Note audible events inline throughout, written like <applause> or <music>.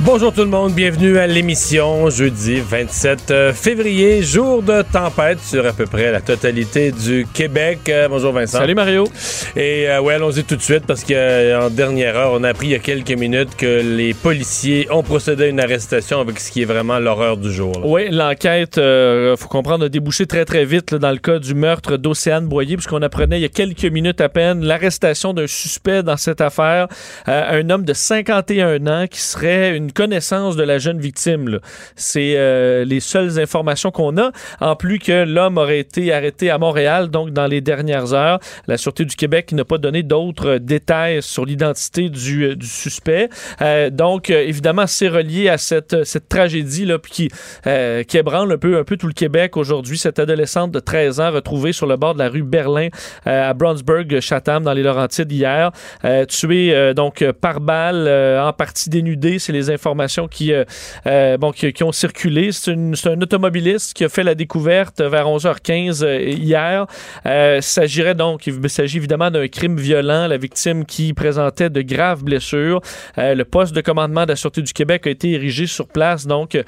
Bonjour tout le monde, bienvenue à l'émission jeudi 27 euh, février, jour de tempête sur à peu près la totalité du Québec. Euh, bonjour Vincent. Salut Mario. Et euh, ouais, allons-y tout de suite parce qu'en dernière heure, on a appris il y a quelques minutes que les policiers ont procédé à une arrestation avec ce qui est vraiment l'horreur du jour. là. Oui, l'enquête, euh, faut comprendre, a débouché très très vite là, dans le cas du meurtre d'Océane Boyer, puisqu'on apprenait il y a quelques minutes à peine l'arrestation d'un suspect dans cette affaire, euh, un homme de 51 ans qui serait une connaissance de la jeune victime. C'est euh, les seules informations qu'on a, en plus que l'homme aurait été arrêté à Montréal, donc dans les dernières heures. La Sûreté du Québec n'a pas donné d'autres détails sur l'identité du, euh, suspect. Euh, donc, euh, évidemment, c'est relié à cette, cette tragédie là, qui, euh, qui ébranle un peu, un peu tout le Québec aujourd'hui. Cette adolescente de 13 ans retrouvée sur le bord de la rue Berlin euh, à Brownsburg, Chatham, dans les Laurentides hier, euh, tuée euh, donc euh, par balle, euh, en partie dénudée. C'est les informations qui, euh, euh, qui, ont circulé. C'est un automobiliste qui a fait la découverte vers 11h15 euh, hier. Euh, s'agirait donc, il s'agit évidemment d'un crime violent. La victime qui présentait de graves blessures. Le poste de commandement de la Sûreté du Québec a été érigé sur place, donc,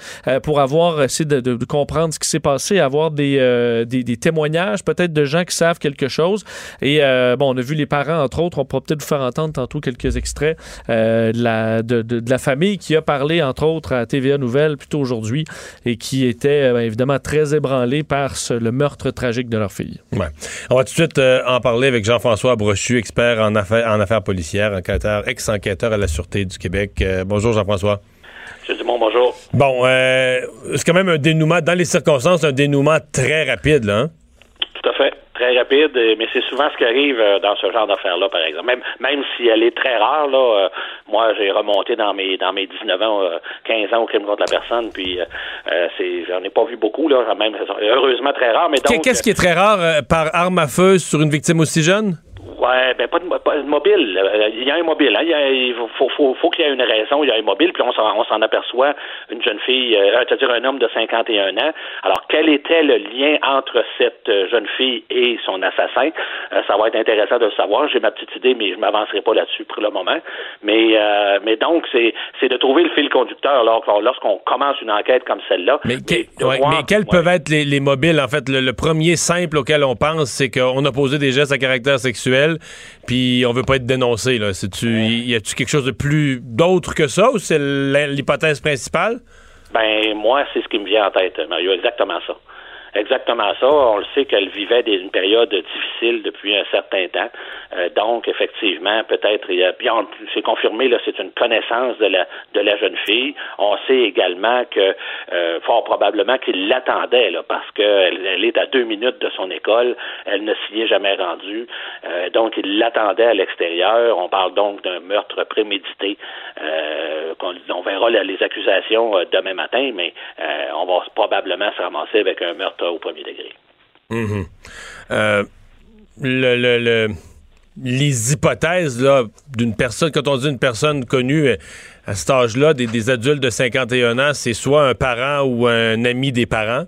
pour avoir essayé de, comprendre ce qui s'est passé, avoir des, des, témoignages, peut-être de gens qui savent quelque chose. Et bon, on a vu les parents, entre autres, on pourra peut-être vous faire entendre tantôt quelques extraits de, la, de la famille qui a parlé, entre autres, à TVA Nouvelle plus tôt aujourd'hui et qui était euh, évidemment très ébranlée par ce- le meurtre tragique de leur fille. Ouais. On va tout de suite euh, en parler avec Jean-François Brochu, expert en affaires, en affaires policières, enquêteur, ex-enquêteur à la Sûreté du Québec. Euh, bonjour Jean-François. Monsieur Dumont, bonjour. Bon, euh, c'est quand même un dénouement, dans les circonstances, un dénouement très rapide, là. hein? Tout à fait. Très rapide, euh, mais c'est souvent ce qui arrive euh, dans ce genre d'affaires-là, par exemple. Même, même si elle est très rare, là, euh, moi, j'ai remonté dans mes dans mes 19 ans, euh, 15 ans au crime contre la personne, puis euh, euh, c'est, j'en ai pas vu beaucoup, là, même, heureusement très rare, mais donc... Qu'est-ce qui est très rare euh, par arme à feu sur une victime aussi jeune? Ouais, ben pas de, pas de mobile. Euh, Il y a un mobile. Hein. Il, y a- il faut, faut, faut qu'il y ait une raison. Il y a un mobile, puis on s'en, aperçoit une jeune fille, euh, c'est-à-dire un homme de 51 ans. Alors, quel était le lien entre cette euh, jeune fille et son assassin? Euh, ça va être intéressant de le savoir. J'ai ma petite idée, mais je m'avancerai pas là-dessus pour le moment. Mais, euh, mais donc, c'est, c'est de trouver le fil conducteur alors, lorsqu'on commence une enquête comme celle-là. Mais, que- de ouais, voir- mais quels ouais. peuvent être les, les mobiles? En fait, le, le premier simple auquel on pense, c'est qu'on a posé des gestes à caractère sexuel, puis on veut pas être dénoncé. Là. C'est-tu, y a-tu quelque chose de plus d'autre que ça, ou c'est l'hy- l'hypothèse principale? Ben, moi, c'est ce qui me vient en tête, Mario, exactement ça. Exactement ça. On le sait qu'elle vivait des, une période difficile depuis un certain temps. Euh, donc, effectivement, peut-être, puis on- c'est confirmé, là, c'est une connaissance de la, de la jeune fille. On sait également que, euh, fort probablement qu'il l'attendait, là, parce qu'elle elle est à deux minutes de son école. Elle ne s'y est jamais rendue. Euh, donc, il l'attendait à l'extérieur. On parle donc d'un meurtre prémédité. Euh, qu'on- on verra les accusations euh, demain matin, mais euh, on va probablement se ramasser avec un meurtre au premier degré. Mhm. Euh, le, le- le- les hypothèses d'une personne, quand on dit une personne connue euh, à cet âge-là, des adultes de 51 ans, c'est soit un parent ou un ami des parents?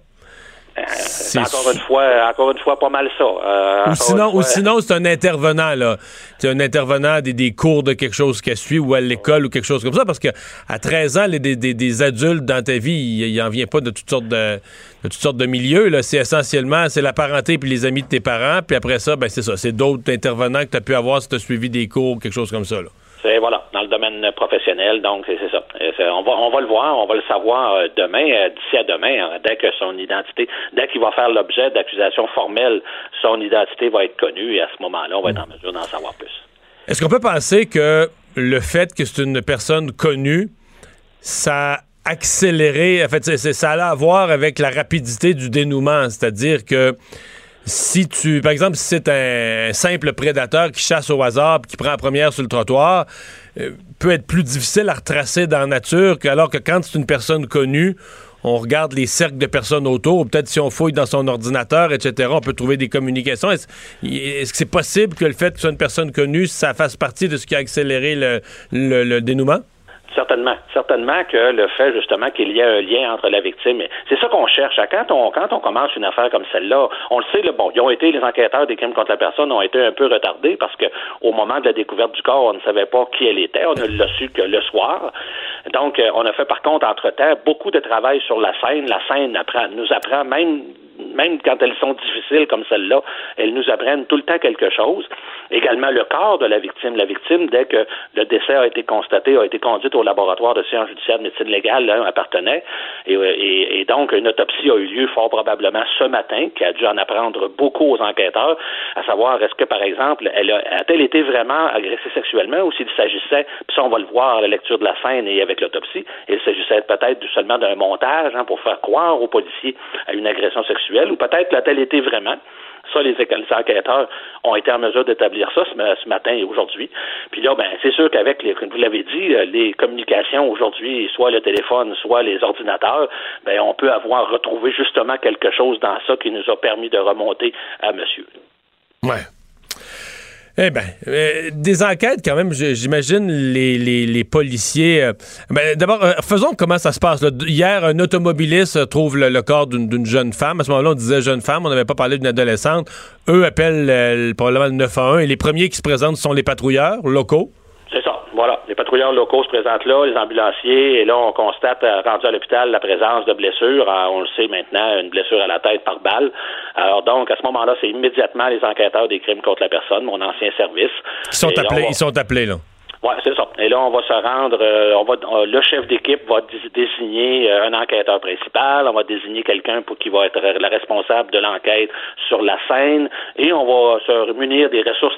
C'est encore une fois, encore une fois, pas mal ça. Euh, Ou sinon, fois- ou sinon c'est un intervenant, là. C'est un intervenant des, des cours de quelque chose qu'elle suit ou à l'école ou quelque chose comme ça. Parce que à 13 ans, les, des, des- des adultes dans ta vie, il, il en vient pas de toutes sortes de, de toutes sortes de milieux. Là. C'est essentiellement, c'est la parenté puis les amis de tes parents. Puis après ça, ben c'est ça. C'est d'autres intervenants que tu as pu avoir si tu as suivi des cours, quelque chose comme ça. Là. C'est voilà, professionnel. Donc, c'est ça. On va, on va le voir, on va le savoir demain, d'ici à demain, hein, dès que son identité, dès qu'il va faire l'objet d'accusations formelles, son identité va être connue et à ce moment-là, on va être en mesure d'en savoir plus. Est-ce qu'on peut penser que le fait que c'est une personne connue, ça accéléré, en fait, ça a à voir avec la rapidité du dénouement, c'est-à-dire que si tu, par exemple, si c'est un simple prédateur qui chasse au hasard qui prend la première sur le trottoir, euh, peut être plus difficile à retracer dans la nature, alors que quand c'est une personne connue, on regarde les cercles de personnes autour, peut-être si on fouille dans son ordinateur, etc., on peut trouver des communications. Est-ce, que c'est possible que le fait que ce soit une personne connue, ça fasse partie de ce qui a accéléré le dénouement? Certainement, certainement que le fait justement qu'il y ait un lien entre la victime, c'est ça qu'on cherche. Quand on quand on commence une affaire comme celle-là, on le sait, là, bon, ils ont été les enquêteurs des crimes contre la personne ont été un peu retardés parce que au moment de la découverte du corps, on ne savait pas qui elle était, on ne l'a su que le soir. Donc, euh, on a fait par contre entre temps beaucoup de travail sur la scène. La scène apprend, nous apprend même même quand elles sont difficiles comme celle-là, elles nous apprennent tout le temps quelque chose. Également le corps de la victime. La victime, dès que le décès a été constaté, a été conduite au laboratoire de sciences judiciaires de médecine légale, là, appartenait. Et, donc, une autopsie a eu lieu fort probablement ce matin, qui a dû en apprendre beaucoup aux enquêteurs, à savoir est-ce que, par exemple, elle a-t-elle été vraiment agressée sexuellement ou s'il s'agissait, puis ça, on va le voir à la lecture de la scène et avec l'autopsie, il s'agissait peut-être seulement d'un montage hein, pour faire croire aux policiers à une agression sexuelle ou peut-être l'a-t-elle été vraiment. Ça, les, enquêteurs ont été en mesure d'établir ça ce, matin et aujourd'hui. Puis là, ben, c'est sûr qu'avec, comme vous l'avez dit, euh, les communications aujourd'hui, soit le téléphone, soit les ordinateurs, ben, on peut avoir retrouvé justement quelque chose dans ça qui nous a permis de remonter à monsieur. Ouais. Eh bien, euh, des enquêtes quand même, j'imagine les, policiers. Euh, ben, D'abord, euh, faisons comment ça se passe. Hier, un automobiliste trouve le, corps d'une jeune femme. À ce moment-là, on disait jeune femme, on n'avait pas parlé d'une adolescente. Eux appellent probablement le 911 et les premiers qui se présentent sont les patrouilleurs locaux. C'est ça. Patrouilleurs locaux se présentent là, les ambulanciers, et là, on constate, euh, rendu à l'hôpital, la présence de blessures. Euh, on le sait maintenant, une blessure à la tête par balle. Alors, donc, à ce moment-là, c'est immédiatement les enquêteurs des crimes contre la personne, mon ancien service. Ils sont, appelés, ils sont appelés, là. Oui, c'est ça. Et là, on va se rendre, euh, on va, euh, le chef d'équipe va désigner euh, un enquêteur principal, on va désigner quelqu'un pour qui va être le responsable de l'enquête sur la scène, et on va se munir des ressources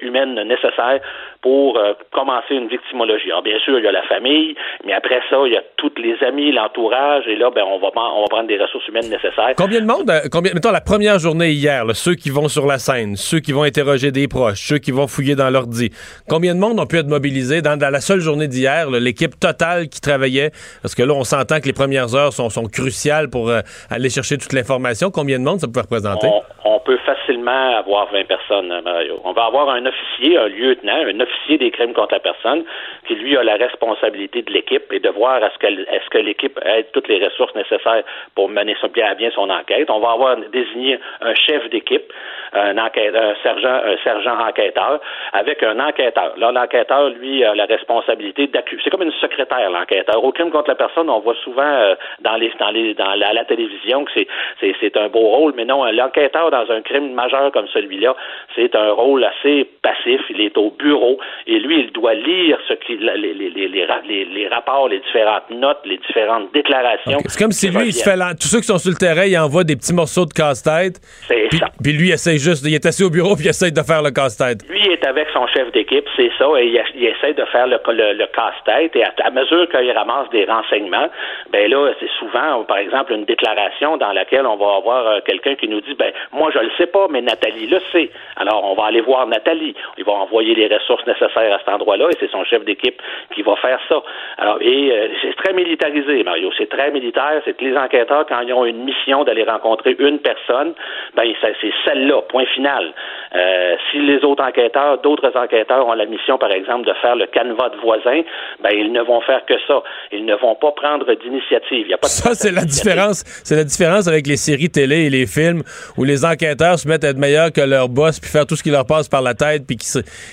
humaines nécessaires pour commencer une victimologie. Alors, bien sûr, il y a la famille, mais après ça, il y a tous les amis, l'entourage, et là, ben, on va, on va prendre des ressources humaines nécessaires. Combien de monde, mettons la première journée hier, ceux qui vont sur la scène, ceux qui vont interroger des proches, ceux qui vont fouiller dans l'ordi, combien de monde ont pu mobilisé dans, la seule journée d'hier, l'équipe totale qui travaillait, parce que là, on s'entend que les premières heures sont, cruciales pour euh, aller chercher toute l'information. Combien de monde ça peut représenter? On, peut facilement avoir 20 personnes, euh, Mario. On va avoir un officier, un lieutenant, un officier des crimes contre la personne, qui lui a la responsabilité de l'équipe et de voir est-ce que, que l'équipe a toutes les ressources nécessaires pour mener à bien son enquête. On va avoir désigné un chef d'équipe, un, un sergent, un sergent enquêteur, avec un enquêteur. Là, l'enquêteur lui, a la responsabilité d'accuser. C'est comme une secrétaire, l'enquêteur. Au crime contre la personne, on voit souvent euh, dans les dans les dans la, télévision que c'est un beau rôle, mais non, l'enquêteur dans un crime majeur comme celui-là, c'est un rôle assez passif. Il est au bureau et lui, il doit lire ce qui les, les, les, les rapports, les différentes notes, les différentes déclarations. C'est comme si lui, il se fait tous ceux qui sont sur le terrain, il envoie des petits morceaux de casse-tête. Ça. Puis lui, il essaie juste, il est assis au bureau puis il essaie de faire le casse-tête. Lui est avec son chef d'équipe, c'est ça, et il il essaie de faire le, le, casse-tête et à, mesure qu'il ramasse des renseignements, ben là, c'est souvent, par exemple, une déclaration dans laquelle on va avoir euh, quelqu'un qui nous dit, ben moi je le sais pas, mais Nathalie le sait. Alors on va aller voir Nathalie. Il va envoyer les ressources nécessaires à cet endroit-là et c'est son chef d'équipe qui va faire ça. Alors et euh, c'est très militarisé, Mario. C'est très militaire. C'est que les enquêteurs, quand ils ont une mission d'aller rencontrer une personne, ben c'est celle-là. Point final. Euh, si les autres enquêteurs, d'autres enquêteurs ont la mission, par exemple de faire le canevas de voisins, ben ils ne vont faire que ça. Ils ne vont pas prendre d'initiative. Ça, c'est la différence. C'est la différence avec les séries télé et les films où les enquêteurs se mettent à être meilleurs que leur boss puis faire tout ce qui leur passe par la tête puis qui,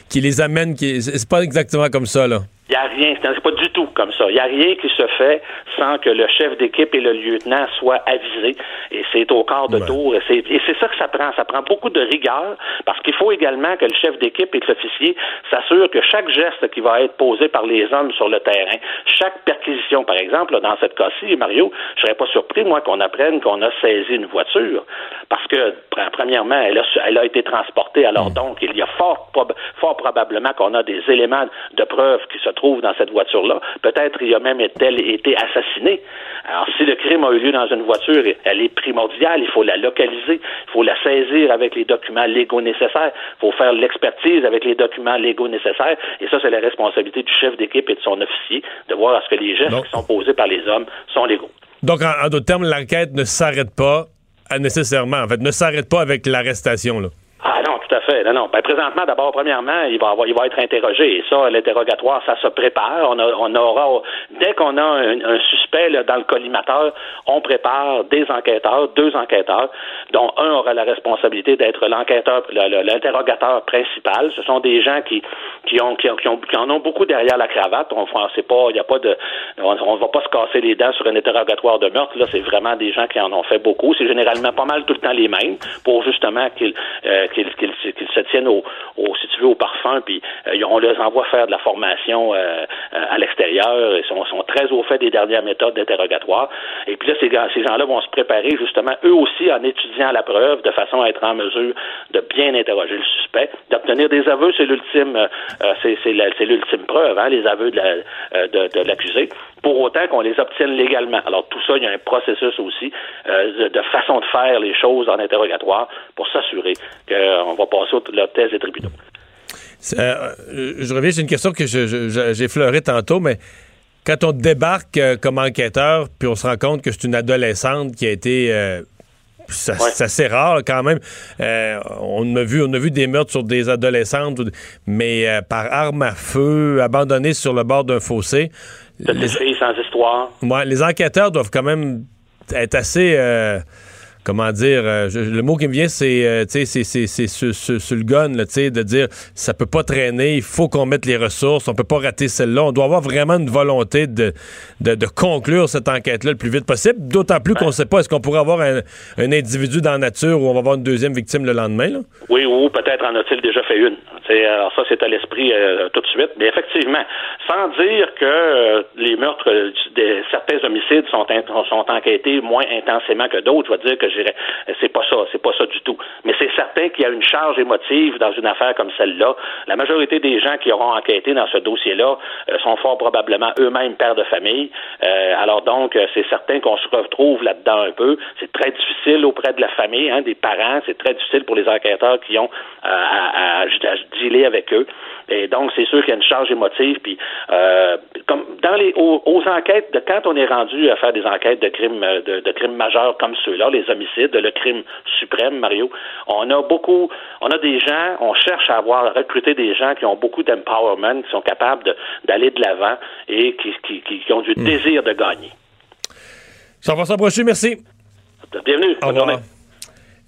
qui les amène. Qui... C'est pas exactement comme ça, là. Il n'y a rien, c'est pas du tout comme ça. Il n'y a rien qui se fait sans que le chef d'équipe et le lieutenant soient avisés. Et c'est au quart de tour. Et c'est ça que ça prend. Ça prend beaucoup de rigueur parce qu'il faut également que le chef d'équipe et l'officier s'assurent que chaque geste qui va être posé par les hommes sur le terrain, chaque perquisition, par exemple, dans cette cas-ci, Mario, je serais pas surpris, moi, qu'on apprenne qu'on a saisi une voiture parce que, premièrement, elle a, elle a été transportée. Alors mm. donc, il y a fort, fort probablement qu'on a des éléments de preuve qui se trouve dans cette voiture-là. Peut-être il a même été assassiné. Alors, si le crime a eu lieu dans une voiture, elle est primordiale. Il faut la localiser. Il faut la saisir avec les documents légaux nécessaires. Il faut faire l'expertise avec les documents légaux nécessaires. Et ça, c'est la responsabilité du chef d'équipe et de son officier de voir à ce que les gestes qui sont posés par les hommes sont légaux. Donc, en, d'autres termes, l'enquête ne s'arrête pas nécessairement. En fait, ne s'arrête pas avec l'arrestation. Non, tout à fait. Non, non. Ben, présentement, d'abord, premièrement, il va avoir, il va être interrogé. Et ça, l'interrogatoire, ça se prépare. On, on aura, dès qu'on a un, suspect dans le collimateur, on prépare des enquêteurs, deux enquêteurs, dont un aura la responsabilité d'être l'enquêteur, l'interrogateur principal. Ce sont des gens qui, qui ont, qui, ont, qui en ont beaucoup derrière la cravate. On ne pas, il a pas de, on, ne va pas se casser les dents sur un interrogatoire de meurtre. Là, c'est vraiment des gens qui en ont fait beaucoup. C'est généralement pas mal tout le temps les mêmes pour justement qu'ils, euh, qu'ils, se tiennent au, au, si tu veux, au parfum, puis euh, on les envoie faire de la formation euh, à l'extérieur. Ils sont, sont, très au fait des dernières méthodes d'interrogatoire. Et puis là, ces, ces gens-là vont se préparer justement eux aussi en étudiant la preuve de façon à être en mesure de bien interroger le suspect, d'obtenir des aveux, c'est l'ultime, c'est, l'ultime preuve, hein, les aveux de, de, l'accusé pour autant qu'on les obtienne légalement. Alors tout ça, il y a un processus aussi de, façon de faire les choses en interrogatoire pour s'assurer que on va passer au thèse des tribunaux. Euh, je reviens sur une question que j'ai fleurée tantôt, mais quand on débarque euh, comme enquêteur, puis on se rend compte que c'est une adolescente qui a été euh, c'est assez rare quand même. on a vu, on a vu des meurtres sur des adolescentes, mais par arme à feu, abandonnées sur le bord d'un fossé. Les, sans histoire. les enquêteurs doivent quand même être assez comment dire, euh, le mot qui me vient, c'est, euh, tu sais, c'est sur le gun, tu sais, de dire, ça peut pas traîner, il faut qu'on mette les ressources, on peut pas rater celle-là. On doit avoir vraiment une volonté de, de, conclure cette enquête-là le plus vite possible, d'autant plus qu'on sait pas, est-ce qu'on pourrait avoir un, individu dans la nature où on va avoir une deuxième victime le lendemain, là? Oui, ou peut-être en a-t-il déjà fait une. alors ça, c'est à l'esprit euh, tout de suite. Mais effectivement, sans dire que les meurtres, de certains homicides sont, sont enquêtés moins intensément que d'autres, je vais dire que c'est pas ça, c'est pas ça du tout. Mais c'est certain qu'il y a une charge émotive dans une affaire comme celle-là. La majorité des gens qui auront enquêté dans ce dossier-là euh, sont fort probablement eux-mêmes pères de famille. Euh, alors donc, euh, c'est certain qu'on se retrouve là-dedans un peu. C'est très difficile auprès de la famille, hein, des parents. C'est très difficile pour les enquêteurs qui ont à, à, dealer avec eux. Et donc, c'est sûr qu'il y a une charge émotive. Puis, comme dans les aux, enquêtes, de quand on est rendu à faire des enquêtes de crimes de, de crimes majeurs comme ceux-là, les homicides le crime suprême, Mario. On a beaucoup, on a des gens, on cherche à avoir recruté des gens qui ont beaucoup d'empowerment, qui sont capables d'aller de l'avant et qui, ont du hmm. désir de gagner. Jean-François Brochu, merci. Bienvenue. Au revoir.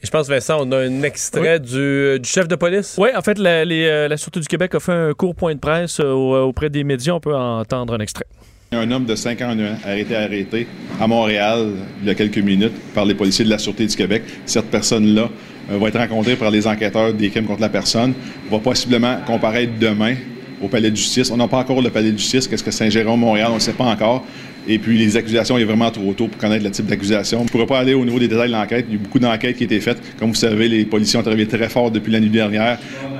Je pense, Vincent, on a un extrait du, chef de police? Oui, en fait, la, euh, la, Sûreté du Québec a fait un court point de presse euh, auprès des médias. On peut entendre un extrait. Un homme de 51 ans a été arrêté à Montréal il y a quelques minutes par les policiers de la Sûreté du Québec. Cette personne-là euh, va être rencontrée par les enquêteurs des crimes contre la personne, va possiblement comparaître demain au palais de justice. On n'a pas encore le palais de justice. Qu'est-ce que Saint-Jérôme-Montréal? On ne sait pas encore. Et puis, les accusations, il est vraiment trop tôt pour connaître le type d'accusation. On ne pourrait pas aller au niveau des détails de l'enquête. Il y a eu beaucoup d'enquêtes qui ont été faites. Comme vous savez, les policiers ont travaillé très fort depuis la nuit dernière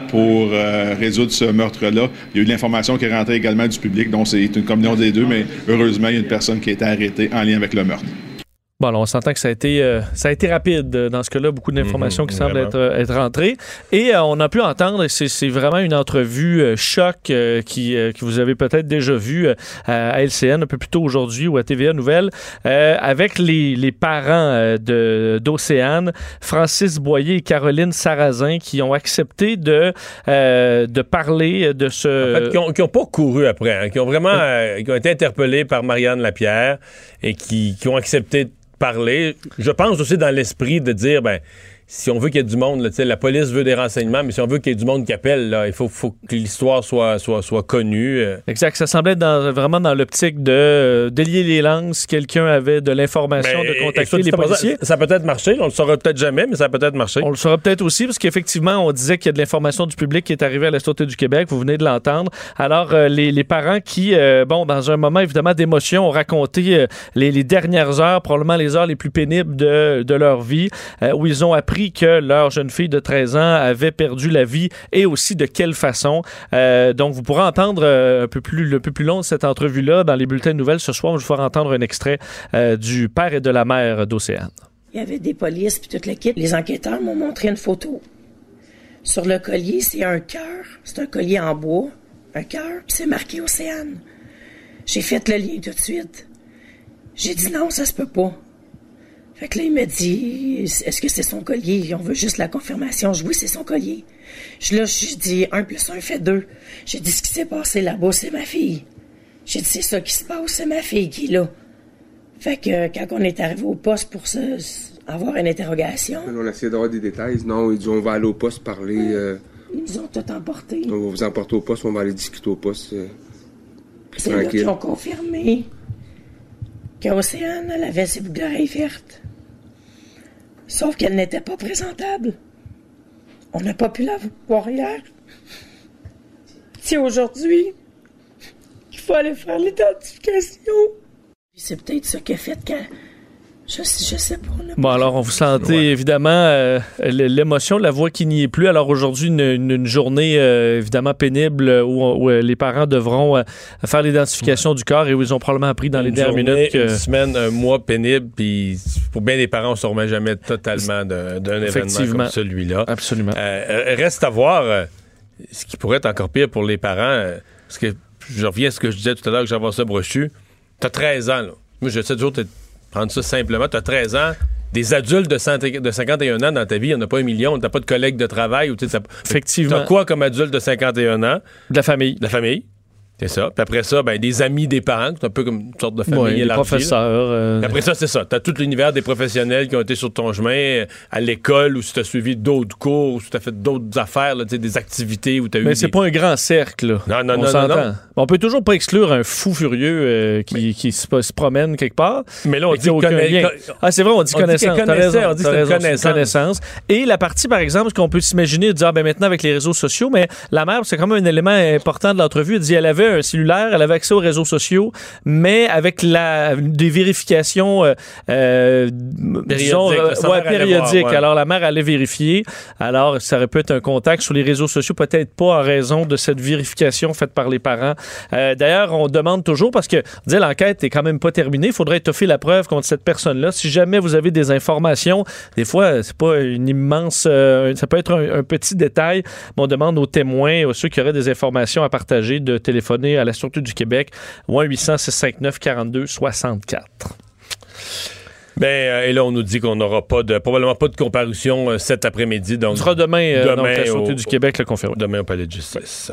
pour euh, résoudre ce meurtre-là. Il y a eu de l'information qui est rentrée également du public, donc c'est une combinaison des deux, mais heureusement, il y a une personne qui a été arrêtée en lien avec le meurtre. Bon, on s'entend que ça a été, euh, ça a été rapide euh, dans ce cas-là, beaucoup d'informations mhm, qui semblent être, euh, être, rentrées. Et on a pu entendre, c'est vraiment une entrevue choc qui, que vous avez peut-être déjà vue à LCN un peu plus tôt aujourd'hui ou à TVA Nouvelle, avec les, les parents d'Océane, Francis Boyer et Caroline Sarrazin, qui ont accepté de, de parler de ce... En fait, qui n'ont pas couru après, hein, qui ont vraiment qui ont été interpellés par Marianne Lapierre et qui, qui ont accepté Je pense aussi dans l'esprit de dire, ben, si on veut qu'il y ait du monde, là, la police veut des renseignements, mais si on veut qu'il y ait du monde qui appelle, là, il faut, faut que l'histoire soit, soit, soit connue. euh. Exact. Ça semblait être dans- vraiment dans l'optique de euh, délier les langues si quelqu'un avait de l'information, Ben, de contacter les pas ça- policiers. Ça, a peut-être marché, on le saura peut-être jamais, mais ça a peut-être marché. On le saura peut-être aussi parce qu'effectivement, on disait qu'il y a de l'information du public qui est arrivée à la Sûreté du Québec. Vous venez de l'entendre. Alors, euh, les, les parents qui, euh, bon, dans un moment évidemment d'émotion, ont raconté les, les dernières heures, probablement les heures les plus pénibles de, de leur vie, où ils ont appris que leur jeune fille de 13 ans avait perdu la vie et aussi de quelle façon. Euh, donc, vous pourrez entendre euh, un peu plus, le peu plus long de cette entrevue-là dans les bulletins de nouvelles ce soir. Je vais vous faire entendre un extrait euh, du père et de la mère d'Océane. Il y avait des polices puis toute l'équipe. Les enquêteurs m'ont montré une photo. Sur le collier, c'est un cœur. C'est un collier en bois. Un cœur. C'est marqué Océane. J'ai fait le lien tout de suite. J'ai dit non, ça se peut pas. Fait que là, il m'a dit, est-ce que c'est son collier? On veut juste la confirmation. Je dis, oui, c'est son collier. Je, là, j'ai dit, un plus un fait deux. J'ai dit, ce qui s'est passé là-bas, c'est ma fille. J'ai dit, c'est ça qui se passe, c'est ma fille qui est là. Fait que quand on est arrivé au poste pour se, avoir une interrogation, On a essayé d'avoir des détails. Non, ils disent on va aller au poste parler. euh, ils nous ont tout emporté. on va vous emporter au poste, on va aller discuter au poste. euh, C'est là qu'ils ont confirmé qu'Océane, elle avait ses boucles d'oreilles vertes. Sauf qu'elle n'était pas présentable. On n'a pas pu la voir hier. C'est aujourd'hui qu'il faut aller faire l'identification. C'est peut-être ce qui fait que... Je, je sais pas. Bon, pas- alors, on vous sentez évidemment euh, l'émotion, la voix qui n'y est plus. Alors, aujourd'hui, une, une- une journée euh, évidemment pénible euh, où, où, euh, les parents devront euh, faire l'identification du corps et où ils ont probablement appris dans les dernières journée, minutes que. Une semaine, un mois pénible, puis pour bien des parents, on ne se remet jamais totalement d'un événement comme celui-là. Absolument. Euh, reste à voir euh, ce qui pourrait être encore pire pour les parents. euh, parce que je reviens à ce que je disais tout à l'heure que j'avais ça brochu. Tu as 13 ans. Là. Moi, j'essaie toujours de te prendre ça simplement. Tu as 13 ans. Des adultes de, 100 de 51 ans dans ta vie, il n'y en a pas un million. Tu n'as pas de collègues de travail. ou tu sais, t'as- Effectivement. T'as quoi comme adulte de 51 ans? De la famille. De la famille. C'est ça. Puis après ça, ben, des amis des parents. C'est un peu comme une sorte de famille Ouais, élargie, professeurs. euh, Après ça, c'est ça. Tu as tout l'univers des professionnels qui ont été sur ton chemin euh, à l'école ou si tu as suivi d'autres cours ou si tu as fait d'autres affaires, là, des activités où tu as eu. mais c'est des- pas un grand cercle. là. Non, non, on non, non, s'entend. non. On peut toujours pas exclure un fou furieux euh, qui, qui se, se promène quelque part. Mais là, on dit aucun lien. Ah, c'est vrai, on dit on dit connaissance. connaissait, raison, on dit une une connaissance. Et la partie, par exemple, ce qu'on peut s'imaginer, de dire, ah, ben maintenant avec les réseaux sociaux, mais la mère, c'est quand même un élément important de l'entrevue. Elle dit, elle avait un cellulaire, elle avait accès aux réseaux sociaux, mais avec la, des vérifications, euh, euh, disons, euh, ouais, périodiques. ouais. Alors, la mère allait vérifier. Alors, ça aurait pu être un contact sur les réseaux sociaux, peut-être pas en raison de cette vérification faite par les parents. Euh, D'ailleurs, on demande toujours, parce que, l'enquête est quand même pas terminée, il faudrait étoffer la preuve contre cette personne-là. Si jamais vous avez des informations, des fois, c'est pas une immense, ça peut être un, un petit détail, mais on demande aux témoins, aux ceux qui auraient des informations à partager, de téléphoner à la Sûreté du Québec, 1-800-659-42-64. Ben, euh, et là, on nous dit qu'on n'aura pas de, probablement pas de comparution euh, cet après-midi. Donc, On sera demain, euh, Demain donc, à la Sûreté au- du Québec, le confirmer. demain au Palais de justice.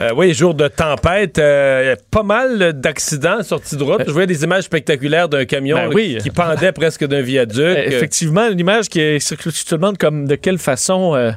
Euh, oui, jour de tempête, euh, pas mal d'accidents sortis de route. Je voyais des images spectaculaires d'un camion Ben oui. qui pendait <laughs> presque d'un viaduc. Effectivement, l'image qui circule, tu te demandes comme de quelle façon euh,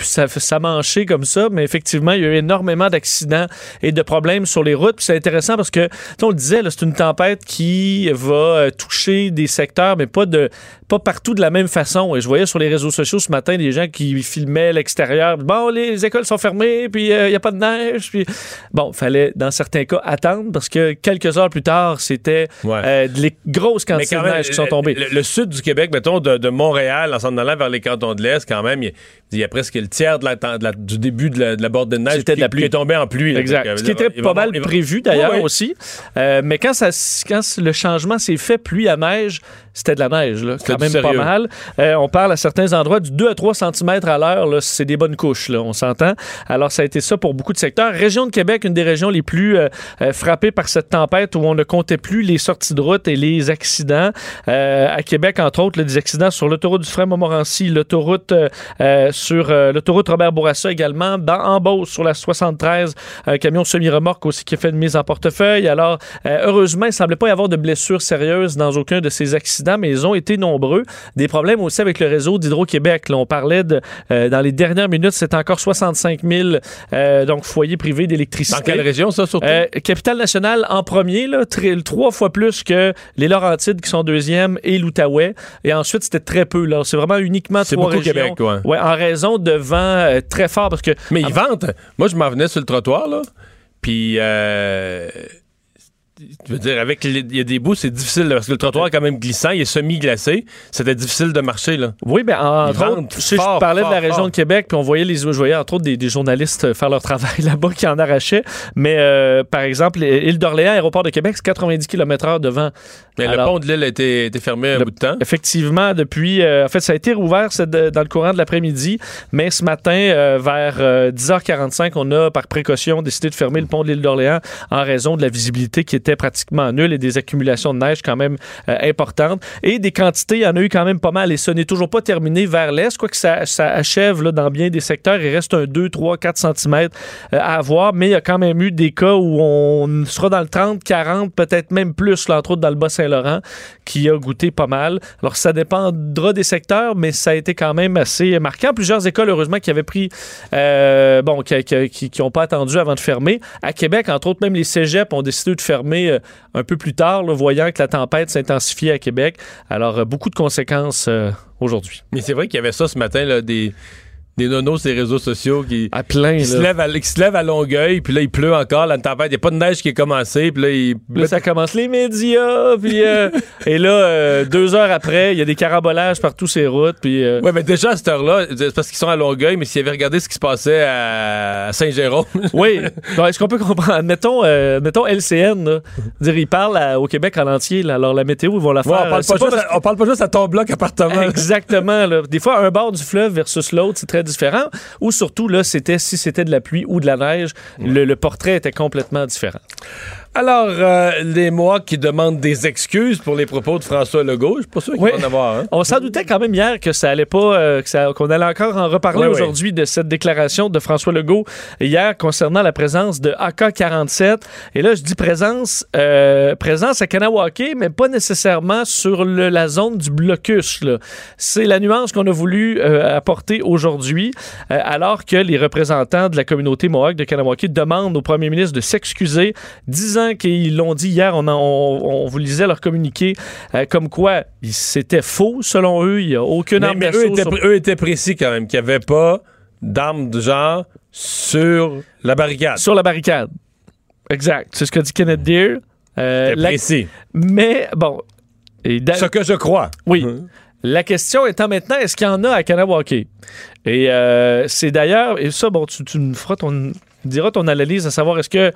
ça, ça manchait comme ça, mais effectivement, il y a eu énormément d'accidents et de problèmes sur les routes. Puis c'est intéressant parce que, on le disait, là, c'est une tempête qui va euh, toucher des secteurs, mais pas de pas partout de la même façon. Et je voyais sur les réseaux sociaux ce matin des gens qui filmaient l'extérieur. Bon, les écoles sont fermées, puis euh, il n'y a pas de neige. Puis bon, fallait dans certains cas attendre parce que quelques heures plus tard, c'était Ouais. euh, les grosses quantités de neige qui sont tombées. Le, le sud du Québec, mettons, de, de Montréal, en s'en allant vers les cantons de l'Est, quand même, il il y a presque le tiers de la, de la- du début de la, de la bordée de neige de qui, la qui pluie. est tombé en pluie. Exact. Donc, Ce qui euh, était pas mal prévu d'ailleurs Oui, oui. aussi. Euh, mais quand, ça, quand le changement s'est fait pluie à neige, c'était de la neige. Là. Quand même pas mal. Euh, on parle à certains endroits du 2 à 3 cm à l'heure. là, C'est des bonnes couches, là, on s'entend. Alors, ça a été ça pour beaucoup de secteurs. Région de Québec, une des régions les plus euh, euh, frappées par cette tempête où on ne comptait plus les sorties de route et les accidents. Euh, à Québec, entre autres, là, des accidents sur l'autoroute du Frère Montmorency, l'autoroute euh, euh, sur euh, l'autoroute Robert Bourassa également. Dans, en Beauce, sur la 73, un camion semi-remorque aussi qui a fait une mise en portefeuille. Alors, euh, heureusement, il ne semblait pas y avoir de blessures sérieuses dans aucun de ces accidents, mais ils ont été nombreux. Des problèmes aussi avec le réseau d'Hydro-Québec. Là, on parlait de, euh, dans les dernières minutes, c'est encore 65 000 euh, donc foyers privés d'électricité. Dans quelle région, ça, surtout? Euh, Capitale nationale en premier, là, très- trois fois plus que les Laurentides qui sont deuxième et l'Outaouais. Et ensuite, c'était très peu. Là. C'est vraiment uniquement C'est trois beaucoup régions. Québec, ouais. en raison de vent euh, très fort. Parce que Mais ils vantent. Moi, je m'en venais sur le trottoir, là. Puis, je veux dire, avec les- il y a des bouts, c'est difficile, là, parce que le trottoir est quand même glissant, il est semi-glacé. C'était difficile de marcher, là. Oui, ben, entre autres, je, fort, parlais fort, de la région fort. de Québec, puis on voyait les, je voyais entre autres des, des journalistes faire leur travail <laughs> là-bas qui en arrachaient. Mais euh, par exemple, l'île d'Orléans, aéroport de Québec, c'est 90 km/h de vent. Mais Alors, le pont de l'île a été, été fermé un Le- bout de temps. Effectivement, depuis, euh, en fait, ça a été rouvert de- dans le courant de l'après-midi, mais ce matin, euh, vers euh, 10h45, on a, par précaution, décidé de fermer le pont de l'île d'Orléans en raison de la visibilité qui était pratiquement nulle et des accumulations de neige quand même euh, importantes. Et des quantités, il y en a eu quand même pas mal et ce n'est toujours pas terminé vers l'est, quoique ça, ça achève là, dans bien des secteurs. Il reste un 2, 3, 4 cm à avoir, mais il y a quand même eu des cas où on sera dans le 30, 40, peut-être même plus, entre autres dans le Bas-Saint-Laurent, qui a goûté pas mal. Alors, ça dépendra des secteurs, mais ça a été quand même assez marquant. Plusieurs écoles, heureusement, qui avaient pris, euh, bon, qui n'ont qui, pas attendu avant de fermer. À Québec, entre autres, même les cégeps ont décidé de fermer euh, un peu plus tard, voyant que la tempête s'intensifiait à Québec. Alors, euh, beaucoup de conséquences euh, aujourd'hui. Mais c'est vrai qu'il y avait ça ce matin, là, des, des nonos les réseaux sociaux qui, À plein, qui se, là. lèvent à, qui se lèvent à Longueuil, puis là, il pleut encore, la tempête, il n'y a pas de neige qui est commencée, puis là, ils Là, ça commence les médias, puis euh, <laughs> et là, euh, deux heures après, il y a des carambolages par tous ces routes, puis euh, Ouais, mais déjà à cette heure-là, c'est parce qu'ils sont à Longueuil, mais s'ils avaient regardé ce qui se passait à Saint-Jérôme, <laughs> oui. Est-ce qu'on peut comprendre? Mettons, mettons LCN, là. dire ils parlent à- au Québec en entier, là. alors la météo, ils vont la Ouais, faire. on, parle pas juste on parle pas juste à ton bloc appartement. Exactement. Là. Des fois, un bord du fleuve versus l'autre, c'est très différent. Ou surtout, là, c'était si c'était de la pluie ou de la neige, le, le portrait était complètement différent? Alors, euh, les mois qui demandent des excuses pour les propos de François Legault, je suis pas sûr qu'il Oui. va en avoir. Hein? On s'en doutait quand même hier que ça allait pas, euh, qu'on allait encore en reparler Oui, oui. aujourd'hui de cette déclaration de François Legault hier concernant la présence de AK-47. Et là, je dis présence, euh, présence à Kanawake, mais pas nécessairement sur le- la zone du blocus. C'est la nuance qu'on a voulu euh, apporter aujourd'hui, euh, alors que les représentants de la communauté Mohawk de Kanawake demandent au premier ministre de s'excuser, disant qu'ils l'ont dit hier, on, en- on, on vous lisait leur communiqué, euh, comme quoi c'était faux selon eux, il n'y a aucune Mais, arme mais eux, étaient, sur- eux étaient précis quand même, qu'il n'y avait pas d'armes de genre sur la barricade. sur la barricade. Exact. C'est ce qu'a dit Kenneth Deere. Euh, la- précis. Mais bon. et da- Ce que je crois. Oui. Hum. La question étant maintenant, est-ce qu'il y en a à Kanawake? Et euh, c'est d'ailleurs, et ça, bon, tu, tu me feras ton, tu diras ton analyse à savoir est-ce que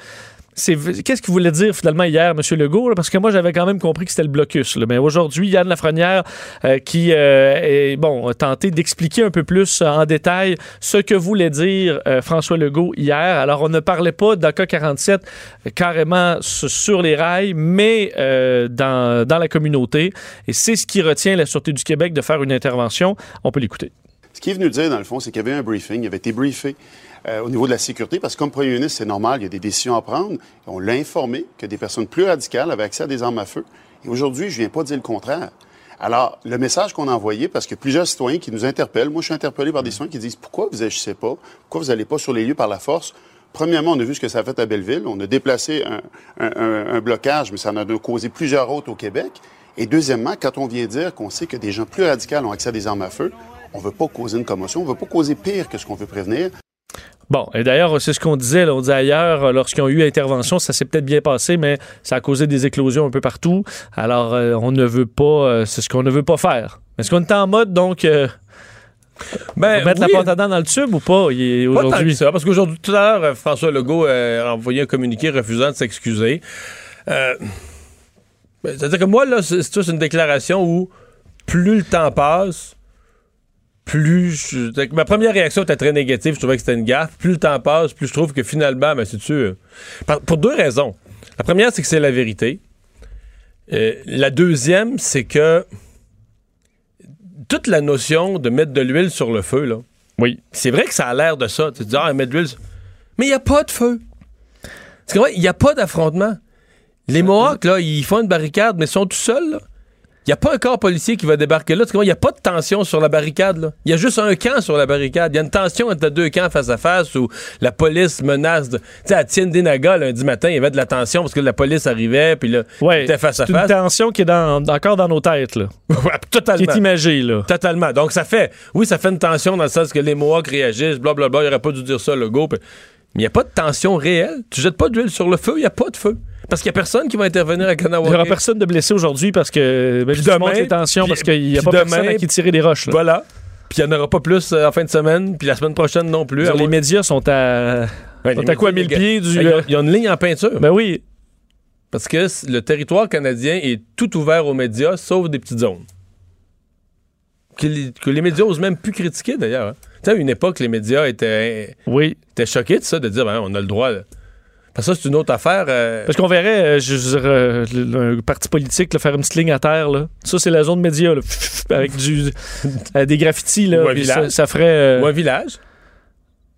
qu'est-ce qu'il voulait dire finalement hier, M. Legault, parce que moi j'avais quand même compris que c'était le blocus. Mais aujourd'hui, Yann Lafrenière euh, qui euh, est, bon, a tenté d'expliquer un peu plus euh, en détail ce que voulait dire François Legault hier. Alors on ne parlait pas d'AK-47 euh, carrément su- sur les rails, mais dans, dans la communauté. Et c'est ce qui retient la Sûreté du Québec de faire une intervention. On peut l'écouter. Ce qu'il est venu dire, dans le fond, c'est qu'il y avait un briefing, il avait été briefé euh, au niveau de la sécurité, parce que comme premier ministre, c'est normal, il y a des décisions à prendre. On l'a informé que des personnes plus radicales avaient accès à des armes à feu. Et aujourd'hui, je viens pas dire le contraire. Alors, le message qu'on a envoyé, parce que plusieurs citoyens qui nous interpellent, moi je suis interpellé par des citoyens qui disent pourquoi vous agissez pas, pourquoi vous n'allez pas sur les lieux par la force? Premièrement, on a vu ce que ça a fait à Belleville. On a déplacé un, un- un- blocage, mais ça en a causé plusieurs autres au Québec. Et deuxièmement, quand on vient dire qu'on sait que des gens plus radicaux ont accès à des armes à feu, on veut pas causer une commotion, on veut pas causer pire que ce qu'on veut prévenir. Bon, et d'ailleurs, c'est ce qu'on disait. là. on disait ailleurs, euh, lorsqu'ils ont eu intervention, ça s'est peut-être bien passé, mais ça a causé des éclosions un peu partout. Alors, euh, on ne veut pas, euh, c'est ce qu'on ne veut pas faire. Est-ce qu'on est en mode, donc, euh, Ben, mettre oui, la pâte à dents dans le tube ou pas? Aujourd'hui? ça, parce qu'aujourd'hui, tout à l'heure, François Legault a envoyé un communiqué refusant de s'excuser. Ben, C'est-à-dire que moi, là, c'est une déclaration où plus le temps passe, plus je- ma première réaction était très négative, je trouvais que c'était une gaffe. Plus le temps passe, plus je trouve que finalement, ben, c'est sûr. Pour deux raisons. La première, c'est que c'est la vérité. Euh, la deuxième, c'est que toute la notion de mettre de l'huile sur le feu, là, Oui. C'est vrai que ça a l'air de ça. Tu te dis, ah, mettre de l'huile. Mais il n'y a pas de feu. Il n'y a pas d'affrontement. Les Mohawks, là, ils font une barricade, mais ils sont tout seuls, là. Il n'y a pas un corps policier qui va débarquer là. Il n'y a pas de tension sur la barricade, là. Il y a juste un camp sur la barricade. Il y a une tension entre deux camps face à face où la police menace de. Tu sais, à Tiendenaga, lundi matin, il y avait de la tension parce que la police arrivait, puis là, Ouais. était face à C'est une face. tension qui est dans- encore dans nos têtes, là. <laughs> Ouais, Qui totalement. est imagée, là. Totalement. Donc, ça fait, oui, ça fait une tension dans le sens que les Mohawks réagissent, blablabla, il aurait pas dû dire ça, le go. Mais il n'y a pas de tension réelle. Tu jettes pas d'huile sur le feu, il n'y a pas de feu. Parce qu'il n'y a personne qui va intervenir à Il n'y aura Kanawake. personne de blessé aujourd'hui parce que ben, Puis demain, les tensions puis- parce qu'il n'y a pas personne demain, à qui tirer des roches. là. Voilà. Puis il n'y en aura pas plus en fin de semaine, puis la semaine prochaine non plus. Alors, les médias sont à, Ouais, sont à quoi, médias, 1000 les pieds du... Euh, ils ont une ligne en peinture. Ben oui. Parce que le territoire canadien est tout ouvert aux médias, sauf des petites zones. Que les, que les médias osent même plus critiquer, d'ailleurs. hein. Tu sais, à une époque, les médias étaient, Oui. étaient choqués de ça, de dire, ben, on a le droit. là. Que ça, c'est une autre affaire. euh, Parce qu'on verrait, euh, je veux dire, euh, le- un parti politique là, faire une petite ligne à terre. Là. Ça, c'est la zone média, là, <laughs> avec du, euh, des graffitis. Là, Ou un village. ça, ça ferait... ou un village.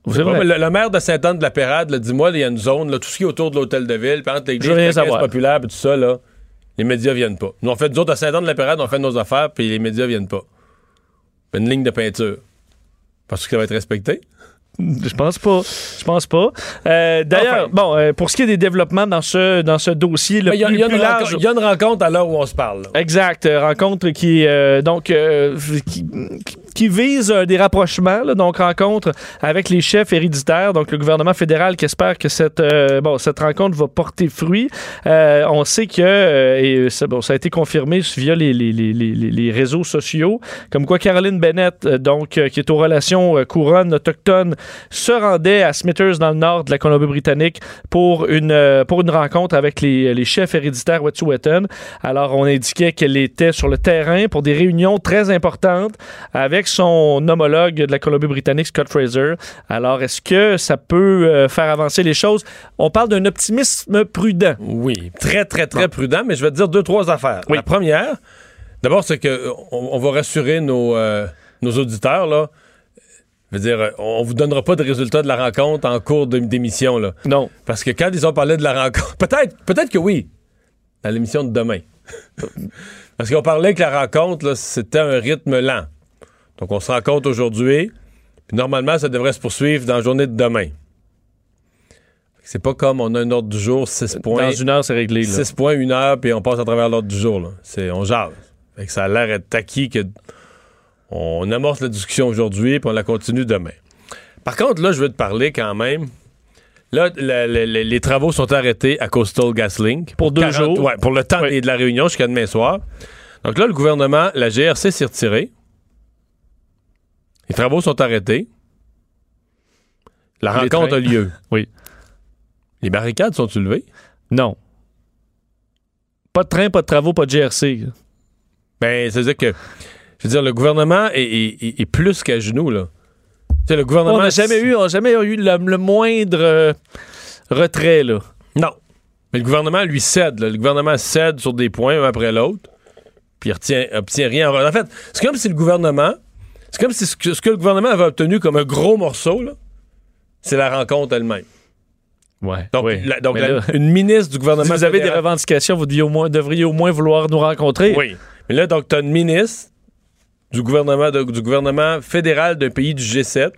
Le, le maire de Sainte-Anne de la Pérade, là, dis-moi, il y a une zone, tout ce qui est autour de l'hôtel de ville, puis entre l'église, populaire, puis tout ça, là, les médias viennent pas. Nous, on fait, nous autres, à Sainte-Anne de la Pérade, on fait nos affaires, puis les médias viennent pas. Une ligne de peinture. Parce que ça va être respecté. <laughs> Je pense pas. Je pense pas. Euh, D'ailleurs, Enfin. bon, euh, pour ce qui est des développements dans ce, dans ce dossier, le Mais Il y, a- plus, il y a plus une large... rencontre- il y a une rencontre à l'heure où on se parle. là. Exact, euh, rencontre qui euh, donc euh, qui, qui vise euh, des rapprochements, donc rencontre avec les chefs héréditaires, donc le gouvernement fédéral qui espère que cette euh, bon cette rencontre va porter fruit. Euh, on sait que et ça, bon, ça a été confirmé via les, les, les, les, réseaux sociaux, comme quoi Caroline Bennett, donc qui est aux relations couronnes autochtones, se rendait à Smithers dans le nord de la Colombie-Britannique pour une pour une rencontre avec les chefs héréditaires Wet'suwet'en. Alors, on indiquait qu'elle était sur le terrain pour des réunions très importantes avec son homologue de la Colombie-Britannique, Scott Fraser. Alors, est-ce que ça peut euh, faire avancer les choses? On parle d'un optimisme prudent. Oui, très, très, très prudent, mais je vais te dire deux, trois affaires. Oui. La première, d'abord, c'est que on, on va rassurer nos, euh, nos auditeurs, là. Je veux dire, euh, on vous donnera pas de résultats de la rencontre en cours d'émission, là. Non. Parce que quand ils ont parlé de la rencontre, <laughs> peut-être, peut-être que oui, à l'émission de demain. <laughs> Parce qu'on parlait que la rencontre, là, c'était un rythme lent. Donc, on se rencontre aujourd'hui, puis normalement, ça devrait se poursuivre dans la journée de demain. C'est pas comme on a un ordre du jour, 6 points. Dans une heure, c'est réglé. là. 6 points, une heure, puis on passe à travers l'ordre du jour. Là. C'est, on jase. Fait que ça a l'air d'être acquis que on amorce la discussion aujourd'hui, puis on la continue demain. Par contre, là, je veux te parler quand même. Là, la- la- la- les travaux sont arrêtés à Coastal GasLink. Pour deux 40 jours. Ouais, pour le temps Oui. de la réunion jusqu'à demain soir. Donc là, le gouvernement, la GRC s'est retirée. Les travaux sont arrêtés. La Les rencontre trains. a lieu. <laughs> Oui. Les barricades sont levées? Non. Pas de train, pas de travaux, pas de GRC. Ben, c'est-à-dire que, je veux dire, le gouvernement est, est- est- est plus qu'à genoux, là. Tu sais, le gouvernement. On n'a jamais eu, on n'a jamais eu le, le moindre euh, retrait, là. Non. Mais le gouvernement lui cède, là. Le gouvernement cède sur des points, un après l'autre, puis il retient, obtient rien. En fait, c'est comme si le gouvernement. C'est comme si ce que, ce que le gouvernement avait obtenu comme un gros morceau, c'est la rencontre elle-même. Ouais. Donc, oui. la- donc Mais la- là, une ministre du si gouvernement. vous avez des revendications, vous devriez au moins, devriez au moins vouloir nous rencontrer. Oui. Mais là, donc, tu as une ministre du gouvernement, de- du gouvernement fédéral d'un pays du G7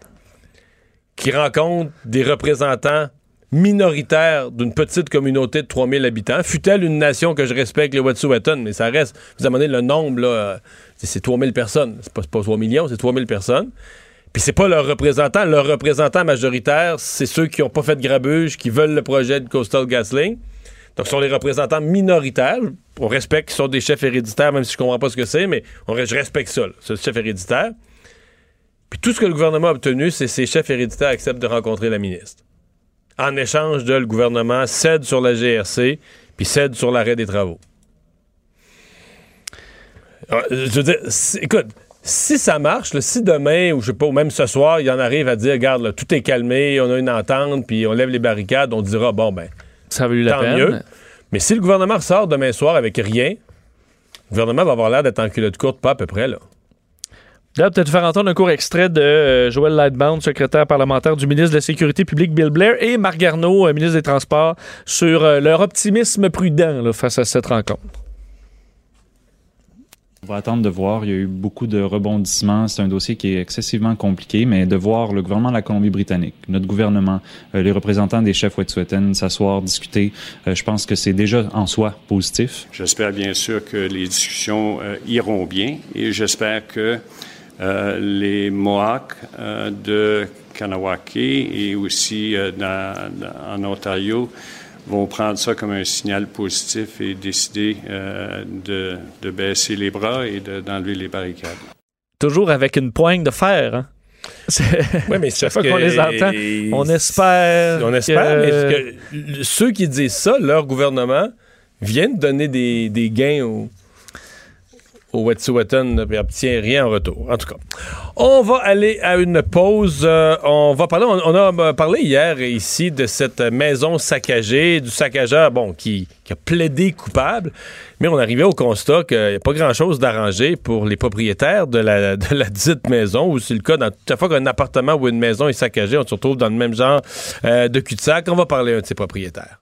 qui rencontre des représentants minoritaires d'une petite communauté de 3000 habitants. Fut-elle une nation que je respecte, les Wet'suwet'en, mais ça reste, vous avez le nombre, là, euh, c'est- c'est 3000 personnes. C'est pas, pas 3 millions, c'est 3000 personnes. Puis c'est pas leur représentant. Leur représentant majoritaire, c'est ceux qui ont pas fait de grabuge, qui veulent le projet de Coastal GasLink. Donc, ce sont les représentants minoritaires. On respecte qu'ils sont des chefs héréditaires, même si je comprends pas ce que c'est, mais on, je respecte ça, ce chef héréditaire. Puis tout ce que le gouvernement a obtenu, c'est que ces chefs héréditaires acceptent de rencontrer la ministre. En échange le gouvernement cède sur la GRC, puis cède sur l'arrêt des travaux. Alors, Je veux dire, si- écoute, si ça marche, là, si demain, ou je sais pas, ou même ce soir, il en arrive à dire, regarde, là, tout est calmé, on a une entente, puis on lève les barricades, on dira, bon, ben, Ça la peine. mieux. Mais si le gouvernement ressort demain soir avec rien, le gouvernement va avoir l'air d'être en culotte courte, pas à peu près, là. D'ailleurs, peut-être faire entendre un court extrait de euh, Joël Lightbound, secrétaire parlementaire du ministre de la Sécurité publique Bill Blair, et Marc Garneau, euh, ministre des Transports, sur euh, leur optimisme prudent là, face à cette rencontre. On va attendre de voir. Il y a eu beaucoup de rebondissements. C'est un dossier qui est excessivement compliqué, mais de voir le gouvernement de la Colombie-Britannique, notre gouvernement, euh, les représentants des chefs Wet'suwet'en s'asseoir, discuter, euh, je pense que c'est déjà en soi positif. J'espère bien sûr que les discussions euh, iront bien et j'espère que les Mohawks de Kanawake et aussi en Ontario vont prendre ça comme un signal positif et décider euh, de, de baisser les bras et de- d'enlever les barricades. Toujours avec une poigne de fer. Hein? <laughs> Oui, mais Chaque c'est fois qu'on les entend, on espère. On espère, mais que- parce que ceux qui disent ça, leur gouvernement, viennent donner des, des gains au, au Wet'suwet'en et obtient rien en retour. En tout cas, on va aller à une pause. Euh, on va parler. On, a euh, parlé hier ici de cette maison saccagée, du saccageur, bon, qui, qui a plaidé coupable, mais on arrivait au constat qu'il n'y a pas grand-chose d'arrangé pour les propriétaires de la, de la dite maison, ou c'est le cas dans chaque fois qu'un appartement ou une maison est saccagé, on se retrouve dans le même genre euh, de cul-de-sac. On va parler à un de ses propriétaires.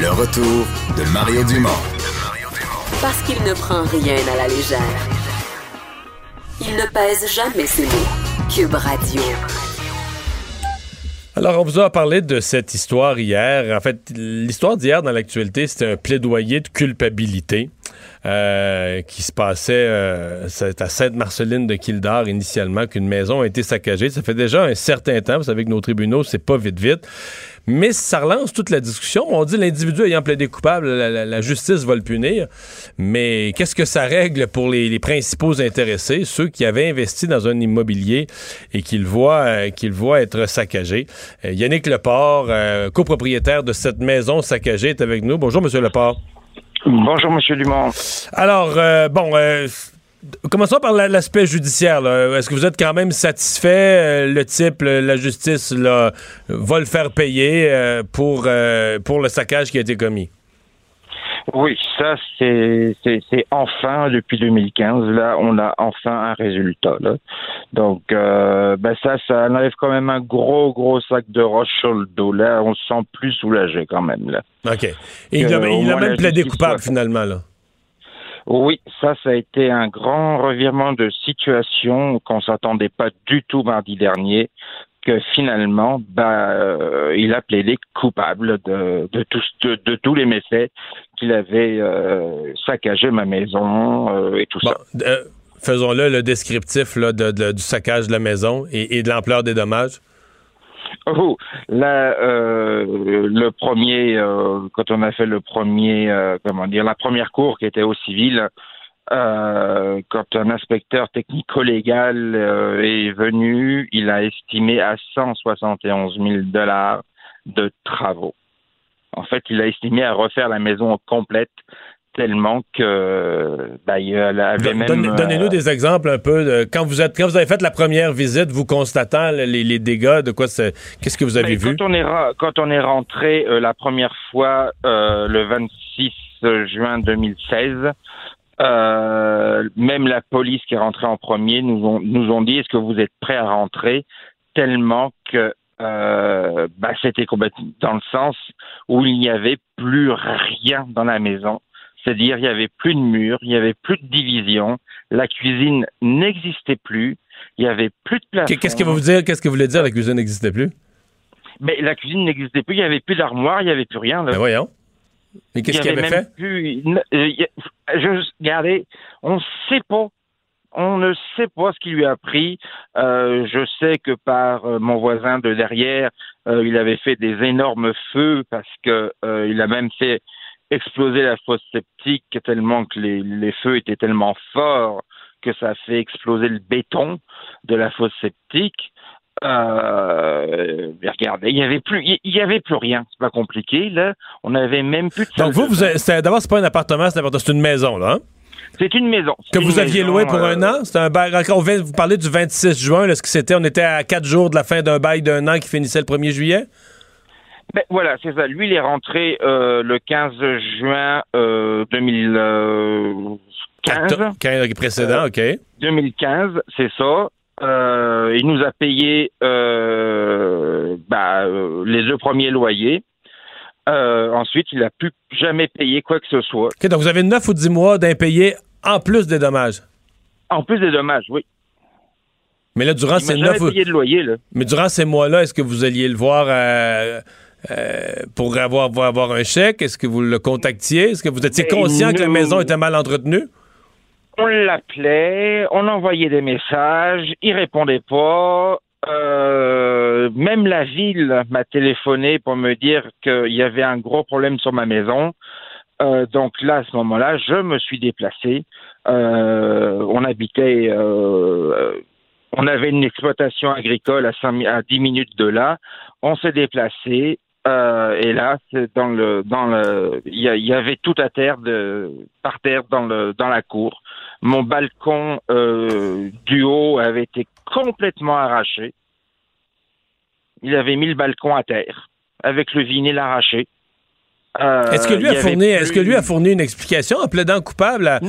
Le retour de Mario Dumont. Parce qu'il ne prend rien à la légère. Il ne pèse jamais ses mots. Cube Radio. Alors, on vous a parlé de cette histoire hier. En fait, l'histoire d'hier dans l'actualité, c'était un plaidoyer de culpabilité euh, qui se passait euh, à Sainte-Marceline de Kildare initialement, qu'une maison a été saccagée. Ça fait déjà un certain temps. Vous savez que nos tribunaux, c'est pas vite vite. Mais ça relance toute la discussion. On dit l'individu ayant plaidé coupable, la, justice va le punir. Mais qu'est-ce que ça règle pour les, principaux intéressés, ceux qui avaient investi dans un immobilier et qui le voient, euh, qui le voient être saccagé? Euh, Yannick Leport, copropriétaire de cette maison saccagée, est avec nous. Bonjour, Monsieur Leport. Bonjour, Monsieur Dumont. Alors, euh, bon, euh, commençons par la- l'aspect judiciaire. Est-ce que vous êtes quand même satisfait? euh, le type, la justice, va le faire payer pour, pour le saccage qui a été commis? Oui, ça, c'est enfin, depuis 2015, là, on a enfin un résultat. Là. Donc, euh, ben ça, ça enlève quand même un gros, gros sac de roche sur le dos. Là, on se sent plus soulagé quand même. Là. OK. Et il a, Euh, il même la plaidé coupable, soit- finalement, là. Oui, ça, ça a été un grand revirement de situation qu'on s'attendait pas du tout mardi dernier. Que finalement, bah, euh, il a plaidé coupable de, de, tous, de, de tous les méfaits qu'il avait euh, saccagé ma maison euh, et tout Bon, ça. euh, faisons-le, le descriptif là, de- de- du saccage de la maison et, et de l'ampleur des dommages. Oh, là, le premier, quand on a fait le premier, comment dire, la première cour qui était au civil, euh, quand un inspecteur technico-légal euh, est venu, il a estimé à 171 000 dollars de travaux. En fait, il a estimé à refaire la maison complète tellement que bah, il avait même. Donne- Donnez-nous euh, des exemples un peu de quand vous êtes quand vous avez fait la première visite, vous constatant les, les dégâts, de quoi c'est qu'est-ce que vous avez Mais vu? Quand on est, ra- quand on est rentré euh, la première fois le 26 juin 2016, euh, même la police qui est rentrée en premier nous ont, nous ont dit est-ce que vous êtes prêts à rentrer? Tellement que euh, bah, c'était complètement dans le sens où il n'y avait plus rien dans la maison. C'est-à-dire, il n'y avait plus de murs, il n'y avait plus de division, la cuisine n'existait plus, il n'y avait plus de plafond. Qu'est-ce que vous dire? Qu'est-ce que vous voulez dire la cuisine n'existait plus? Mais la cuisine n'existait plus, il n'y avait plus d'armoire, il n'y avait plus rien. là. Ben voyons. Mais qu'est-ce qu'il avait fait? plus euh, je, regardez, on ne sait pas. On ne sait pas ce qui lui a pris. Euh, je sais que par euh, mon voisin de derrière, euh, il avait fait des énormes feux parce que euh, il a même fait exploser la fosse septique tellement que les, les feux étaient tellement forts que ça a fait exploser le béton de la fosse septique. Euh, mais regardez, il y avait plus, il y avait plus rien. C'est pas compliqué là. On avait même plus de. Donc vous, vous d'abord c'est pas un appartement, c'est une maison là. hein? C'est une maison. Que vous aviez loué pour euh, un an? C'était un bail. Quand on vient- vous parlez du 26 juin, là, ce que c'était, on était à quatre jours de la fin d'un bail d'un an qui finissait le 1er juillet? Ben, voilà, c'est ça. Lui, il est rentré euh, le 15 juin euh, 2015. Quinze précédent, OK. 2015, c'est ça. Euh, il nous a payé euh, bah, euh, les deux premiers loyers. Ensuite, il n'a plus jamais payé quoi que ce soit. Donc vous avez 9 ou 10 mois d'impayés en plus des dommages? En plus des dommages, oui. Mais là, durant Il ces m'a jamais 9 ou- payé de loyer, là. Mais durant ces mois-là, est-ce que vous alliez le voir pour avoir, avoir un chèque? Est-ce que vous le contactiez? Est-ce que vous étiez Ben, conscient que la maison était mal entretenue? On l'appelait, on envoyait des messages, il répondait pas. Euh, même la ville m'a téléphoné pour me dire qu'il y avait un gros problème sur ma maison. Euh, donc là, à ce moment-là, je me suis déplacé. Euh, on habitait, on avait une exploitation agricole à, 5 mi- à 10 minutes de là. On s'est déplacé. Euh, et là, c'est dans le, dans le, il y, avait tout à terre de, par terre dans le, dans la cour. Mon balcon euh, du haut avait été complètement arraché. Il avait mis le balcon à terre avec le vinyle arraché. Euh, Est-ce que lui a fourni, est-ce que lui a fourni une explication en plaidant coupable? à-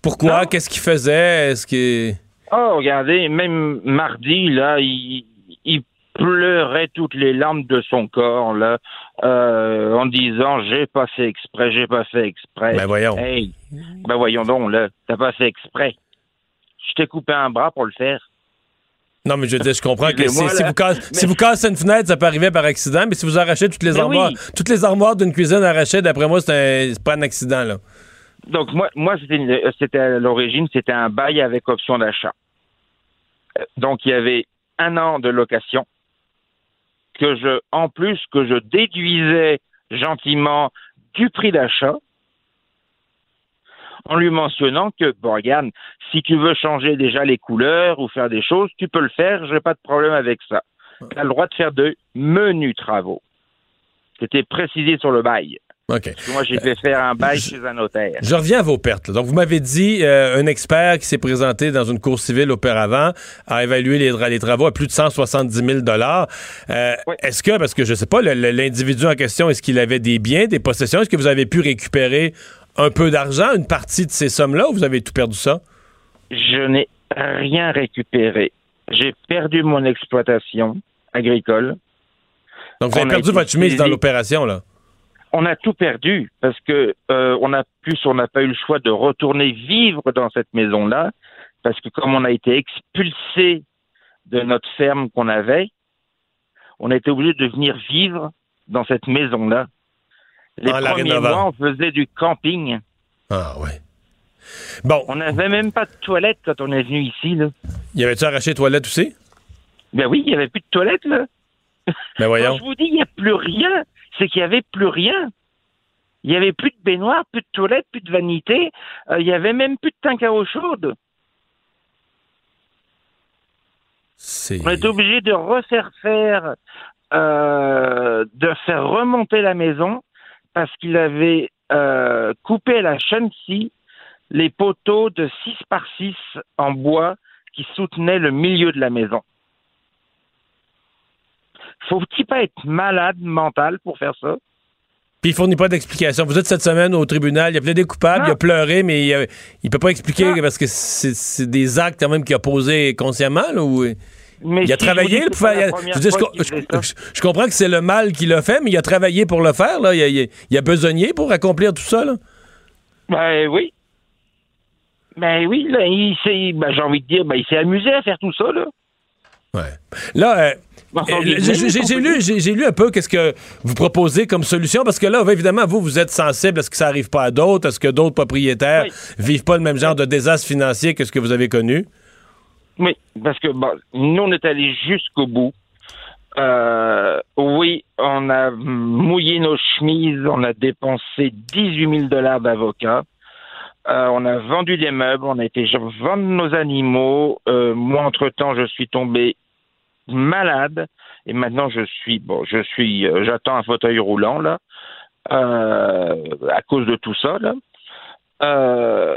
Pourquoi? Qu'est-ce qu'il faisait? Est-ce que. Oh, regardez, même mardi, là, il pleurait toutes les larmes de son corps, là, euh, en disant j'ai pas fait exprès, j'ai pas fait exprès. Ben voyons. Hey, ben voyons donc, là, t'as pas fait exprès. Je t'ai coupé un bras pour le faire. Non, mais je je comprends que si, vous Mais- si vous cassez une fenêtre, ça peut arriver par accident, mais si vous arrachez toutes les armoires, oui. toutes les armoires d'une cuisine arrachées, d'après moi, c'est pas un accident, là. Donc moi, moi c'était, une- c'était à l'origine, c'était un bail avec option d'achat. Euh, Donc il y avait un an de location que je, en plus que je déduisais gentiment du prix d'achat, en lui mentionnant que bon regarde, si tu veux changer déjà les couleurs ou faire des choses, tu peux le faire, j'ai pas de problème avec ça. Tu as le droit de faire de menus travaux. C'était précisé sur le bail. OK. Moi, j'ai fait faire un bail chez un notaire. Je reviens à vos pertes. là. Donc, vous m'avez dit euh, un expert qui s'est présenté dans une cour civile auparavant a évalué les, les travaux à plus de 170 000 euh, Est-ce que, parce que je sais pas, l'individu en question, est-ce qu'il avait des biens, des possessions? Est-ce que vous avez pu récupérer un peu d'argent, une partie de ces sommes-là, ou vous avez tout perdu ça? Je n'ai rien récupéré. J'ai perdu mon exploitation agricole. Donc, vous avez perdu votre chemise dans l'opération, là. On a tout perdu parce que euh, on a plus, on n'a pas eu le choix de retourner vivre dans cette maison-là parce que comme on a été expulsé de notre ferme qu'on avait, on a été obligé de venir vivre dans cette maison-là. Les la premiers mois, on faisait du camping. Ah ouais. Bon. On n'avait même pas de toilette quand on est venu ici, là. Y avait-tu arraché les toilettes aussi? Ben oui, il n'y avait plus de toilette, là. Ben voyons. Quand je vous dis, il n'y a plus rien. C'est qu'il n'y avait plus rien. Il n'y avait plus de baignoire, plus de toilette, plus de vanité. Euh, il n'y avait même plus de tank à eau chaude. C'est... On était obligé de refaire faire, euh, de faire remonter la maison parce qu'il avait euh, coupé à la chaîne-ci les poteaux de 6 par 6 en bois qui soutenaient le milieu de la maison. Faut-il pas être malade mental pour faire ça? Puis il fournit pas d'explication. Vous êtes cette semaine au tribunal, il a plaidé coupable, il a pleuré, mais il, a- il peut pas expliquer parce que c'est, des actes quand même qu'il a posés consciemment, là, ou... Mais il a si travaillé je pour faire- je qu'il comprends que c'est le mal qui l'a fait, mais il a travaillé pour le faire, là. Il a, il a- il a besogné pour accomplir tout ça, là. Ben oui. Ben oui, là, il s'est, ben, j'ai envie de dire, ben, il s'est amusé à faire tout ça, là. Là, euh, Euh, j'ai, lu, j'ai, lu un peu qu'est-ce que vous proposez comme solution, parce que là, évidemment, vous, vous êtes sensible à ce que ça arrive pas à d'autres, à ce que d'autres propriétaires vivent pas le même genre de désastre financier que ce que vous avez connu? Oui, parce que bon, nous, on est allé jusqu'au bout. Euh, oui, on a mouillé nos chemises, on a dépensé 18 000 dollars d'avocat. Euh, on a vendu des meubles, on a été vendre nos animaux. Euh, moi, entre-temps, je suis tombé malade et maintenant je suis bon, je suis, euh, j'attends un fauteuil roulant là euh, à cause de tout ça là. Euh,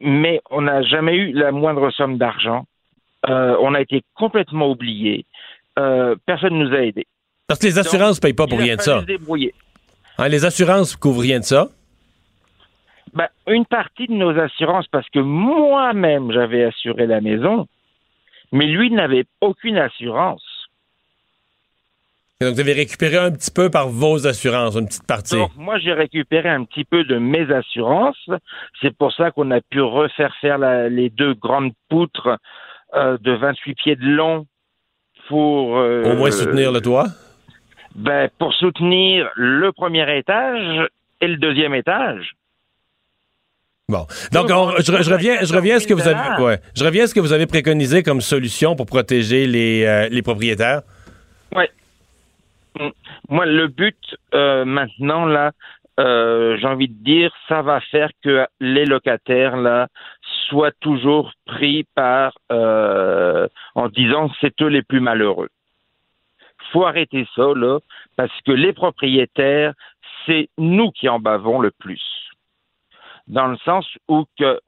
mais on n'a jamais eu la moindre somme d'argent. Euh, on a été complètement oubliés. Personne ne nous a aidés. Parce que les assurances ne payent pas pour rien de ça. Hein, les assurances couvrent rien de ça. Ben, une partie de nos assurances, parce que moi-même j'avais assuré la maison, mais lui n'avait aucune assurance. Et donc, vous avez récupéré un petit peu par vos assurances, une petite partie. Donc, moi, j'ai récupéré un petit peu de mes assurances. C'est pour ça qu'on a pu refaire faire la- les deux grandes poutres euh, de 28 pieds de long pour... euh, Au moins soutenir le toit? ben, pour soutenir le premier étage et le deuxième étage. Bon. Donc, on- je, je reviens, je reviens à ce que vous avez, ouais, je reviens à ce que vous avez préconisé comme solution pour protéger les, euh, les propriétaires. Ouais. Mm. Moi, le but euh, maintenant, là, euh, j'ai envie de dire, ça va faire que les locataires, là, soient toujours pris par, euh, en disant c'est eux les plus malheureux. faut arrêter ça, là, parce que les propriétaires, c'est nous qui en bavons le plus. Dans le sens où que,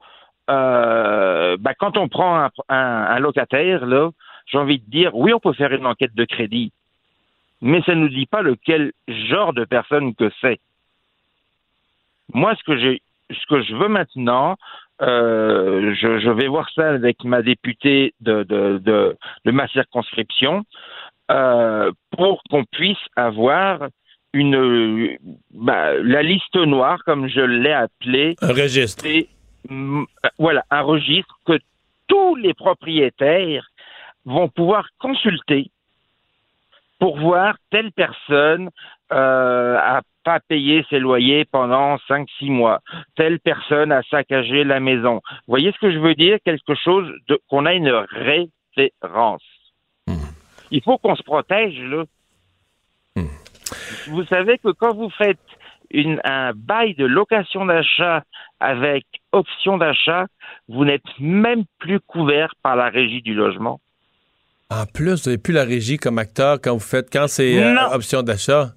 euh, ben, quand on prend un, locataire, là, j'ai envie de dire, oui, on peut faire une enquête de crédit, mais ça ne nous dit pas lequel genre de personne que c'est. Moi, ce que j'ai, ce que je veux maintenant, euh, je, je vais voir ça avec ma députée de, de, de, de ma circonscription, euh, pour qu'on puisse avoir une bah, la liste noire, comme je l'ai appelée. Un registre. C'est, mm, voilà, un registre que tous les propriétaires vont pouvoir consulter pour voir telle personne euh, a pas payé ses loyers pendant 5-6 mois. Telle personne a saccagé la maison. Vous voyez ce que je veux dire? Quelque chose de, qu'on a une référence. Il faut qu'on se protège, là. Vous savez que quand vous faites une, un bail de location d'achat avec option d'achat, vous n'êtes même plus couvert par la régie du logement. En plus, vous n'avez plus la régie comme acteur quand vous faites, quand c'est euh, option d'achat.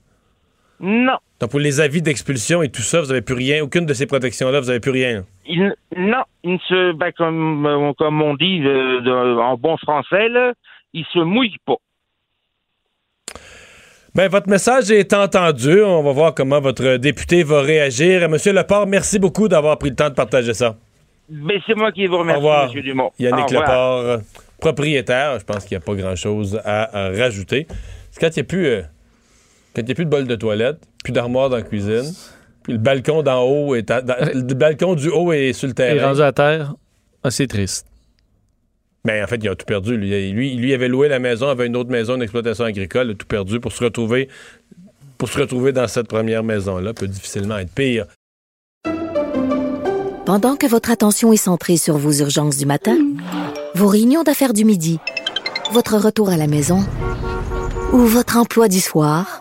Non. Donc, pour les avis d'expulsion et tout ça, vous n'avez plus rien. Aucune de ces protections-là, vous n'avez plus rien. Il, non, il se, ben, comme, euh, comme on dit euh, de- en bon français, là, il se mouille pas. Ben, votre message est entendu. On va voir comment votre député va réagir. Monsieur Leport, merci beaucoup d'avoir pris le temps de partager ça. Mais c'est moi qui vous remercie, Au revoir. M. Dumont. Yannick Au revoir. Leport, euh, propriétaire. Je pense qu'il n'y a pas grand-chose à, euh, rajouter. C'est quand il n'y a plus... euh, quand il y a plus de bol de toilette, plus d'armoire dans la cuisine, puis le balcon d'en haut est... à- dans- le balcon du haut est sur le Et terrain. rendu à terre, ah, c'est triste. Ben, en fait, il a tout perdu. Lui, lui, avait loué la maison, avait une autre maison d'exploitation agricole, a tout perdu pour se retrouver pour se retrouver dans cette première maison-là. Peut difficilement être pire. Pendant que votre attention est centrée sur vos urgences du matin, vos réunions d'affaires du midi, votre retour à la maison ou votre emploi du soir,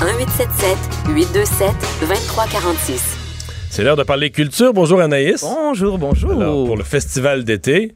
1877 827 2346. C'est l'heure de parler culture. Bonjour Anaïs. Bonjour, bonjour. Alors, pour le festival d'été,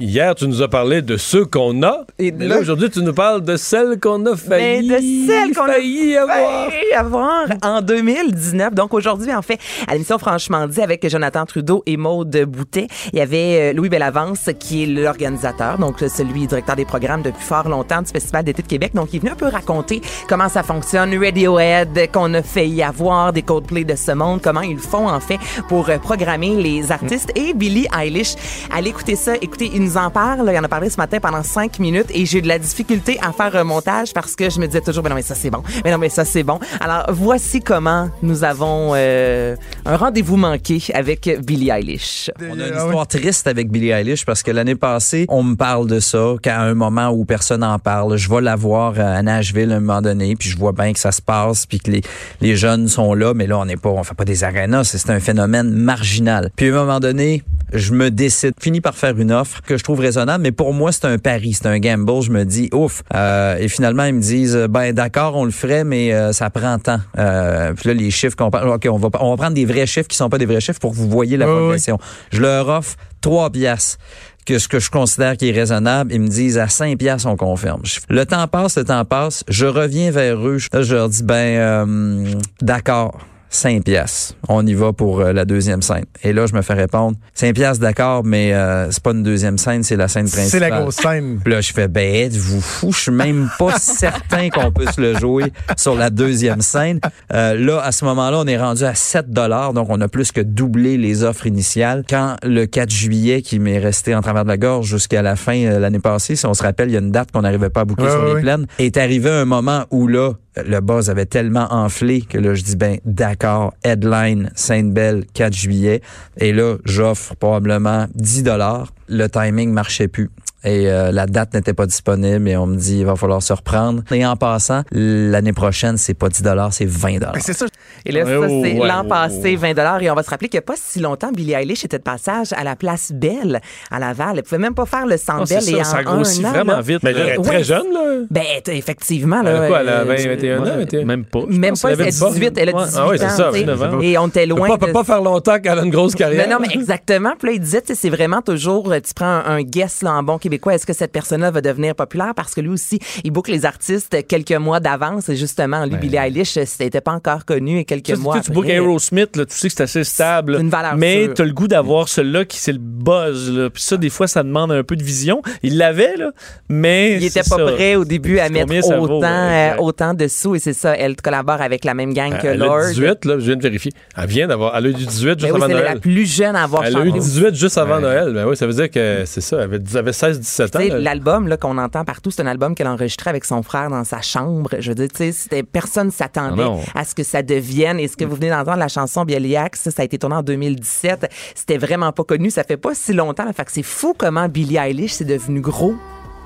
hier, tu nous as parlé de ceux qu'on a. Et Mais là, là- aujourd'hui, tu nous parles de celles qu'on a failli, Mais de celles qu'on a failli avoir. failli avoir en 2019. Donc aujourd'hui, en fait, à l'émission Franchement dit avec Jonathan Trudeau et Maude Boutet, il y avait euh, Louis Bellavance qui est l'organisateur, donc celui directeur des programmes depuis fort longtemps du Festival d'été de Québec. Donc il est venu un peu raconter comment ça fonctionne, Radiohead qu'on a failli avoir, des Coldplay de ce monde, comment ils font en fait pour euh, programmer les artistes et Billie Eilish. Allez écouter ça. Écoutez, il nous en parle. Il en a parlé ce matin pendant cinq minutes et j'ai eu de la difficulté à faire un montage parce que je me disais toujours, mais non, mais ça c'est bon. Mais non, mais ça c'est bon. Alors, voici comment nous avons euh, un rendez-vous manqué avec Billie Eilish. On a une histoire triste avec Billie Eilish parce que l'année passée, on me parle de ça, qu'à un moment où personne n'en parle, je vais la voir à Nashville à un moment donné, puis je vois bien que ça se passe, puis que les, les jeunes sont là, mais là, on n'est pas, on fait pas des arénas, c'est c'est un phénomène marginal. Puis à un moment donné, je me décide, finis par faire une offre que je trouve raisonnable, mais pour moi, c'est un pari, c'est un gamble. Je me dis, ouf. Euh, et finalement, ils me disent, ben d'accord, on le ferait, mais euh, ça prend temps. Euh, puis là, les chiffres qu'on parle, OK, on va, on va prendre des vrais chiffres qui sont pas des vrais chiffres pour que vous voyez la Oui, oui. progression. Je leur offre trois piastres que ce que je considère qui est raisonnable, ils me disent à 5 piastres, on confirme. Le temps passe, le temps passe, je reviens vers eux, je leur dis, ben, euh, d'accord. 5 piastres. On y va pour euh, la deuxième scène. Et là, je me fais répondre, 5 piastres, d'accord, mais euh, c'est pas une deuxième scène, c'est la scène principale. C'est la grosse scène. Puis là, je fais, ben, êtes-vous fou? Je suis même pas <laughs> certain qu'on puisse le jouer sur la deuxième scène. Euh, là, à ce moment-là, on est rendu à 7 dollars, donc on a plus que doublé les offres initiales. Quand le 4 juillet, qui m'est resté en travers de la gorge jusqu'à la fin euh, l'année passée, si on se rappelle, il y a une date qu'on n'arrivait pas à boucler Ouais, sur ouais, les plaines, est arrivé un moment où là, le buzz avait tellement enflé que là, je dis, ben, d'accord, headline, Sainte-Belle, 4 juillet. Et là, j'offre probablement 10 dollars. Le timing marchait plus. Et euh, la date n'était pas disponible et on me dit il va falloir se reprendre. Et en passant, l'année prochaine, c'est pas 10 dollars, c'est 20 dollars. C'est ça. Et là, ça, Oh, c'est ouais. l'an passé, 20 Et on va se rappeler qu'il n'y a pas si longtemps, Billie Eilish était de passage à la place Belle, à Laval. Elle pouvait même pas faire le centre Ah, Belle. ça, et en ça grossit un vraiment là- vite, Mais elle est très jeune, là. Ben, effectivement. Là, Elle a quoi, elle a euh, 20, 21 ans, Ouais, 21? Même pas. je Même pas, elle a avait 18, elle a Ouais. 18 Ah oui, c'est ans. ça, tu sais. 19 ans. Et on était loin. Peut pas, de- peut pas faire longtemps qu'elle a une grosse carrière. Mais non, mais exactement. Puis là, il disait, c'est vraiment toujours, euh, tu prends un, un guess là, en bon québécois, est-ce que cette personne-là va devenir populaire? Parce que lui aussi, il boucle les artistes quelques mois d'avance. Et justement, lui, Billie Eilish, euh, c'était pas encore connu et quelques sais, mois tu, tu bookes. Aerosmith, là, tu sais que c'est assez stable. une valeur mais tu as le goût d'avoir celui-là qui c'est le buzz. Là. Puis ça, des fois, ça demande un peu de vision. Il l'avait, là, mais. Il était pas ça. prêt au début à mettre ça vaut, autant, ouais, euh, autant de sous. Et c'est ça, elle collabore avec la même gang que Elle Lord. a 18, là, je viens de vérifier. Elle vient d'avoir. Elle a eu 18 juste Ben oui, avant c'est la Noël. plus jeune à avoir Elle a eu 18 juste avant Noël. Ben oui, ça veut dire que c'est ça. Elle avait, elle avait 16-17 ans. Tu sais, là. L'album qu'on entend partout, c'est un album qu'elle a enregistré avec son frère dans sa chambre. Je veux dire, tu sais, personne s'attendait à ce que ça devienne. Et ce que vous venez d'entendre, la chanson Bieliac, ça, ça a été tourné en 2017. C'était vraiment pas connu. Ça fait pas si longtemps. Là. Fait que c'est fou comment Billie Eilish c'est devenu gros.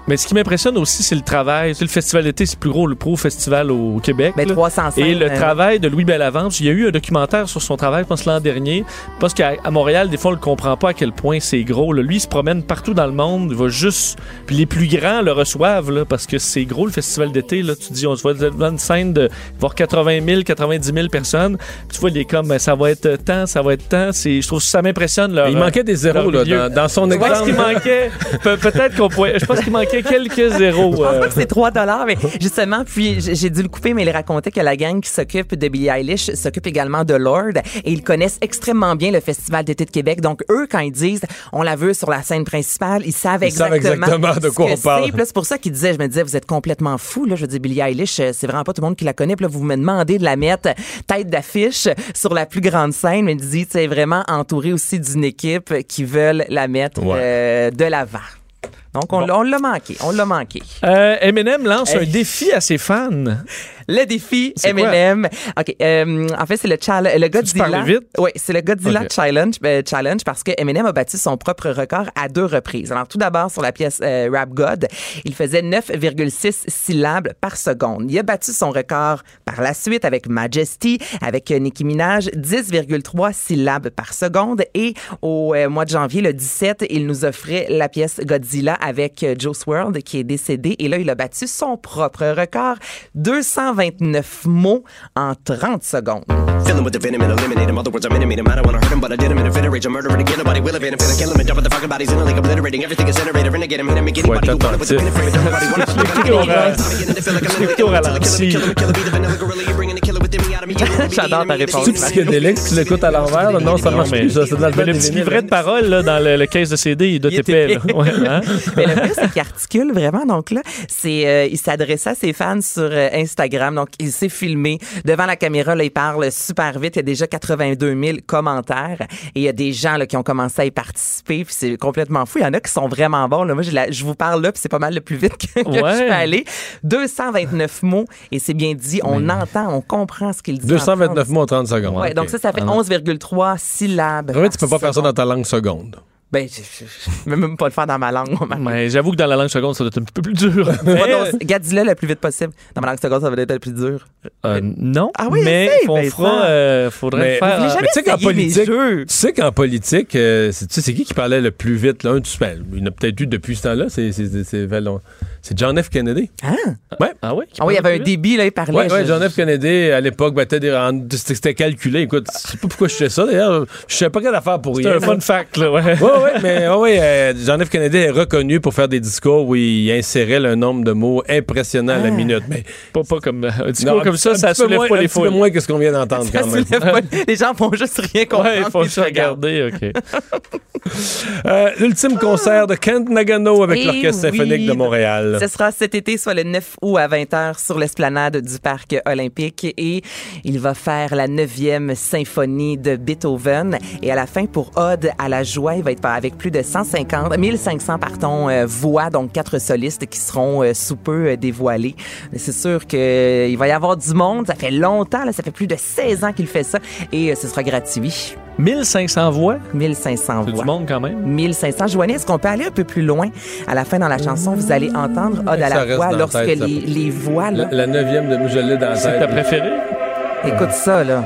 Mais ce qui m'impressionne aussi, c'est le travail. Tu sais, le festival d'été, c'est le plus gros, le pro festival au Québec. Ben, là. 300 scènes, Et le euh, travail de Louis Bellavance, il y a eu un documentaire sur son travail, je pense l'an dernier. Parce qu'à à Montréal, des fois, on le comprend pas à quel point c'est gros. là. Lui, il se promène partout dans le monde. Il va juste. Puis les plus grands le reçoivent, là, parce que c'est gros le festival d'été. Là. Tu dis, on se voit devant une scène de voir 80 000, 90 000 personnes. Puis tu vois, il est comme, ben, ça va être tant, ça va être tant. C'est, je trouve que ça m'impressionne. leur- Il manquait des zéros, leur là, dans- dans son Je pense exemple. qu'il manquait? Pe- peut-être qu'on pourrait. Je pense qu'il manquait quelques zéros. Je pense euh. que c'est 3 dollars, mais justement, puis j'ai dû le couper, mais il racontait que la gang qui s'occupe de Billie Eilish s'occupe également de Lord et ils connaissent extrêmement bien le Festival d'été de Québec. Donc, eux, quand ils disent on la veut sur la scène principale, ils savent Ils savent exactement, de quoi on parle. c'est. Pour ça qu'ils disaient, je me disais, vous êtes complètement fou. Là, je dire, Billie Eilish, euh, c'est vraiment pas tout le monde qui la connaît. Puis là, vous me demandez de la mettre tête d'affiche sur la plus grande scène, mais ils disent, c'est vraiment entouré aussi d'une équipe qui veulent la mettre Ouais. euh, de l'avant. Donc, on l'a- on l'a manqué. On l'a manqué. Euh, Eminem lance un défi à ses fans. Le défi? M&M. OK. euh, en fait, c'est le, chal- le Godzilla. parles vite? Oui, c'est le Godzilla. Challenge, euh, challenge parce que Eminem a battu son propre record à deux reprises. Alors, tout d'abord, sur la pièce euh, Rap God, il faisait 9,6 syllabes par seconde. Il a battu son record par la suite avec Majesty, avec Nicki Minaj, 10,3 syllabes par seconde. Et au euh, mois de janvier, le 17, il nous offrait la pièce Godzilla avec euh, Joe World qui est décédé. Et là, il a battu son propre record, 229 mots en 30 secondes. Fill him with the venom and eliminate him. Other words, I'm intimate him. I don't wanna hurt him, but I did him in a fit of rage. I'm murdering again. Nobody will evade him. Finna kill him and dump the fucking bodies in a lake, obliterating everything incinerator. Renegade him, hit him, get anybody who want it with a pin and frame. Nobody wanna Au ralenti. Au ralenti. kill him, kill him, be the vanilla gorilla. You're bringing the J'adore ta réponse. C'est psychédélique, tu l'écoutes à l'envers, non, ça marche mais- plus, c'est dans le petit livret de parole là, dans le, le caisse de CD, il doit Il est t'épais. là. épais. Ouais, hein? <laughs> Mais le pire, c'est qu'il articule vraiment. Donc là, c'est, euh, il s'adressait à ses fans sur euh, Instagram. Donc, il s'est filmé devant la caméra. Là, il parle super vite. Il y a déjà 82 000 commentaires. Et il y a des gens là, qui ont commencé à y participer. Puis c'est complètement fou. Il y en a qui sont vraiment bons. Là. Moi, la- je vous parle là, puis c'est pas mal le plus vite que, que Ouais. je peux aller. 229 mots. Et c'est bien dit. On entend, on comprend ce qu'il dit. en 229 mots en 30 secondes. Ouais, donc ça, ça fait Ah non. 11,3 syllabes. Vraiment, tu peux pas faire ça dans ta langue seconde. Ben, je, je, je vais même pas le faire dans ma langue. Mais j'avoue que dans la langue seconde, ça doit être un petit peu plus dur. Moi, <laughs> Mais, donc, Gars, dis-le le plus vite possible. Dans ma langue seconde, ça va être le plus dur. euh, non, Ah oui, mais on fera, euh, faudrait Mais- faire. Euh, Mais tu sais qu'en politique, tu sais qu'en politique, euh, c'est- tu sais, c'est qui qui parlait le plus vite? Là? Un, tu- ben, il y en a peut-être eu depuis ce temps-là. C'est, c'est, c'est, c'est, c'est John F. Kennedy. Hein? Ouais. Ah oui? Ah oui, il y avait un débit, là, il parlait. Ouais, John F. Kennedy, à l'époque, battait des en- c'était, calculé. Écoute, je sais pas pourquoi je sais ça, d'ailleurs. Je sais pas quelle affaire pour C'est rien. un fun fact, là, ouais. Ouais, ouais, mais ouais, ouais, euh, John F. Kennedy est reconnu pour faire des discours où il insérait le nombre de mots impressionnant à la minute. Mais Pas, pas comme euh, un discours non, comme un ça, ça peu soulève moins- pas un les petit peu foules. moins que ce qu'on vient d'entendre <laughs> Ça quand même. soulève pas- Les gens vont juste rien comprendre. Ouais, il faut puis se te regardent. regarder, OK. <laughs> Euh, L'ultime concert de Kent Nagano avec Eh l'Orchestre oui. symphonique de Montréal. Ce sera cet été, soit le 9 août à 20h sur l'esplanade du Parc olympique et il va faire la 9e symphonie de Beethoven et à la fin pour Ode à la joie, il va être avec plus de 150 1500 pardon euh, voix donc quatre solistes qui seront euh, sous peu euh, dévoilés. C'est sûr que euh, il va y avoir du monde, ça fait longtemps là, ça fait plus de 16 ans qu'il fait ça et ce sera gratuit. 1500 voix? 1500 C'est voix. du monde quand même. 1500. Joanie, est-ce qu'on peut aller un peu plus loin? À la fin, dans la chanson, vous allez entendre Ode à la voix lorsque tête, les, les voix, là, La, la neuvième de l'ai dans la C'est ta préférée? écoute ça, là.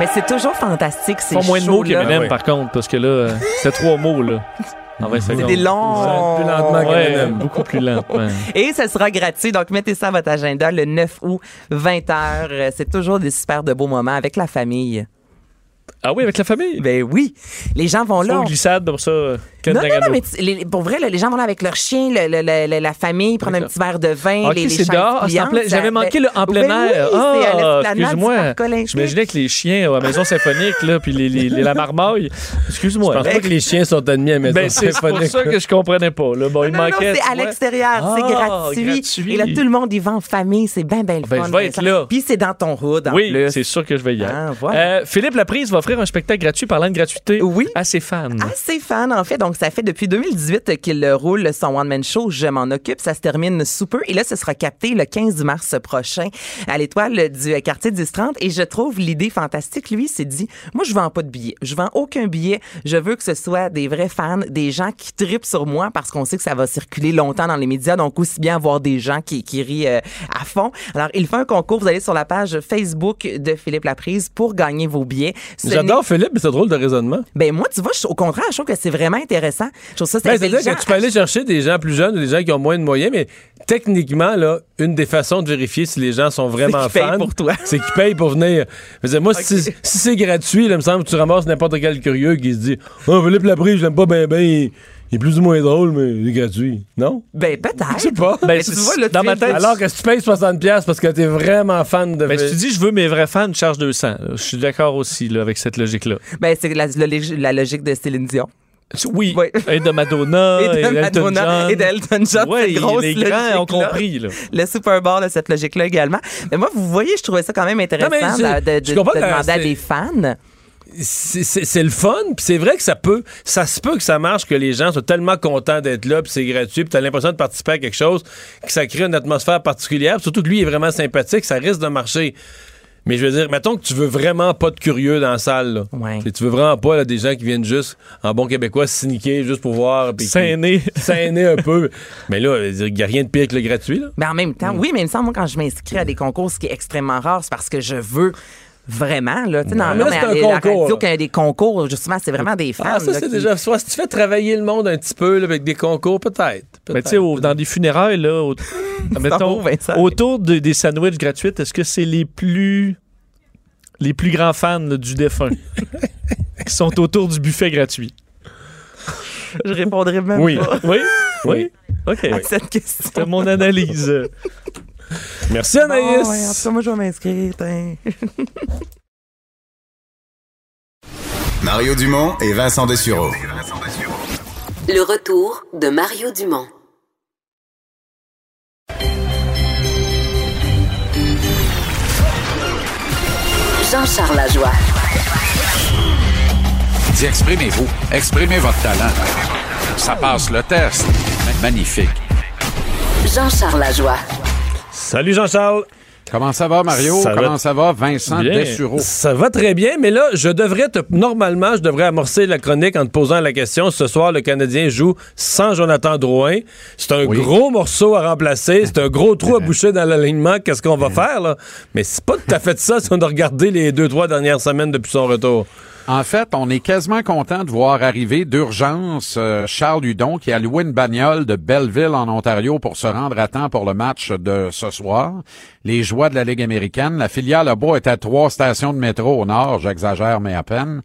Mais c'est toujours fantastique, ces Pas moins de mots qu'Eminem, par contre, parce que là, euh, c'est trois mots, là. En 20 C'est des longs... Plus lentement Ouais, qu'Eminem. beaucoup plus lent. ouais. Et ça sera gratuit, donc mettez ça à votre agenda le 9 août, 20h. C'est toujours des super de beaux moments avec la famille. Ah oui, avec la famille? Ben oui, les gens vont là. Trop glissade pour ça. euh, Non, non, non, mais les- pour vrai, là, les gens vont là avec leur chien, le- le- le- le- la famille, prendre un petit verre de vin, Ok, les, les c'est dehors? Ah, J'avais manqué ben- le en plein ben air. oui, ah, excuse-moi. J'imaginais que les chiens à la maison symphonique, là, puis les, les- les- la marmaille. Je Excuse-moi. pense pas que les chiens sont admis à la maison Ben, c'est pour symphonique. ça que je comprenais pas. Là. Bon, il Non, non, manquait. c'est à l'extérieur, c'est Ah, gratuit. Et là, tout le monde y va en famille, c'est bien, bien le Ben, fun. je vais être là. Puis c'est dans ton hood, Oui, c'est sûr que je vais y aller. Ah, voilà. Euh, Philippe Laprise va offrir un spectacle gratuit parlant de gratuité Oui. à ses fans. Assez fan, en fait. Donc, ça fait depuis 2018 qu'il roule son one-man show Je m'en occupe. Ça se termine sous peu. Et là, ce sera capté le 15 mars prochain à l'étoile du quartier 1030. Et je trouve l'idée fantastique. Lui, il s'est dit, moi, je vends pas de billets. Je vends aucun billet. Je veux que ce soit des vrais fans, des gens qui tripent sur moi parce qu'on sait que ça va circuler longtemps dans les médias. Donc, aussi bien avoir des gens qui, qui rient euh, à fond. Alors, il fait un concours. Vous allez sur la page Facebook de Philippe Laprise pour gagner vos billets. J'adore Philippe, mais c'est drôle de raisonnement. ben moi, tu vois, je- au contraire, je trouve que c'est vraiment intéressant. Je trouve ça, Ben, c'est C'est-à-dire que tu peux aller chercher des gens plus jeunes ou des gens qui ont moins de moyens, mais techniquement, là, une des façons de vérifier si les gens sont vraiment fans, pour toi. c'est qu'ils payent pour venir. Dire, moi, si, si c'est gratuit, là, il me semble que tu ramasses n'importe quel curieux qui se dit « Oh, Philippe Laprise, je l'aime pas bien, bien, il, est plus ou moins drôle, mais il est gratuit. » Non? Ben peut-être. Je sais pas. Ben, tu vois, là, tu dans ma tête, Alors que si tu payes 60$ parce que t'es vraiment fan de... Ben, si tu dis je veux mes vrais fans, je charge 200. là. Je suis d'accord aussi là, avec cette logique-là. Ben c'est la, la, la logique de Céline Dion. Oui. Oui. Et de Madonna, <laughs> Et de Elton Madonna John. et d'Elton John, grosse les grands ont compris. Là. Le Super Bowl, cette logique-là également. Mais moi, vous voyez, je trouvais ça quand même intéressant de, que demander à des fans. C'est le fun, puis c'est vrai que ça peut, ça se peut que ça marche, que les gens soient tellement contents d'être là, puis c'est gratuit, puis t'as l'impression de participer à quelque chose, que ça crée une atmosphère particulière, puis surtout que lui est vraiment sympathique, ça risque de marcher. Mais je veux dire, mettons que tu veux vraiment pas de curieux dans la salle, là. Ouais. Tu veux vraiment pas là, des gens qui viennent juste, en bon québécois, sniquer juste pour voir, Sainer. <laughs> s'aîner un peu. Mais là, il n'y a rien de pire que le gratuit, là. Mais en même temps, oui, mais il me semble, moi, quand je m'inscris à des concours, ce qui est extrêmement rare, c'est parce que je veux vraiment, là. Tu sais, dans Mais non, c'est mais un concours, radio, là. quand il y a des concours, justement, c'est vraiment des fans. Ah, ça, c'est qui- déjà. Soit si tu fais travailler le monde un petit peu là, avec des concours, peut-être. Mais tu sais, dans des funérailles, là, au- <laughs> mettons, autour de- des sandwichs gratuits, est-ce que c'est les plus les plus grands fans là, du défunt? <laughs> qui sont autour du buffet gratuit? Je répondrai même Oui, pas. oui, oui? OK. À cette question. C'était mon analyse. <laughs> <laughs> Merci, Bon, Anaïs. ouais, en tout cas, moi, je vais m'inscrire. tiens. <laughs> Mario Dumont et Vincent Dessureau. Le retour de Mario Dumont. Jean-Charles Lajoie. Dis, exprimez-vous. Exprimez votre talent. Ça passe le test. Magnifique. Jean-Charles Lajoie. Salut Jean-Charles. Comment ça va, Mario? Ça va- Comment ça va, Vincent Bien. Dessureau? Ça va très bien, mais là, je devrais te. Normalement, je devrais amorcer la chronique en te posant la question. Ce soir, le Canadien joue sans Jonathan Drouin. C'est un gros morceau à remplacer. C'est un gros trou à <laughs> boucher dans l'alignement. Qu'est-ce qu'on va <laughs> faire, là? Mais c'est pas tout à fait ça si on a regardé les deux, trois dernières semaines depuis son retour. En fait, on est quasiment content de voir arriver d'urgence euh, Charles Hudon qui a loué une bagnole de Belleville en Ontario pour se rendre à temps pour le match de ce soir. Les joies de la Ligue américaine. La filiale a beau être à trois stations de métro au nord, j'exagère mais à peine.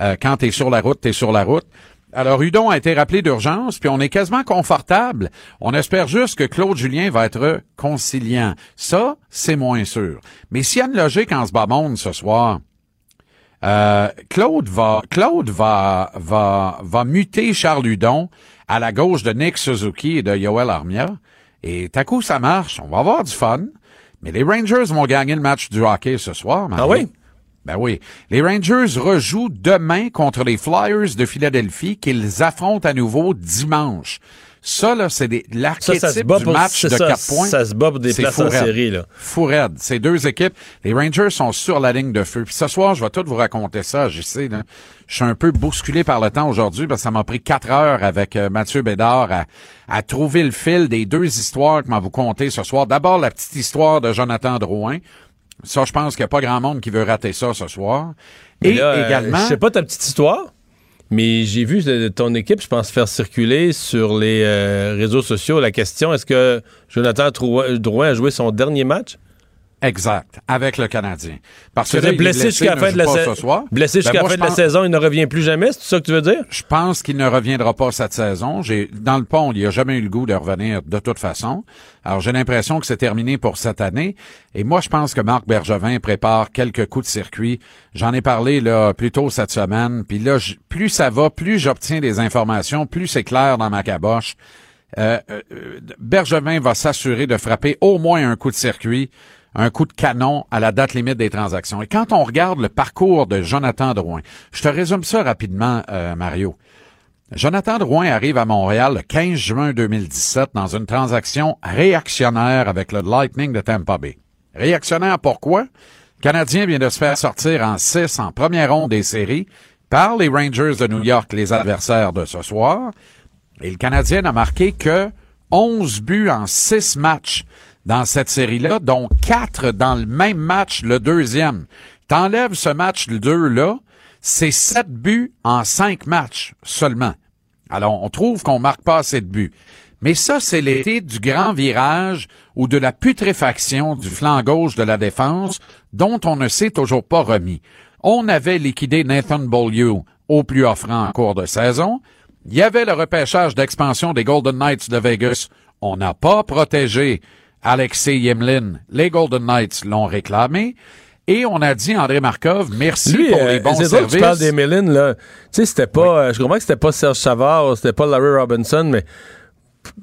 Euh, quand t'es sur la route, t'es sur la route. Alors, Hudon a été rappelé d'urgence, puis on est quasiment confortable. On espère juste que Claude Julien va être conciliant. Ça, c'est moins sûr. Mais s'il y a une logique en ce bas monde ce soir, euh, Claude va Claude va va va muter Charles Hudon à la gauche de Nick Suzuki et de Yoel Armia et à coup ça marche, on va avoir du fun. Mais les Rangers vont gagner le match du hockey ce soir. Mario. Ah oui? Ben oui. Les Rangers rejouent demain contre les Flyers de Philadelphie qu'ils affrontent à nouveau dimanche. Ça, là, c'est l'archétype du match de ça, 4 points. ça se bat pour des places en série, là. Ces deux équipes, les Rangers sont sur la ligne de feu. Puis ce soir, je vais tout vous raconter ça. Je sais, là. Je suis un peu bousculé par le temps aujourd'hui parce que ça m'a pris quatre heures avec euh, Mathieu Bédard à, à trouver le fil des deux histoires que m'a vous conter ce soir. D'abord, la petite histoire de Jonathan Drouin. Ça, je pense qu'il n'y a pas grand monde qui veut rater ça ce soir. Et là, euh, également... Je sais pas ta petite histoire, mais j'ai vu ton équipe, je pense, faire circuler sur les euh, réseaux sociaux la question est-ce que Jonathan Drouin a joué son dernier match? Exact, avec le Canadien. Parce que là, il blessé jusqu'à la fin de joue la saison. Blessé Ben, jusqu'à la fin de la saison, il ne revient plus jamais, c'est ça que tu veux dire? Je pense qu'il ne reviendra pas cette saison. J'ai dans le pont, il a jamais eu le goût de revenir de toute façon. Alors j'ai l'impression que c'est terminé pour cette année. Et moi, je pense que Marc Bergevin prépare quelques coups de circuit. J'en ai parlé là plus tôt cette semaine. Puis là, plus ça va, plus j'obtiens des informations, plus c'est clair dans ma caboche. Euh, euh, euh, Bergevin va s'assurer de frapper au moins un coup de circuit, un coup de canon à la date limite des transactions. Et quand on regarde le parcours de Jonathan Drouin, je te résume ça rapidement, euh, Mario. Jonathan Drouin arrive à Montréal le 15 juin 2017 dans une transaction réactionnaire avec le Lightning de Tampa Bay. Réactionnaire pourquoi? Le Canadien vient de se faire sortir en 6 en première ronde des séries par les Rangers de New York, les adversaires de ce soir. Et le Canadien n'a marqué que 11 buts en 6 matchs dans cette série-là, dont 4 dans le même match, le deuxième. T'enlèves ce match le 2-là, c'est 7 buts en 5 matchs seulement. Alors, on trouve qu'on marque pas assez de buts. Mais ça, c'est l'été du grand virage ou de la putréfaction du flanc gauche de la défense dont on ne s'est toujours pas remis. On avait liquidé Nathan Beaulieu au plus offrant en cours de saison. Il y avait le repêchage d'expansion des Golden Knights de Vegas. On n'a pas protégé Alexei Yemlin. Les Golden Knights l'ont réclamé. Et on a dit André Markov, merci Lui, pour euh, les bons c'est drôle que services. tu parles d'Emeline, là. Tu sais, c'était pas. euh, je comprends que c'était pas Serge Savard, c'était pas Larry Robinson, mais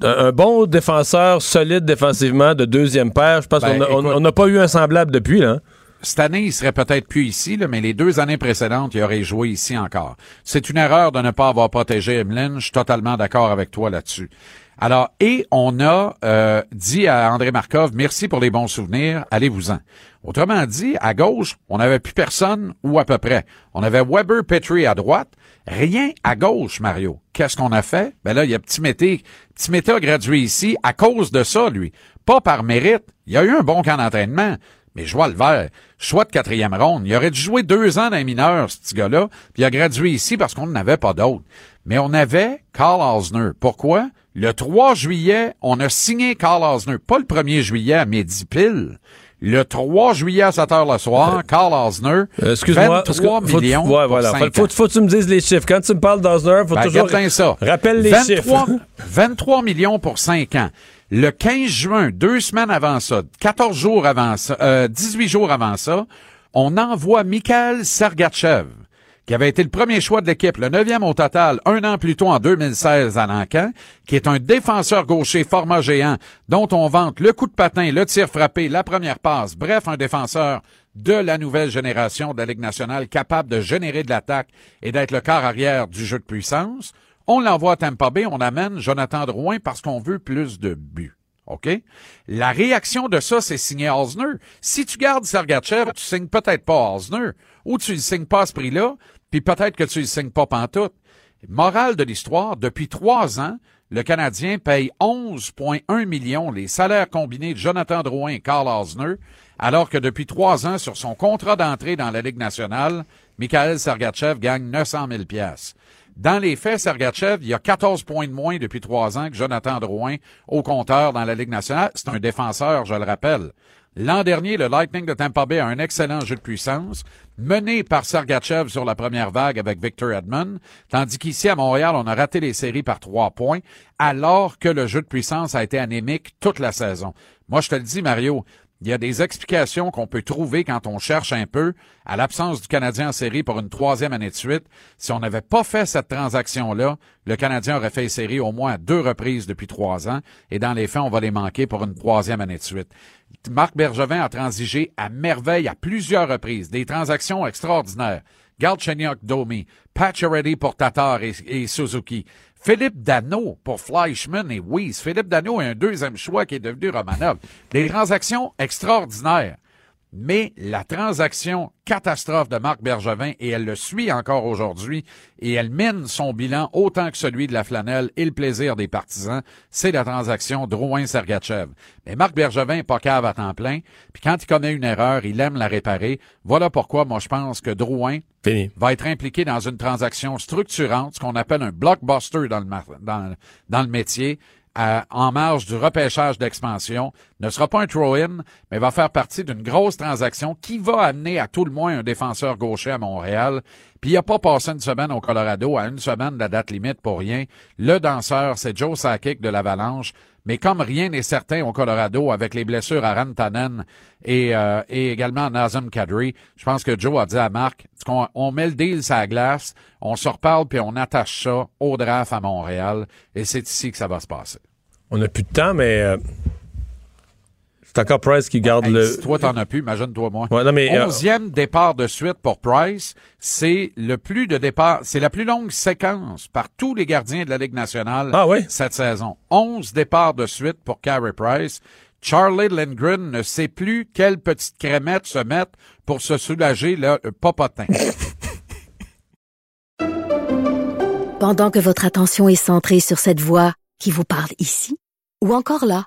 un, un bon défenseur solide défensivement de deuxième paire, je pense Ben, qu'on n'a pas eu un semblable depuis, là. Cette année, il serait peut-être plus ici, là, mais les deux années précédentes, il aurait joué ici encore. C'est une erreur de ne pas avoir protégé Emeline. Je suis totalement d'accord avec toi là-dessus. Alors, et on a euh, dit à André Markov, merci pour les bons souvenirs, allez-vous-en. Autrement dit, à gauche, on n'avait plus personne ou à peu près. On avait Weber Petrie à droite, rien à gauche, Mario. Qu'est-ce qu'on a fait? Ben là, il y a Petit Mété. Petit a gradué ici à cause de ça, lui. Pas par mérite. Il y a eu un bon camp d'entraînement. Mais je vois le vert. Choix de quatrième ronde. Il aurait dû jouer deux ans dans les mineurs, ce petit gars-là. Puis il a gradué ici parce qu'on n'avait pas d'autres. Mais on avait Carl Osner. Pourquoi? Le 3 juillet, on a signé Carl Osner. Pas le 1er juillet à midi pile. Le 3 juillet à 7 heures le soir, Carl Osner, Euh, Excuse-moi. parce que 23 faut- millions ouais, pour voilà. Faut, faut, faut que tu me dises les chiffres. Quand tu me parles d'Osner, faut Ben, toujours. ça. Rappelle les 23, chiffres. <laughs> 23 millions pour 5 ans. Le 15 juin, deux semaines avant ça, 14 jours avant ça, euh, 18 jours avant ça, on envoie Mikhail Sergachev, qui avait été le premier choix de l'équipe, le neuvième au total, un an plus tôt en 2016 à Lancan, qui est un défenseur gaucher format géant, dont on vante le coup de patin, le tir frappé, la première passe, bref, un défenseur de la nouvelle génération de la Ligue nationale capable de générer de l'attaque et d'être le quart arrière du jeu de puissance. On l'envoie à Tampa Bay, on amène Jonathan Drouin parce qu'on veut plus de buts. OK? La réaction de ça, c'est signer Osner. Si tu gardes Sergachev, tu signes peut-être pas Osner, ou tu ne signes pas à ce prix-là, puis peut-être que tu ne signes pas pantoute. Morale de l'histoire, depuis trois ans, le Canadien paye 11,1 millions les salaires combinés de Jonathan Drouin et Carl Osner, alors que depuis trois ans, sur son contrat d'entrée dans la Ligue nationale, Mikhail Sergachev gagne 900 000 piastres. Dans les faits, Sergachev, il y a 14 points de moins depuis trois ans que Jonathan Drouin au compteur dans la Ligue nationale. C'est un défenseur, je le rappelle. L'an dernier, le Lightning de Tampa Bay a un excellent jeu de puissance, mené par Sergachev sur la première vague avec Victor Edmond, tandis qu'ici à Montréal, on a raté les séries par trois points, alors que le jeu de puissance a été anémique toute la saison. Moi, je te le dis, Mario, il y a des explications qu'on peut trouver quand on cherche un peu à l'absence du Canadien en série pour une troisième année de suite. Si on n'avait pas fait cette transaction-là, le Canadien aurait fait série au moins deux reprises depuis trois ans, et dans les faits, on va les manquer pour une troisième année de suite. Marc Bergevin a transigé à merveille à plusieurs reprises, des transactions extraordinaires. Galchenyuk Domi, Pacioretty pour Tatar et Suzuki, Philippe Dano pour Fleischmann et Weiss. Philippe Dano est un deuxième choix qui est devenu Romanov. Des transactions extraordinaires. Mais la transaction catastrophe de Marc Bergevin, et elle le suit encore aujourd'hui, et elle mine son bilan autant que celui de la flanelle et le plaisir des partisans, c'est la transaction Drouin-Sergachev. Mais Marc Bergevin est pas cave à temps plein, puis quand il commet une erreur, il aime la réparer. Voilà pourquoi moi je pense que Drouin va être impliqué dans une transaction structurante, ce qu'on appelle un blockbuster dans le, mar- dans, dans le métier, à- en marge du repêchage d'expansion, ne sera pas un throw-in, mais va faire partie d'une grosse transaction qui va amener à tout le moins un défenseur gaucher à Montréal. Puis il a pas passé une semaine au Colorado, à une semaine de la date limite pour rien. Le danseur, c'est Joe Sakic de l'Avalanche. Mais comme rien n'est certain au Colorado avec les blessures à Rantanen et, euh, également à Nazem Kadri, je pense que Joe a dit à Marc, on, on met le deal sur la glace, on se reparle puis on attache ça au draft à Montréal et c'est ici que ça va se passer. On n'a plus de temps, mais euh, c'est encore Price qui garde le. Si toi t'en as plus, imagine-toi moi. Ouais, non, mais, euh, Onzième départ de suite pour Price, c'est le plus de départ, c'est la plus longue séquence par tous les gardiens de la Ligue nationale Ah cette saison. Onze départs de suite pour Carey Price. Charlie Lindgren ne sait plus quelle petite crémette se mettre pour se soulager le popotin. <laughs> Pendant que votre attention est centrée sur cette voix qui vous parle ici, ou encore là,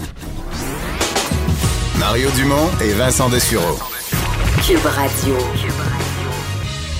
Mario Dumont et Vincent Dessureau. Cube Radio.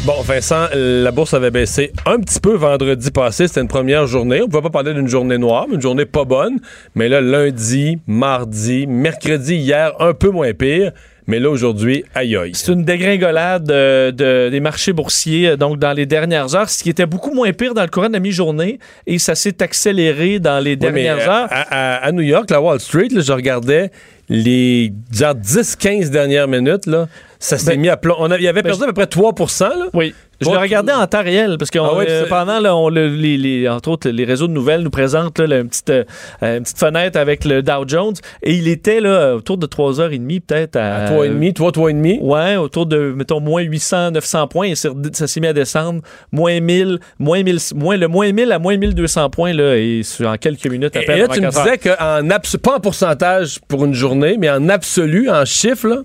Bon, Vincent, la bourse avait baissé un petit peu vendredi passé. C'était une première journée. On ne pouvait pas parler d'une journée noire, mais une journée pas bonne. Mais là, lundi, mardi, mercredi, hier, un peu moins pire. Mais là, aujourd'hui, aïe aïe. C'est une dégringolade euh, de- des marchés boursiers euh, donc dans les dernières heures, ce qui était beaucoup moins pire dans le courant de la mi-journée et ça s'est accéléré dans les Oui, dernières heures. À, à- à New York, la Wall Street, là, je regardais les genre 10-15 dernières minutes. Là, ça s'est Ben, mis à plomb. On a- il y avait perdu à peu près 3 là. Oui. Je l'ai regardé en temps réel parce que Ah ouais, euh, pendant, là, on, le- les, les- entre autres, les réseaux de nouvelles nous présentent là, une, petite, euh, une petite fenêtre avec le Dow Jones et il était là, autour de 3h30 peut-être à, À 3,5, 3, 3,5. Ouais, autour de, mettons, moins 800, 900 points et ça s'est mis à descendre. Moins 1000, moins 1000, moins, le moins 1000 à moins 1200 points là, et en quelques minutes à peine. et là, tu me disais qu'en pas en pourcentage pour une journée, mais en absolu, en chiffres, là.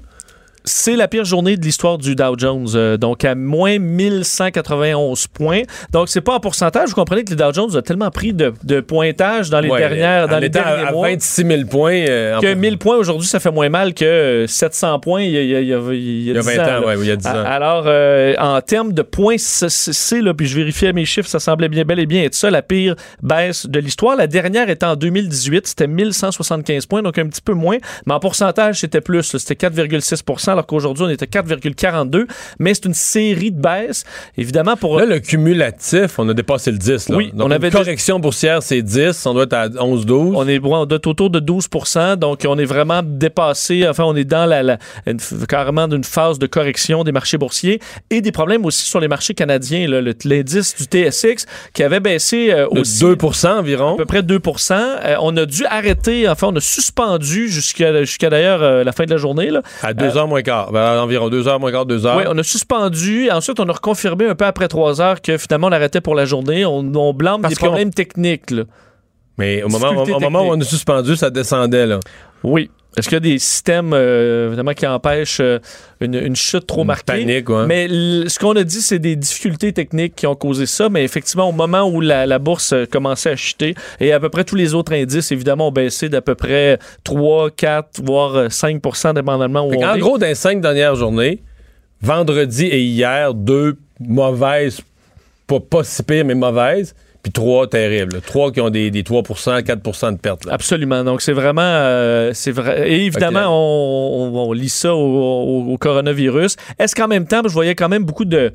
C'est la pire journée de l'histoire du Dow Jones, euh, donc à moins 1191 points. Donc c'est pas en pourcentage. Vous comprenez que le Dow Jones a tellement pris de, de pointage dans les Ouais, dernières, dans les derniers à, à mois. 26 000 points. euh, que 1000 points aujourd'hui, ça fait moins mal que euh, 700 points il y a, il y a- il y a- il y a Il y a 10 20 ans, ouais, il y a 10 ans. Alors, euh, en termes de points, c'est- là, puis je vérifiais mes chiffres, ça semblait bien bel et bien être ça, la pire baisse de l'histoire. La dernière était en 2018, c'était 1175 points, donc un petit peu moins, mais en pourcentage, c'était plus, c'était 4,6 alors qu'aujourd'hui, on était 4,42 mais c'est une série de baisses. Évidemment, pour... Là, le cumulatif, on a dépassé le 10. Là. Oui, Donc, on avait correction boursière, c'est 10. On doit être à 11-12. On est, on doit être autour de 12% donc on est vraiment dépassé, enfin on est dans la, la- une f- carrément d'une phase de correction des marchés boursiers et des problèmes aussi sur les marchés canadiens. L'indice du TSX qui avait baissé euh, De aussi 2 environ. à peu près 2 Euh, On a dû arrêter, enfin on a suspendu jusqu'à jusqu'à d'ailleurs euh, la fin de la journée. Là. À 2 Euh, moins quart. Ben, environ 2 heures moins quart, 2 heures. oui, on a suspendu. Ensuite, on a reconfirmé un peu après trois heures que finalement, on arrêtait pour la journée. On, on blâme Parce des problèmes techniques. là. Mais au moment, au, moment où on a suspendu, ça descendait. Là. Oui. Est-ce qu'il y a des systèmes euh, évidemment qui empêchent euh, une, une chute trop Une marquée? panique, ouais. Mais ce qu'on a dit, c'est des difficultés techniques qui ont causé ça. Mais effectivement, au moment où la, la bourse euh, commençait à chuter, et à peu près tous les autres indices, évidemment, ont baissé d'à peu près 3, 4, voire euh, 5% dépendamment où on en est. gros, dans les cinq dernières journées, vendredi et hier, deux mauvaises, pas, pas si pires, mais mauvaises, puis trois terribles. Trois qui ont des, des 3% 4% de pertes. là. Absolument. Donc, c'est vraiment. euh, c'est vrai. Et évidemment, on, on- on lit ça au, au- au coronavirus. Est-ce qu'en même temps, je voyais quand même beaucoup de,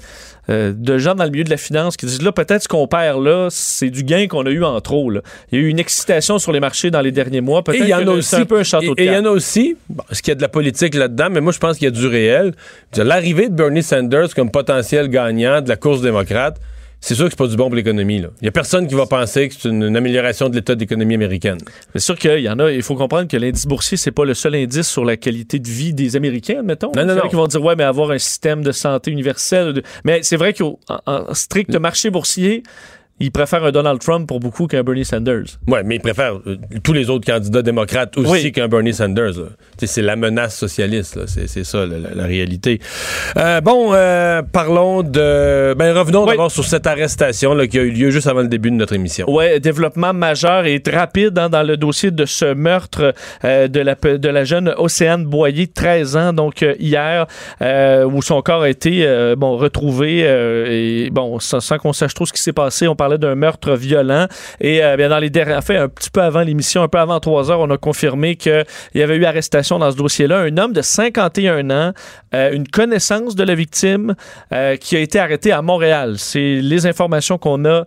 euh, de gens dans le milieu de la finance qui disent là, peut-être ce qu'on perd là, c'est du gain qu'on a eu en trop. là. Il y a eu une excitation sur les marchés dans les derniers mois. Peut-être il y en que a c'est aussi. un peu un château de et il y en a aussi. Bon, est-ce qu'il y a de la politique là-dedans? Mais moi, je pense qu'il y a du réel. L'arrivée de Bernie Sanders comme potentiel gagnant de la course démocrate, c'est sûr que c'est pas du bon pour l'économie. Il y a personne qui va penser que c'est une, une amélioration de l'état de l'économie américaine. C'est sûr qu'il y en a. Il faut comprendre que l'indice boursier, c'est pas le seul indice sur la qualité de vie des Américains, mettons. Non, non, Il y en a non. qui vont dire, ouais, mais avoir un système de santé universel. de- Mais c'est vrai qu'en en strict marché boursier, ils préfèrent un Donald Trump pour beaucoup qu'un Bernie Sanders. Oui, mais ils préfèrent euh, tous les autres candidats démocrates aussi Oui. qu'un Bernie Sanders. C'est la menace socialiste, c'est ça la, la- la réalité. Euh, bon, euh, parlons de... Ben, revenons d'abord sur cette arrestation là, qui a eu lieu juste avant le début de notre émission. Ouais, développement majeur et rapide hein, dans le dossier de ce meurtre de, la, pe- de la jeune Océane Boyer, 13 ans, donc hier, où son corps a été bon, retrouvé. et bon, sans, sans qu'on sache trop ce qui s'est passé, on d'un meurtre violent. Et euh, bien dans les derniers, en fait, un petit peu avant l'émission, un peu avant 3 heures, on a confirmé qu'il y avait eu arrestation dans ce dossier-là. Un homme de 51 ans, euh, une connaissance de la victime, euh, qui a été arrêté à Montréal. C'est les informations qu'on a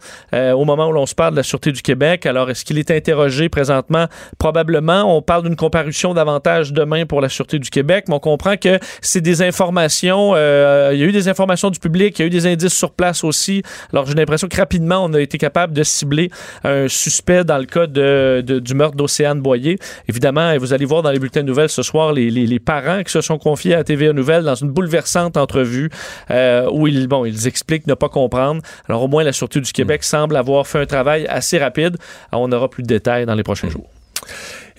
au moment où l'on se parle de la Sûreté du Québec. Alors, est-ce qu'il est interrogé présentement? Probablement. On parle d'une comparution davantage demain pour la Sûreté du Québec, mais on comprend que c'est des informations. il y a eu des informations du public, il y a eu des indices sur place aussi. Alors, j'ai l'impression que rapidement, on a été capable de cibler un suspect dans le cas de, de- du meurtre d'Océane Boyer. Évidemment, et vous allez voir dans les bulletins de nouvelles ce soir les, les- les parents qui se sont confiés à TVA Nouvelles dans une bouleversante entrevue euh, où ils, bon, ils expliquent ne pas comprendre. Alors, au moins, la Sûreté du Québec semble avoir fait un travail assez rapide. Alors, on aura plus de détails dans les prochains jours.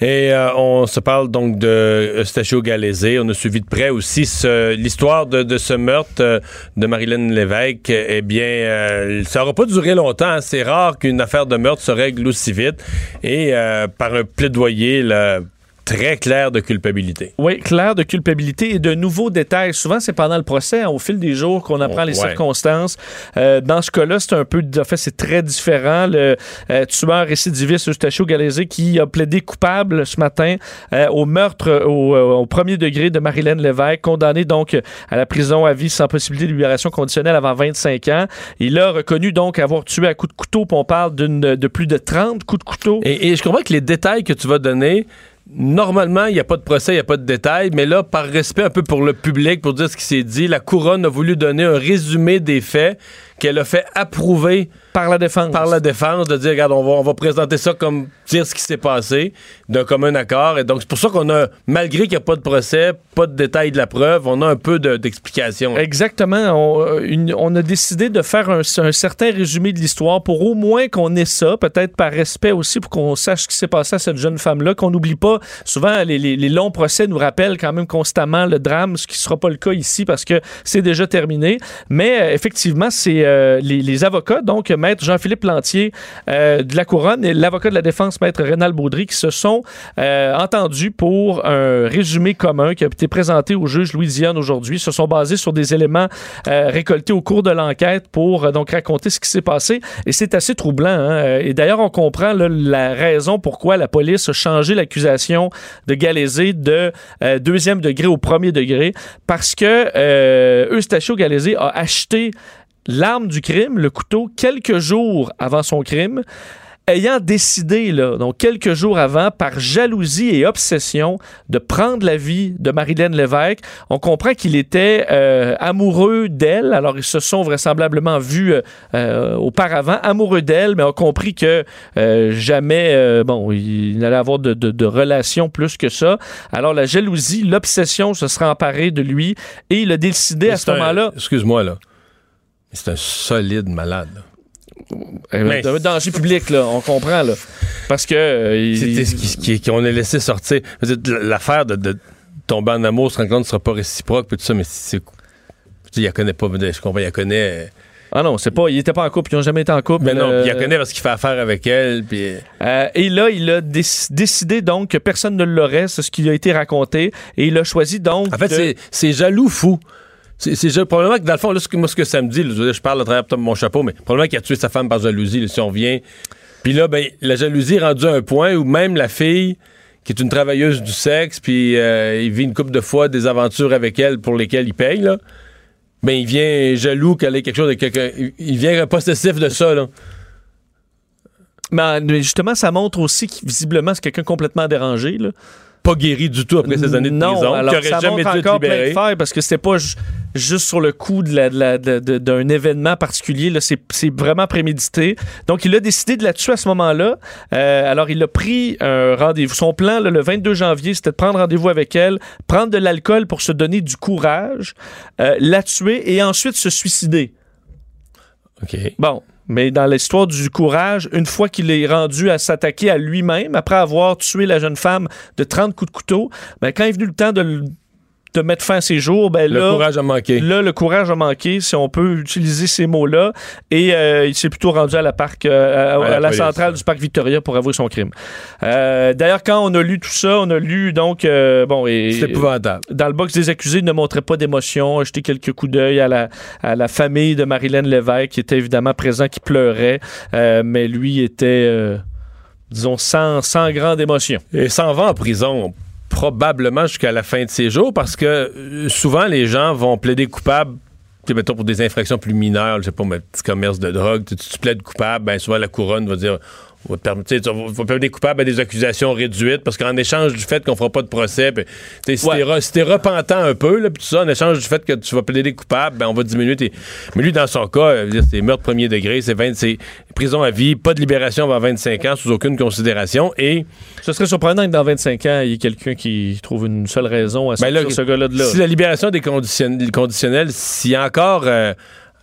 Et euh, on se parle donc de Eustachio Galézé. On a suivi de près aussi l'histoire de, de ce meurtre euh, de Marilyn Lévesque. Eh bien, euh, ça n'aura pas duré longtemps. hein. C'est rare qu'une affaire de meurtre se règle aussi vite. Et euh, par un plaidoyer là, très clair de culpabilité. Oui, clair de culpabilité et de nouveaux détails. Souvent, c'est pendant le procès, hein, au fil des jours, qu'on apprend Oh, les ouais. circonstances. Euh, dans ce cas-là, c'est un peu, en fait, c'est très différent. Le euh, tueur récidiviste Eustachio Galézé qui a plaidé coupable ce matin euh, au meurtre au, euh, au premier degré de Marilyn Lévesque, condamné donc à la prison à vie sans possibilité de libération conditionnelle avant 25 ans. Il a reconnu donc avoir tué à coups de couteau, puis on parle d'une de plus de 30 coups de couteau. Et, et je comprends que les détails que tu vas donner normalement, il n'y a pas de procès, il n'y a pas de détails, mais là, par respect un peu pour le public, pour dire ce qui s'est dit, la couronne a voulu donner un résumé des faits qu'elle a fait approuver par la défense. Par la défense, de dire, regarde, on va, on va présenter ça comme dire ce qui s'est passé, d'un commun accord. Et donc, c'est pour ça qu'on a, malgré qu'il n'y a pas de procès, pas de détails de la preuve, on a un peu d'explication. Exactement. On, euh, on, a décidé de faire un, un certain résumé de l'histoire pour au moins qu'on ait ça, peut-être par respect aussi, pour qu'on sache ce qui s'est passé à cette jeune femme-là, qu'on n'oublie pas. Souvent, les, les, les, longs procès nous rappellent quand même constamment le drame, ce qui ne sera pas le cas ici parce que c'est déjà terminé. Mais euh, effectivement, c'est euh, les, avocats, donc maître Jean-Philippe Lantier euh, de la Couronne et l'avocat de la défense, maître Rénal Baudry, qui se sont euh, entendus pour un résumé commun qui a été présenté au juge Louisiane aujourd'hui. se sont basés sur des éléments récoltés au cours de l'enquête pour donc raconter ce qui s'est passé. Et c'est assez troublant. Hein. Et d'ailleurs, on comprend la raison pourquoi la police a changé l'accusation de Galézé de deuxième degré au premier degré, parce que Eustachio Galézé a acheté l'arme du crime, le couteau, quelques jours avant son crime, ayant décidé, là, donc quelques jours avant, par jalousie et obsession, de prendre la vie de Marilyn Lévesque. On comprend qu'il était euh, amoureux d'elle. Alors, ils se sont vraisemblablement vus euh, euh, auparavant, amoureux d'elle, mais ont compris que jamais, bon, il n'allait avoir de, de, de relation plus que ça. Alors, la jalousie, l'obsession se sera emparée de lui et il a décidé à ce moment-là. Excuse-moi, là. C'est un solide malade. Mais... Un danger public, là, on comprend. Là. Parce que. Euh, C'était ce qu'on a laissé sortir. L'affaire de, de, tomber en amour, se rendre compte ne sera pas réciproque, puis tout ça, mais c'est. Il la connaît pas, je comprends, il la connaît. Ah non, c'est pas, il était pas en couple, ils n'ont jamais été en couple. Mais non, il la connaît parce qu'il fait affaire avec elle. Puis... Euh, et là, il a décidé donc que personne ne l'aurait, c'est ce qui a été raconté, et il a choisi donc. En fait, c'est jaloux fou. C'est probablement que dans le fond, là, ce que, moi, ce que ça me dit, je parle à travers mon chapeau, mais probablement qu'il a tué sa femme par jalousie, si on vient. Puis là, ben, la jalousie est rendue à un point où même la fille, qui est une travailleuse du sexe, puis euh, il vit une couple de fois des aventures avec elle pour lesquelles il paye, là, ben, il vient jaloux qu'elle ait quelque chose de quelqu'un. Il vient possessif de ça. Mais justement, ça montre aussi que visiblement, c'est quelqu'un complètement dérangé, là pas guéri du tout après ces années de prison. Alors ça jamais encore plein de faire parce que c'était pas juste sur le coup d'un de de, événement particulier. C'est vraiment prémédité. Donc, il a décidé de la tuer à ce moment-là. Euh, alors, il a pris un rendez-vous. Son plan, là, le 22 janvier, c'était de prendre rendez-vous avec elle, prendre de l'alcool pour se donner du courage, euh, la tuer et ensuite se suicider. OK. Bon. Mais dans l'histoire du courage, une fois qu'il est rendu à s'attaquer à lui-même, après avoir tué la jeune femme de 30 coups de couteau, ben, quand est venu le temps de de mettre fin à ses jours, ben là, le courage a manqué. Là, le courage a manqué, si on peut utiliser ces mots-là. Et euh, il s'est plutôt rendu à la parc, euh, à, la, centrale du parc Victoria pour avouer son crime. Euh, d'ailleurs, quand on a lu tout ça, on a lu donc bon et c'est épouvantable. Dans le box des accusés, il ne montrait pas d'émotion, jeté quelques coups d'œil à la, à la famille de Marilyn Lévesque qui était évidemment présent, qui pleurait, mais lui était disons, sans, sans grande émotion. Et s'en va en prison probablement jusqu'à la fin de ses jours parce que euh, souvent les gens vont plaider coupable mettons pour des infractions plus mineures, je sais pas, un petit commerce de drogue, tu, tu plaides coupable, ben souvent la couronne va dire va permettre, des coupables à des accusations réduites parce qu'en échange du fait qu'on fera pas de procès, si t'es repentant un peu, là, tout ça, en échange du fait que tu vas plaider coupable, ben, on va diminuer tes. Mais lui, dans son cas, c'est meurtre premier degré, c'est prison à vie, pas de libération avant 25 ans sous aucune considération et. Ce serait surprenant que dans 25 ans, il y ait quelqu'un qui trouve une seule raison à ben ce gars-là de là. Si la libération des conditionnels, s'il y a encore. Euh,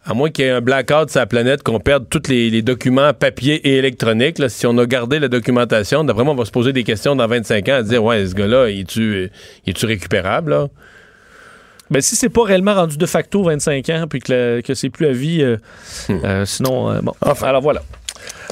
à moins qu'il y ait un blackout sur la planète, qu'on perde tous les, documents papier et électroniques, là, si on a gardé la documentation, d'après moi, on va se poser des questions dans 25 ans, à dire, ouais, ce gars-là, est-tu est récupérable, là? Ben, si c'est pas réellement rendu de facto 25 ans, puis que, que c'est plus à vie, euh, hmm. euh, sinon, euh, bon. Enfin, alors voilà.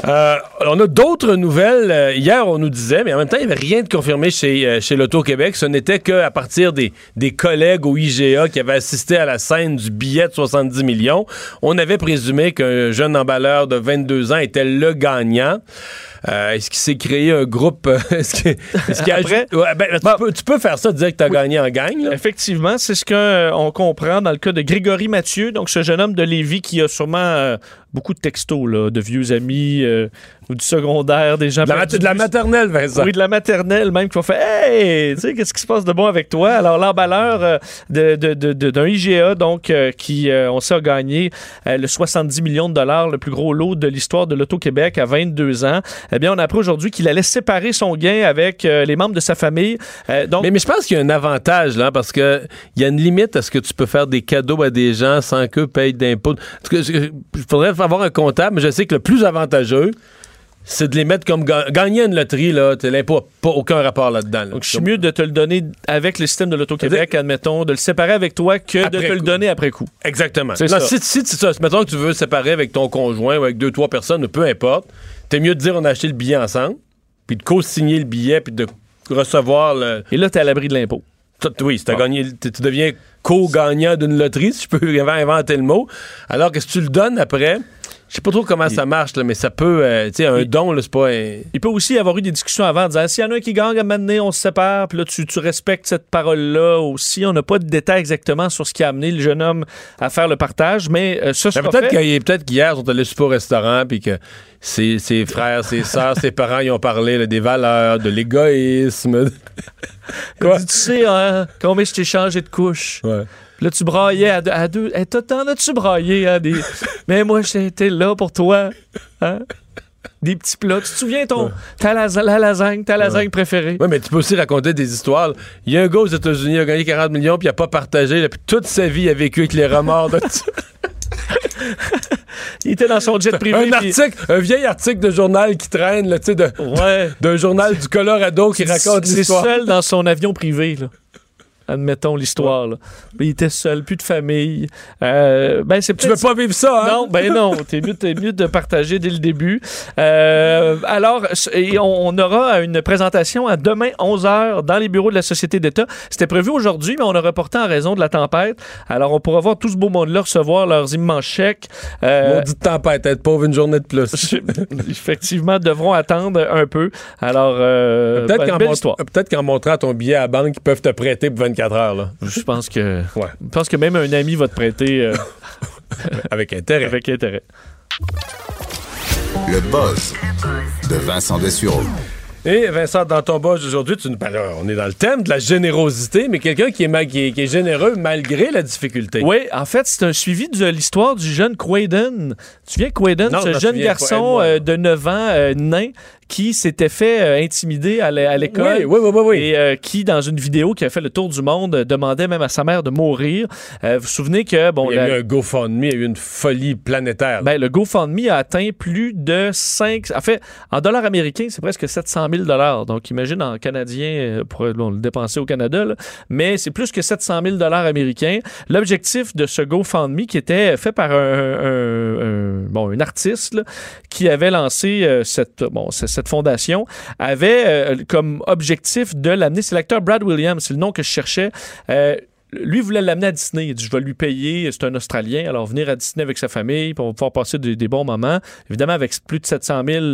Euh, on a d'autres nouvelles. Euh, hier, on nous disait, mais en même temps, il n'y avait rien de confirmé chez, euh, chez l'Auto-Québec. Ce n'était qu'à partir des, des collègues au IGA qui avaient assisté à la scène du billet de 70 millions. On avait présumé qu'un jeune emballeur de 22 ans était le gagnant. Euh, est-ce qu'il s'est créé un groupe? <laughs> est-ce qu'il <laughs> Après, ben, tu, peux, faire ça, dire que tu as gagné en gagne. Effectivement, c'est ce qu'on comprend dans le cas de Grégory Mathieu, donc ce jeune homme de Lévis qui a sûrement beaucoup de textos là, de vieux amis euh, ou du secondaire, des gens De la, de la maternelle, Vincent. Oui, de la maternelle même qui vont faire Hey, tu sais, qu'est-ce qui se passe de bon avec toi? Alors, l'emballeur euh, de- de- d'un IGA, donc, euh, qui, euh, on sait, a gagné le 70 millions de dollars, le plus gros lot de l'histoire de l'Auto-Québec à 22 ans. Eh bien, on a appris aujourd'hui qu'il allait séparer son gain avec les membres de sa famille. Donc, Mais, mais je pense qu'il y a un avantage, là, parce que il y a une limite à ce que tu peux faire des cadeaux à des gens sans qu'eux payent d'impôts. Il faudrait avoir un comptable, mais je sais que le plus avantageux, c'est de les mettre comme ga- gagner une loterie, là. L'impôt n'a pas aucun rapport là-dedans. là. donc, je suis mieux de te le donner avec le système de l'Auto-Québec, admettons, de le séparer avec toi que de te le donner après coup. Exactement. Non, ça. Si, si, mettons que tu veux séparer avec ton conjoint ou avec deux, trois personnes, peu importe, t'es mieux de dire on a acheté le billet ensemble, puis de co-signer le billet, puis de recevoir le. Et là, t'es à l'abri de l'impôt. Oui, si t'as gagné, tu tu deviens co-gagnant d'une loterie, si je peux <laughs> inventer le mot. Alors que si tu le donnes après, je sais pas trop comment ça marche, là, mais ça peut. euh, tu sais, un don, là, c'est pas. un- Il peut aussi y avoir eu des discussions avant en disant s'il y en a un qui gagne à donné, on se sépare, puis là, tu, tu respectes cette parole-là aussi. On n'a pas de détails exactement sur ce qui a amené le jeune homme à faire le partage, mais euh, peut-être qu'il- peut-être qu'hier, ils sont allés super au restaurant, puis que ses, ses frères, ses sœurs, ses parents, ils ont parlé là, des valeurs, de l'égoïsme. <laughs> Il dit, tu sais, hein, combien je t'ai changé de couche? Ouais. Là, tu braillais à deux. À deux. Hey, t'as- t'en as-tu braillé? Hein, des... <laughs> Mais moi, j'étais là pour toi. Hein? Des petits plats. Tu te souviens ton, ta lasa- la lasagne, ta lasagne préférée? Oui, mais tu peux aussi raconter des histoires. Il y a un gars aux États-Unis, il a gagné 40 millions, puis il a pas partagé. là, puis toute sa vie, il a vécu avec les remords de. <laughs> Il était dans son jet privé. un puis- article, un vieil article de journal qui traîne, là, tu sais, Ouais. <laughs> d'un journal du Colorado qui raconte C'est l'histoire. seul dans son avion privé, là. Admettons l'histoire. Il était seul, plus de famille. Euh, ben, c'est Tu veux pas vivre ça, hein? Non, ben non. T'es mieux, t'es mieux de partager dès le début. Euh, alors, et on, on aura une présentation à demain 11h dans les bureaux de la Société d'État. C'était prévu aujourd'hui, mais on a reporté en raison de la tempête. Alors, on pourra voir tout ce beau monde-là recevoir leurs immenses chèques. Euh, Maudite tempête, être pauvre une journée de plus. effectivement, devront attendre un peu. Alors, euh, Peut-être ben, peut-être qu'en montrant ton billet à la banque, ils peuvent te prêter pour 24 heures. Là. Je pense que, Ouais. je pense que même un ami va te prêter euh, <laughs> Avec intérêt. avec intérêt. Le buzz de Vincent Dessureau. Et Vincent, dans ton buzz aujourd'hui, tu nous ben là, on est dans le thème de la générosité, mais quelqu'un qui est, ma- qui, est, qui est généreux malgré la difficulté. Oui, en fait, c'est un suivi de l'histoire du jeune Quaden. Tu viens Quaden, Non, ce jeune garçon euh, de 9 ans, euh, nain, qui s'était fait euh, intimider à l'é- à l'école. Oui, oui, oui, oui. Et euh, qui, dans une vidéo qui a fait le tour du monde, euh, demandait même à sa mère de mourir. Vous vous souvenez que, bon, Il y a eu un GoFundMe, il y a eu une folie planétaire. Ben, le GoFundMe a atteint plus de 5... En fait, en dollars américains, c'est presque 700 000 Donc, imagine en canadien, pour bon, le dépenser au Canada, là. mais c'est plus que 700 000 américains. L'objectif de ce GoFundMe, qui était fait par un, un- un- bon, un artiste là, qui avait lancé euh, cette, bon, c- cette fondation, avait euh, comme objectif de l'amener... C'est l'acteur Brad Williams, c'est le nom que je cherchais. Euh, lui voulait l'amener à Disney. Il dit Je vais lui payer. C'est un Australien. Alors, venir à Disney avec sa famille, va pouvoir passer des, des bons moments. Évidemment, avec plus de 700 000.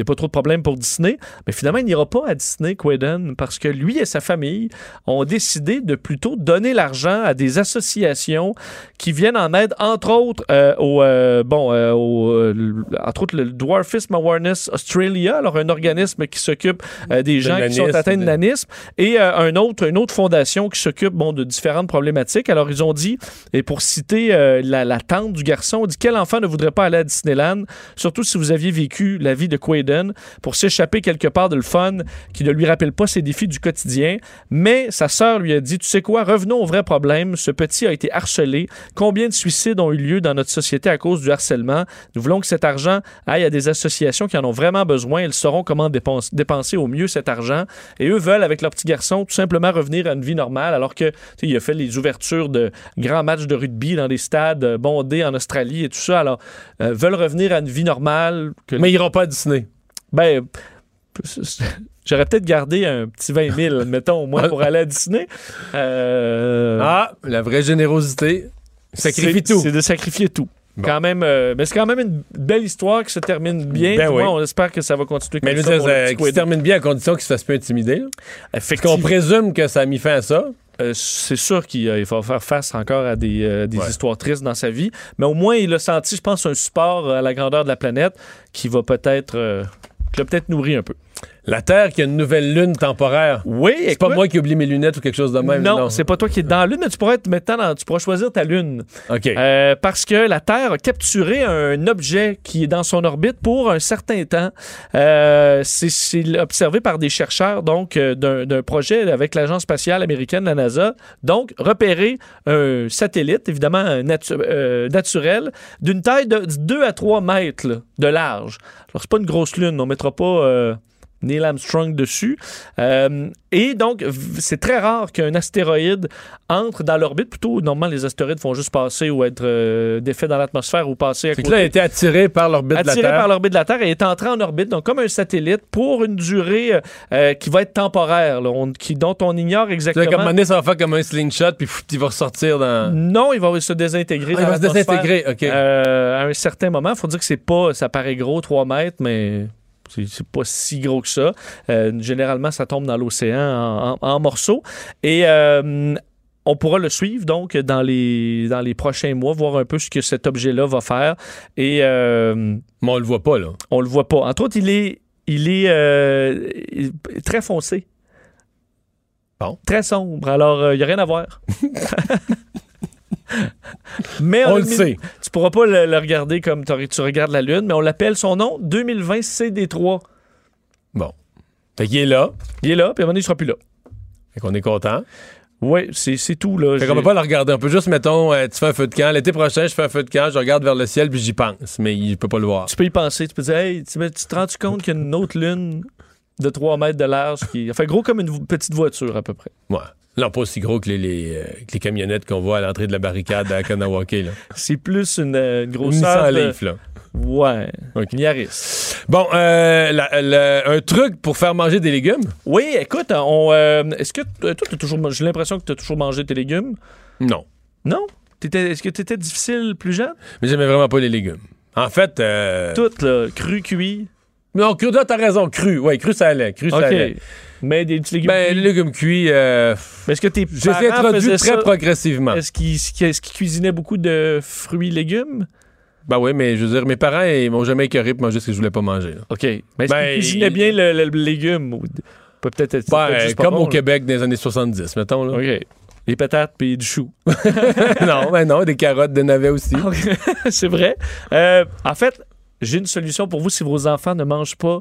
N'y a pas trop de problème pour Disney, mais finalement, il n'ira pas à Disney, Quaden, parce que lui et sa famille ont décidé de plutôt donner l'argent à des associations qui viennent en aide, entre autres, euh, au, euh, bon, euh, au, entre autres, le Dwarfism Awareness Australia, alors un organisme qui s'occupe des De gens qui sont atteints de nanisme, et un autre, une autre fondation qui s'occupe bon, de différentes problématiques. Alors, ils ont dit, et pour citer la, la tante du garçon, on dit quel enfant ne voudrait pas aller à Disneyland, surtout si vous aviez vécu la vie de Quaden, pour s'échapper quelque part de le fun qui ne lui rappelle pas ses défis du quotidien. Mais sa sœur lui a dit, tu sais quoi, revenons au vrai problème. Ce petit a été harcelé. Combien de suicides ont eu lieu dans notre société à cause du harcèlement? Nous voulons que cet argent aille à des associations qui en ont vraiment besoin. Elles sauront comment dépense- dépenser au mieux cet argent. Et eux veulent, avec leur petit garçon, tout simplement revenir à une vie normale, alors que, il a fait les ouvertures de grands matchs de rugby dans des stades euh, bondés en Australie et tout ça. Alors, euh, veulent revenir à une vie normale. Que Mais ils iront pas à Disney. Ben, <laughs> j'aurais peut-être gardé un petit 20 000, <laughs> mettons, au moins, pour aller à Disney. Euh, Ah, la vraie générosité. Sacrifie tout. C'est de sacrifier tout. Quand même, euh, mais c'est quand même une belle histoire qui se termine bien. Ben oui. moins, on espère que ça va continuer Mais comme je ça le euh, qui se termine bien à condition qu'il se fasse pas intimider. Effectivement. qu'on présume que ça a mis fin à ça. euh, c'est sûr qu'il euh, il va faire face encore à des, euh, des Ouais. histoires tristes dans sa vie, mais au moins il a senti, je pense, un support à la grandeur de la planète qui va peut-être qui l'a peut-être nourri un peu. La Terre qui a une nouvelle lune temporaire. Oui, C'est pas moi qui oublie mes lunettes ou quelque chose de même. non, c'est pas toi qui es dans la Lune, mais tu pourrais être maintenant dans- tu pourras choisir ta Lune. OK. Euh, parce que la Terre a capturé un objet qui est dans son orbite pour un certain temps. Euh, c'est- observé par des chercheurs donc euh, d'un projet avec l'agence spatiale américaine, la NASA. Donc, repérer un satellite, évidemment natu- euh, naturel, d'une taille de 2 à 3 mètres là, de large. Alors, c'est pas une grosse lune, on mettra pas... Neil Armstrong dessus. Euh, et donc, c'est très rare qu'un astéroïde entre dans l'orbite. Plutôt, normalement, les astéroïdes font juste passer ou être euh, défaits dans l'atmosphère ou passer à côté. là, il a été attiré par l'orbite de la Attiré Terre. par l'orbite de la Terre et est entré en orbite, donc comme un satellite, pour une durée euh, qui va être temporaire, là, on- qui, dont on ignore exactement. comme un ça va faire comme un slingshot, puis pff, il va ressortir dans. Non, il va se désintégrer. Ah, il dans va se désintégrer, OK. à un certain moment, il faut dire que c'est pas, ça paraît gros, 3 mètres, mais c'est pas si gros que ça. Euh, généralement, ça tombe dans l'océan en, en- en morceaux. Et euh, on pourra le suivre donc dans les, dans les prochains mois, voir un peu ce que cet objet-là va faire. Et euh, Mais on le voit pas, là. on le voit pas. Entre autres, il est, il est euh, il est très foncé. Bon. Très sombre. Alors, il n'y a rien à voir. <laughs> mais On le sait. Tu pourras pas le, le regarder comme tu regardes la Lune, mais on l'appelle son nom 2020 CD3. Bon. Fait qu'il est là. Il est là, puis à un moment donné, il sera plus là. Fait qu'on est content. Oui, c'est tout. Là. Fait qu'on peut pas le regarder. On peut juste, mettons, euh, tu fais un feu de camp. L'été prochain, je fais un feu de camp, je regarde vers le ciel, puis j'y pense. Mais il peut pas le voir. Tu peux y penser. Tu peux dire, hey, tu, tu te rends compte qu'il y a une autre Lune de 3 mètres de large qui fait gros comme une petite voiture à peu près? Ouais. Non, pas aussi gros que les, les, euh, que les camionnettes qu'on voit à l'entrée de la barricade à Kanawake. <laughs> C'est plus une, euh, une Une grosseur. De- Leaf, là. Ouais. OK. Une Yaris. Bon, euh, la- la- un truc pour faire manger des légumes? Oui, écoute, on, euh, est-ce que toi, t'as toujours, j'ai l'impression que tu as toujours mangé tes légumes? Non. Non? Est-ce que tu étais difficile plus jeune? Mais j'aimais vraiment pas les légumes. En fait, euh, Tout, là, cru, cuit. non, cru, t'as raison, cru. Ouais, cru, ça allait. Cru, ça allait. Mais des petits légumes Ben, cuits. les légumes cuits, euh, est-ce que tes les parents faisaient très progressivement. Est-ce qu'ils est cuisinaient beaucoup de fruits et légumes? Ben oui, mais je veux dire, mes parents, ils m'ont jamais écœuré pour manger ce que je voulais pas manger. là. OK. Mais est-ce Ben, qu'ils cuisinaient il- bien le, le- le légume? Peut peut-être être Ben, comme bon, au là? Québec des années 70, mettons. Là. OK. Des patates puis du chou. <laughs> non, ben non, des carottes, des navets aussi. <laughs> c'est vrai. Euh, en fait, j'ai une solution pour vous si vos enfants ne mangent pas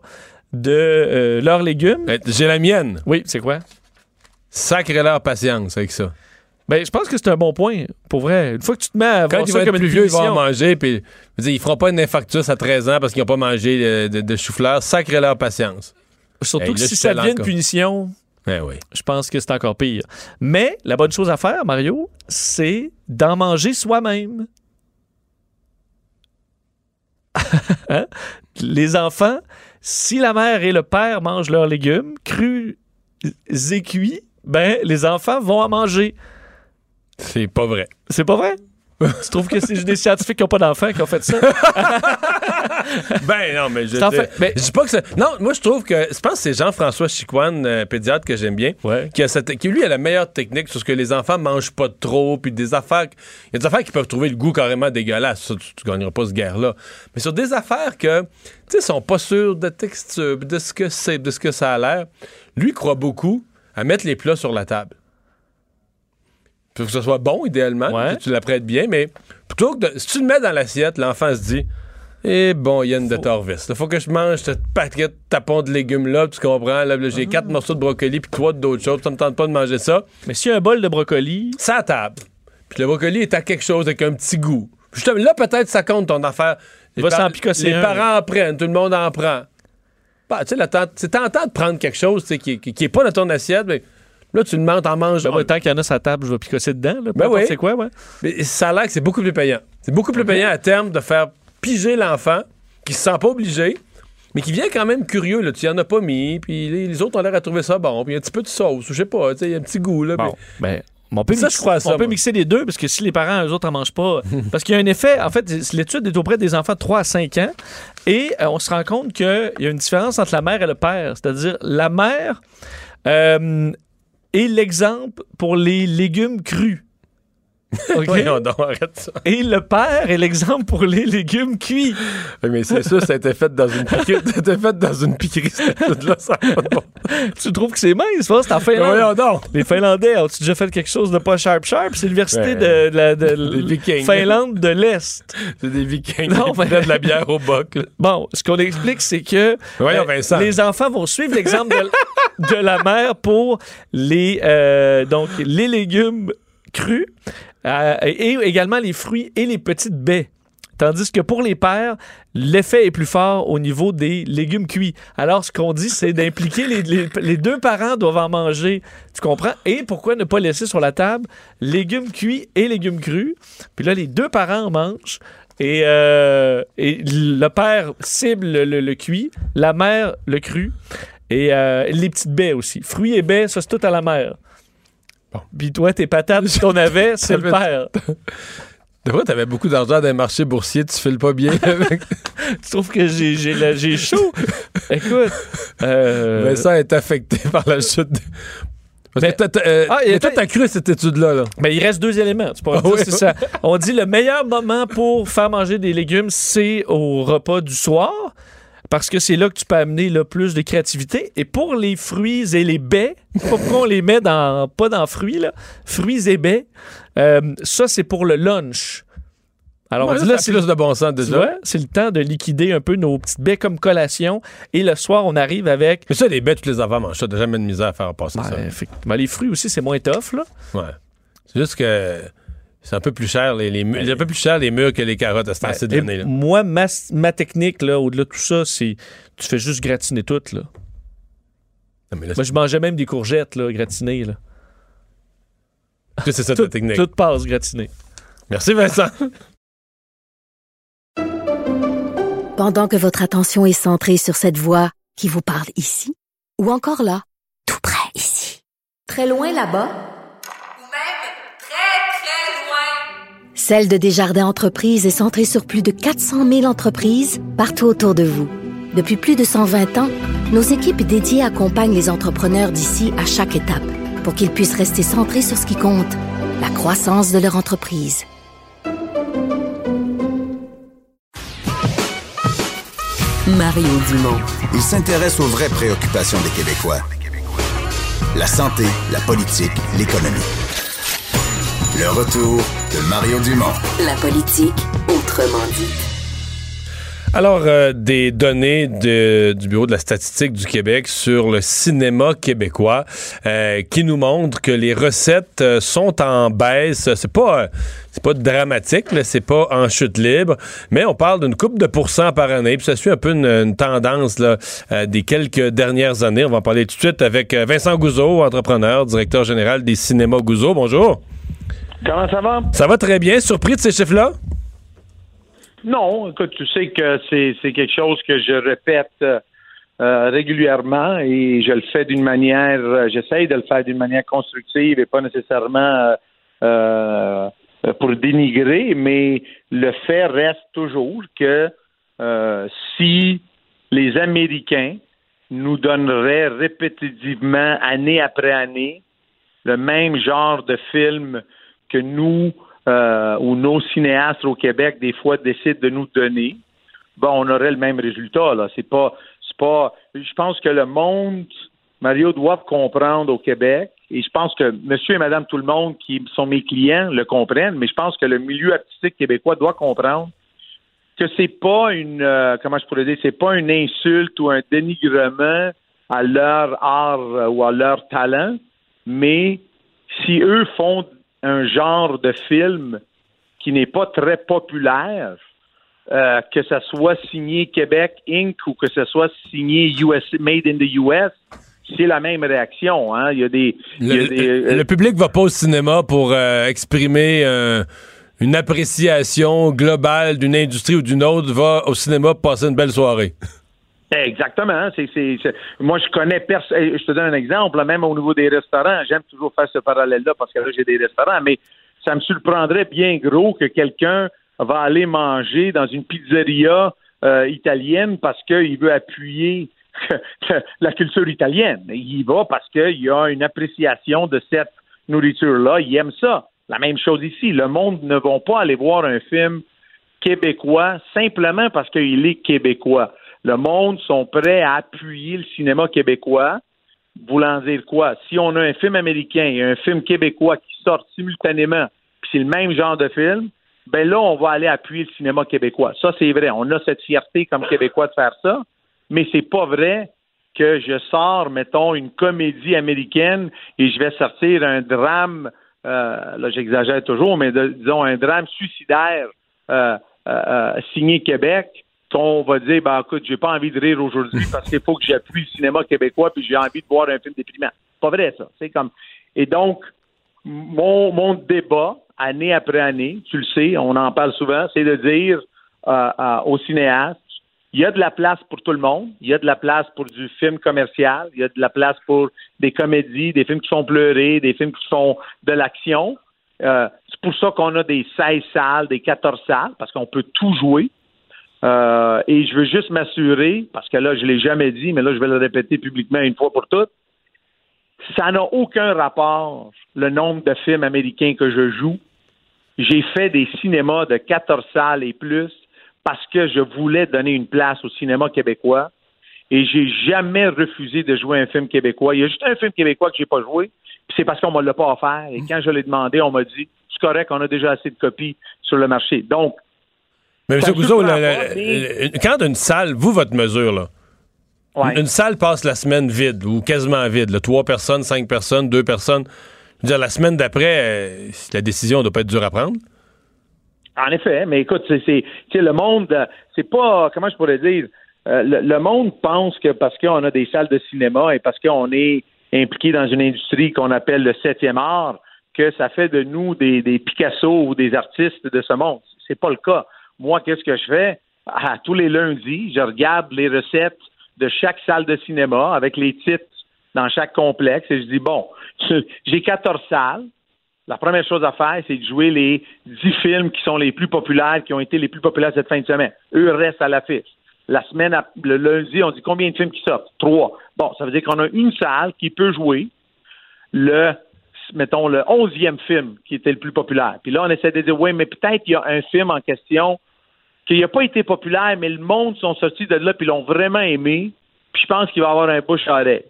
de euh, leurs légumes. Ben, J'ai la mienne. Oui, c'est quoi? Sacrez-leur patience avec ça. Ben, je pense que c'est un bon point. Pour vrai, une fois que tu te mets à Quand voir ils ça vont être comme plus vieux, ils vont en manger. Puis, ils feront pas une infarctus à 13 ans parce qu'ils n'ont pas mangé euh, de, de chou-fleur. Sacrez-leur patience. surtout Hey, que là, si ça devient une punition, Ben oui. je pense que c'est encore pire. Mais la bonne chose à faire, Mario, c'est d'en manger soi-même. <laughs> Hein? Les enfants, si la mère et le père mangent leurs légumes crus et cuits, ben les enfants vont en manger. C'est pas vrai. C'est pas vrai? <laughs> tu trouves que c'est des scientifiques qui n'ont pas d'enfants qui ont fait ça? <laughs> Ben non, mais je dis- fait- mais- je dis pas que c'est. Non, moi je trouve que. Je pense que c'est Jean-François Chicoine, euh, pédiatre que j'aime bien, Ouais. qui, a cette- qui lui a la meilleure technique sur ce que les enfants mangent pas trop, puis des affaires. Il y a des affaires qui peuvent trouver le goût carrément dégueulasse. Ça, tu, tu gagneras pas ce guerre-là. Mais sur des affaires que, tu sais, sont pas sûrs de texture, de ce que c'est, de ce que ça a l'air, lui croit beaucoup à mettre les plats sur la table. Faut que ce soit bon, idéalement, Ouais. que tu l'apprêtes bien, mais plutôt que de, si tu le mets dans l'assiette, l'enfant se dit Eh bon, Yann de Torvis, il faut que je mange cette paquet de tapons de légumes-là, tu comprends? Là, j'ai Ah. quatre morceaux de brocoli puis trois d'autres choses, ça me tente pas de manger ça. Mais si un bol de brocoli, Ça à table. Puis le brocoli est à quelque chose avec un petit goût. Justement, là, peut-être ça compte ton affaire. Les, Va s'en picosser les un. parents en prennent, tout le monde en prend. Bah, tu sais, c'est tentant de prendre quelque chose qui, qui, qui est pas dans ton assiette, mais là, tu le manges, t'en manges. ben, ouais, tant qu'il y en a la table, je vais picosser dedans. Là, Ben oui. c'est quoi, ouais. Mais ça a l'air que c'est beaucoup plus payant. C'est beaucoup plus payant à terme de faire piger l'enfant qui se sent pas obligé, mais qui vient quand même curieux. Là. Tu y en as pas mis, puis les, les autres ont l'air à trouver ça bon, puis un petit peu de sauce, ou je sais pas, tu sais, il y a un petit goût. Là, Bon, ben, on peut, Ça, mixer, je crois ça, on peut mixer les deux parce que si les parents, eux autres, en mangent pas. <laughs> parce qu'il y a un effet, en fait, l'étude est auprès des enfants de 3 à 5 ans et euh, on se rend compte qu'il y a une différence entre la mère et le père. C'est-à-dire, la mère. euh, est l'exemple pour les légumes crus. <laughs> Arrête ça. Et le père est l'exemple pour les légumes cuits. Oui, mais c'est ça, ça a été fait dans une piquerie. ça a été fait dans une piquerie, étude-là, ça a pas de bon- Tu trouves que c'est mince, ça? C'est en Finlande. Les Finlandais ont-tu déjà fait quelque chose de pas sharp-sharp? C'est l'université Ouais. de, la de. <laughs> Finlande de l'Est. C'est des vikings Non, qui prennent de la bière au boc. là. Bon, ce qu'on explique, c'est que euh, Vincent. les enfants vont suivre l'exemple de, de la mère pour les, euh, donc, les légumes crus euh, et également les fruits et les petites baies. Tandis que pour les pères, l'effet est plus fort au niveau des légumes cuits. Alors, ce qu'on dit, c'est d'impliquer les, deux parents doivent en manger. Tu comprends? Et pourquoi ne pas laisser sur la table légumes cuits et légumes crus? Puis là, les deux parents en mangent. Et, euh, le père cible le, cuit, la mère le cru. Et euh, les petites baies aussi. Fruits et baies, ça, c'est tout à la mère. Puis toi, tes patates <laughs> qu'on avait, c'est le père. <laughs> De fois, t'avais beaucoup d'argent dans les marchés boursiers, tu files pas bien <laughs> avec. tu trouves que j'ai, chaud? Écoute. euh, Vincent est affecté par la chute. de- t'as, euh, Ah, mais toi, t'as cru cette étude-là. Là. Ben, il reste deux éléments. Tu Ah dire, ça. On dit le meilleur moment pour faire manger des légumes, c'est au repas du soir. Parce que c'est là que tu peux amener le plus de créativité. Et pour les fruits et les baies, <laughs> pourquoi on les met dans, pas dans fruits, là, fruits et baies, euh, ça, c'est pour le lunch. Alors, Ouais, là, c'est plus de bon sens déjà. c'est le temps de liquider un peu nos petites baies comme collation. Et le soir, on arrive avec. Mais ça, les bêtes, tous les enfants mangent ça. T'as jamais de misère à faire passer ça. Ben, effectivement, les fruits aussi, c'est moins tough, là. Ouais. C'est juste que c'est un peu plus cher, les, les mûres. C'est un peu plus cher les mûres que les carottes à ce temps-ci de l'année. Moi, ma, ma technique, là, au-delà de tout ça, c'est tu fais juste gratiner tout. Là. Non, mais là, Moi, je mangeais même des courgettes là, gratinées. Là. <laughs> c'est ça tout, ta technique. tout passe gratiné. Merci, Vincent. Pendant que votre attention est centrée sur cette voix qui vous parle ici, ou encore là, tout près ici, très loin là-bas, Celle de Desjardins Entreprises est centrée sur plus de 400 000 entreprises partout autour de vous. Depuis plus de 120 ans, nos équipes dédiées accompagnent les entrepreneurs d'ici à chaque étape pour qu'ils puissent rester centrés sur ce qui compte, la croissance de leur entreprise. Mario Dumont. Il s'intéresse aux vraies préoccupations des Québécois. La santé, la politique, l'économie. Le retour de Mario Dumont. La politique autrement dit. Alors, euh, des données de- du Bureau de la statistique du Québec sur le cinéma québécois euh, qui nous montrent que les recettes euh, sont en baisse. C'est pas, euh, c'est pas dramatique, c'est pas en chute libre, mais on parle d'une coupe de pourcents par année. Puis ça suit un peu une, une tendance là, euh, des quelques dernières années. On va en parler tout de suite avec Vincent Gouzeau, entrepreneur, directeur général des cinémas Gouzeau. Bonjour. Comment ça va? Ça va très bien. Surpris de ces chiffres-là? Non, écoute, tu sais que c'est quelque chose que je répète euh, euh, régulièrement et je le fais d'une manière, euh, j'essaye de le faire d'une manière constructive et pas nécessairement euh, pour dénigrer, mais le fait reste toujours que si les Américains nous donneraient répétitivement, année après année, le même genre de film que nous euh, ou nos cinéastes au Québec des fois décident de nous donner, bon, on aurait le même résultat. Là, c'est pas, c'est pas. Je pense que le monde, Mario, doit comprendre au Québec, et je pense que Monsieur et Madame tout le monde qui sont mes clients le comprennent, mais je pense que le milieu artistique québécois doit comprendre que c'est pas une, euh, comment je pourrais dire, c'est pas une insulte ou un dénigrement à leur art ou à leur talent, mais si eux font un genre de film qui n'est pas très populaire, euh, que ça soit signé Québec Inc. ou que ça soit signé US, Made in the US, c'est la même réaction. Hein? Il y a des, il y a Le, des- euh, le public va pas au cinéma pour euh, exprimer une appréciation globale d'une industrie ou d'une autre, va au cinéma pour passer une belle soirée. Exactement. C'est, c'est, c'est- Moi, je connais personne. Je te donne un exemple, même au niveau des restaurants. J'aime toujours faire ce parallèle-là parce que là, j'ai des restaurants, mais ça me surprendrait bien gros que quelqu'un va aller manger dans une pizzeria euh, italienne parce qu'il veut appuyer <laughs> la culture italienne. Il y va parce qu'il y a une appréciation de cette nourriture-là. Il aime ça. La même chose ici. Le monde ne va pas aller voir un film québécois simplement parce qu'il est québécois. Le monde sont prêts à appuyer le cinéma québécois. Voulant dire quoi? Si on a un film américain et un film québécois qui sortent simultanément, puis c'est le même genre de film, ben là, on va aller appuyer le cinéma québécois. Ça, c'est vrai. On a cette fierté comme Québécois de faire ça, mais c'est pas vrai que je sors, mettons, une comédie américaine et je vais sortir un drame, euh, là j'exagère toujours, mais disons un drame suicidaire euh, euh, signé Québec, qu'on va dire, ben écoute, j'ai pas envie de rire aujourd'hui <laughs> parce qu'il faut que j'appuie le cinéma québécois puis j'ai envie de voir un film déprimant. Pas vrai, ça. C'est comme. Et donc, mon, mon débat, année après année, tu le sais, on en parle souvent, c'est de dire euh, euh, aux cinéastes, il y a de la place pour tout le monde, il y a de la place pour du film commercial, il y a de la place pour des comédies, des films qui font pleurer, des films qui font de l'action. Euh, c'est pour ça qu'on a des 16 salles, des 14 salles, parce qu'on peut tout jouer. Euh, et je veux juste m'assurer, parce que là, je l'ai jamais dit, mais là, je vais le répéter publiquement une fois pour toutes. Ça n'a aucun rapport, le nombre de films américains que je joue. J'ai fait des cinémas de 14 salles et plus parce que je voulais donner une place au cinéma québécois et j'ai jamais refusé de jouer un film québécois. Il y a juste un film québécois que j'ai pas joué, c'est parce qu'on me l'a pas offert. Et quand je l'ai demandé, on m'a dit c'est correct, on a déjà assez de copies sur le marché. Donc, mais M. Gouzeau, quand une salle, vous, votre mesure, là, une, salle passe la semaine vide ou quasiment vide, là, trois personnes, cinq personnes, deux personnes. Je veux dire, la semaine d'après, euh, la décision doit pas être dure à prendre? En effet, mais écoute, c'est le monde, euh, c'est pas, comment je pourrais dire, euh, le, monde pense que parce qu'on a des salles de cinéma et parce qu'on est impliqué dans une industrie qu'on appelle le septième art, que ça fait de nous des, des Picasso ou des artistes de ce monde. C'est pas le cas moi, qu'est-ce que je fais? À tous les lundis, je regarde les recettes de chaque salle de cinéma avec les titres dans chaque complexe et je dis, bon, <laughs> j'ai 14 salles. La première chose à faire, c'est de jouer les 10 films qui sont les plus populaires, qui ont été les plus populaires cette fin de semaine. Eux restent à l'affiche. La semaine, le lundi, on dit combien de films qui sortent? Trois. Bon, ça veut dire qu'on a une salle qui peut jouer le, mettons, le onzième film qui était le plus populaire. Puis là, on essaie de dire, oui, mais peut-être il y a un film en question qu'il n'a pas été populaire, mais le monde sont sortis de là puis l'ont vraiment aimé. Puis je pense qu'il va y avoir un bouche à oreille.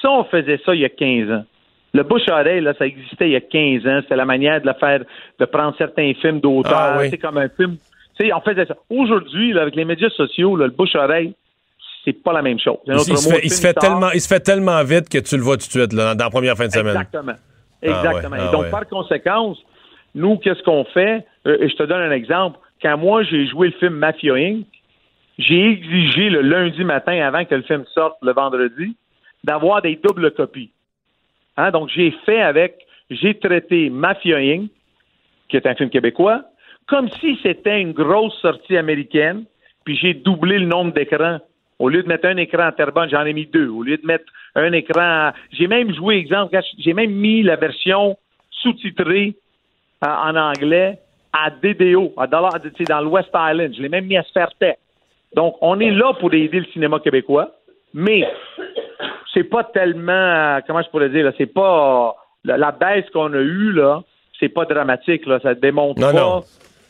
Ça, on faisait ça il y a 15 ans. Le bouche à oreille, là, ça existait il y a 15 ans. C'était la manière de le faire, de prendre certains films d'auteur. C'est ah comme un film. on faisait ça. Aujourd'hui, avec les médias sociaux, le bouche à oreille, c'est pas la même chose. Il, se fait, tellement, il se fait tellement vite que tu le vois tout de suite dans la première fin de semaine. Exactement. Ah Exactement. Ah donc, par conséquence, nous, qu'est-ce qu'on fait? Euh, je te donne un exemple quand moi j'ai joué le film Mafia Inc., j'ai exigé le lundi matin avant que le film sorte le vendredi d'avoir des doubles copies. Hein? Donc j'ai fait avec, j'ai traité Mafia Inc., qui est un film québécois, comme si c'était une grosse sortie américaine, puis j'ai doublé le nombre d'écrans. Au lieu de mettre un écran à Terrebonne, j'en ai mis deux. Au lieu de mettre un écran, j'ai même joué, exemple, j'ai même mis la version sous-titrée en anglais à DDO, à dans l'West Island. Je l'ai même mis à Sfertec. Donc, on est là pour aider le cinéma québécois, mais c'est pas tellement, comment je pourrais dire, c'est pas la, baisse qu'on a eue là, c'est pas dramatique là, ça démontre pas.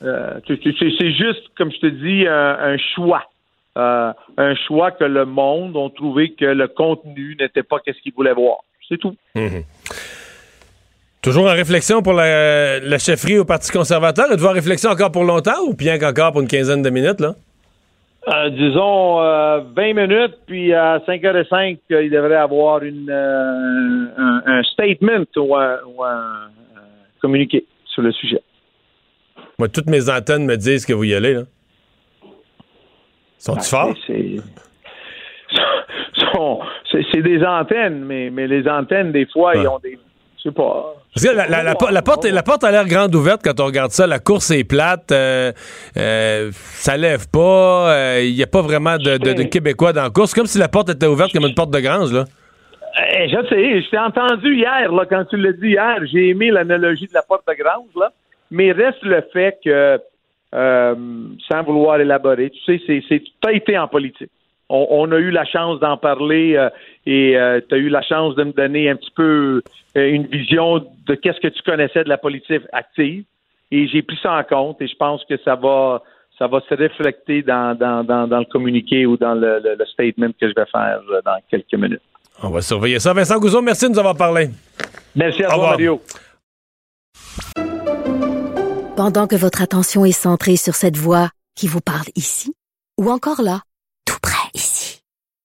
Euh, c'est juste, comme je te dis, un, choix. Euh, un choix que le monde a trouvé que le contenu n'était pas ce qu'il voulait voir. C'est tout. Mhm. Toujours en réflexion pour la, chefferie au Parti conservateur. Êtes-vous en réflexion encore pour longtemps ou bien qu'encore pour une quinzaine de minutes, là? Euh, disons 20 euh, minutes, puis à 5h05, il devrait avoir une, euh, un, statement ou un, communiqué sur le sujet. Moi, toutes mes antennes me disent que vous y allez, là. Sont-ils forts? <laughs> C'est des antennes, mais, mais les antennes, des fois, ils ont des je sais pas. Parce que la, porte, la porte a l'air grande ouverte quand on regarde ça. La course est plate. Euh, euh, ça lève pas. Il euh, n'y a pas vraiment de, Québécois dans la course. comme si la porte était ouverte comme une porte de grange, là. Eh, je sais. Je t'ai entendu hier, là, quand tu l'as dit hier. J'ai aimé l'analogie de la porte de grange, là. Mais reste le fait que, sans vouloir élaborer, tu sais, c'est, c'est, tu as été en politique. On, a eu la chance d'en parler euh, et tu as eu la chance de me donner un petit peu une vision de qu'est-ce que tu connaissais de la politique active. Et j'ai pris ça en compte et je pense que ça va ça va se refléter dans, dans, dans, le communiqué ou dans le, le, statement que je vais faire dans quelques minutes. On va surveiller ça. Vincent Gouzeau, merci de nous avoir parlé. Merci à toi, Mario. Pendant que votre attention est centrée sur cette voix qui vous parle ici, ou encore là,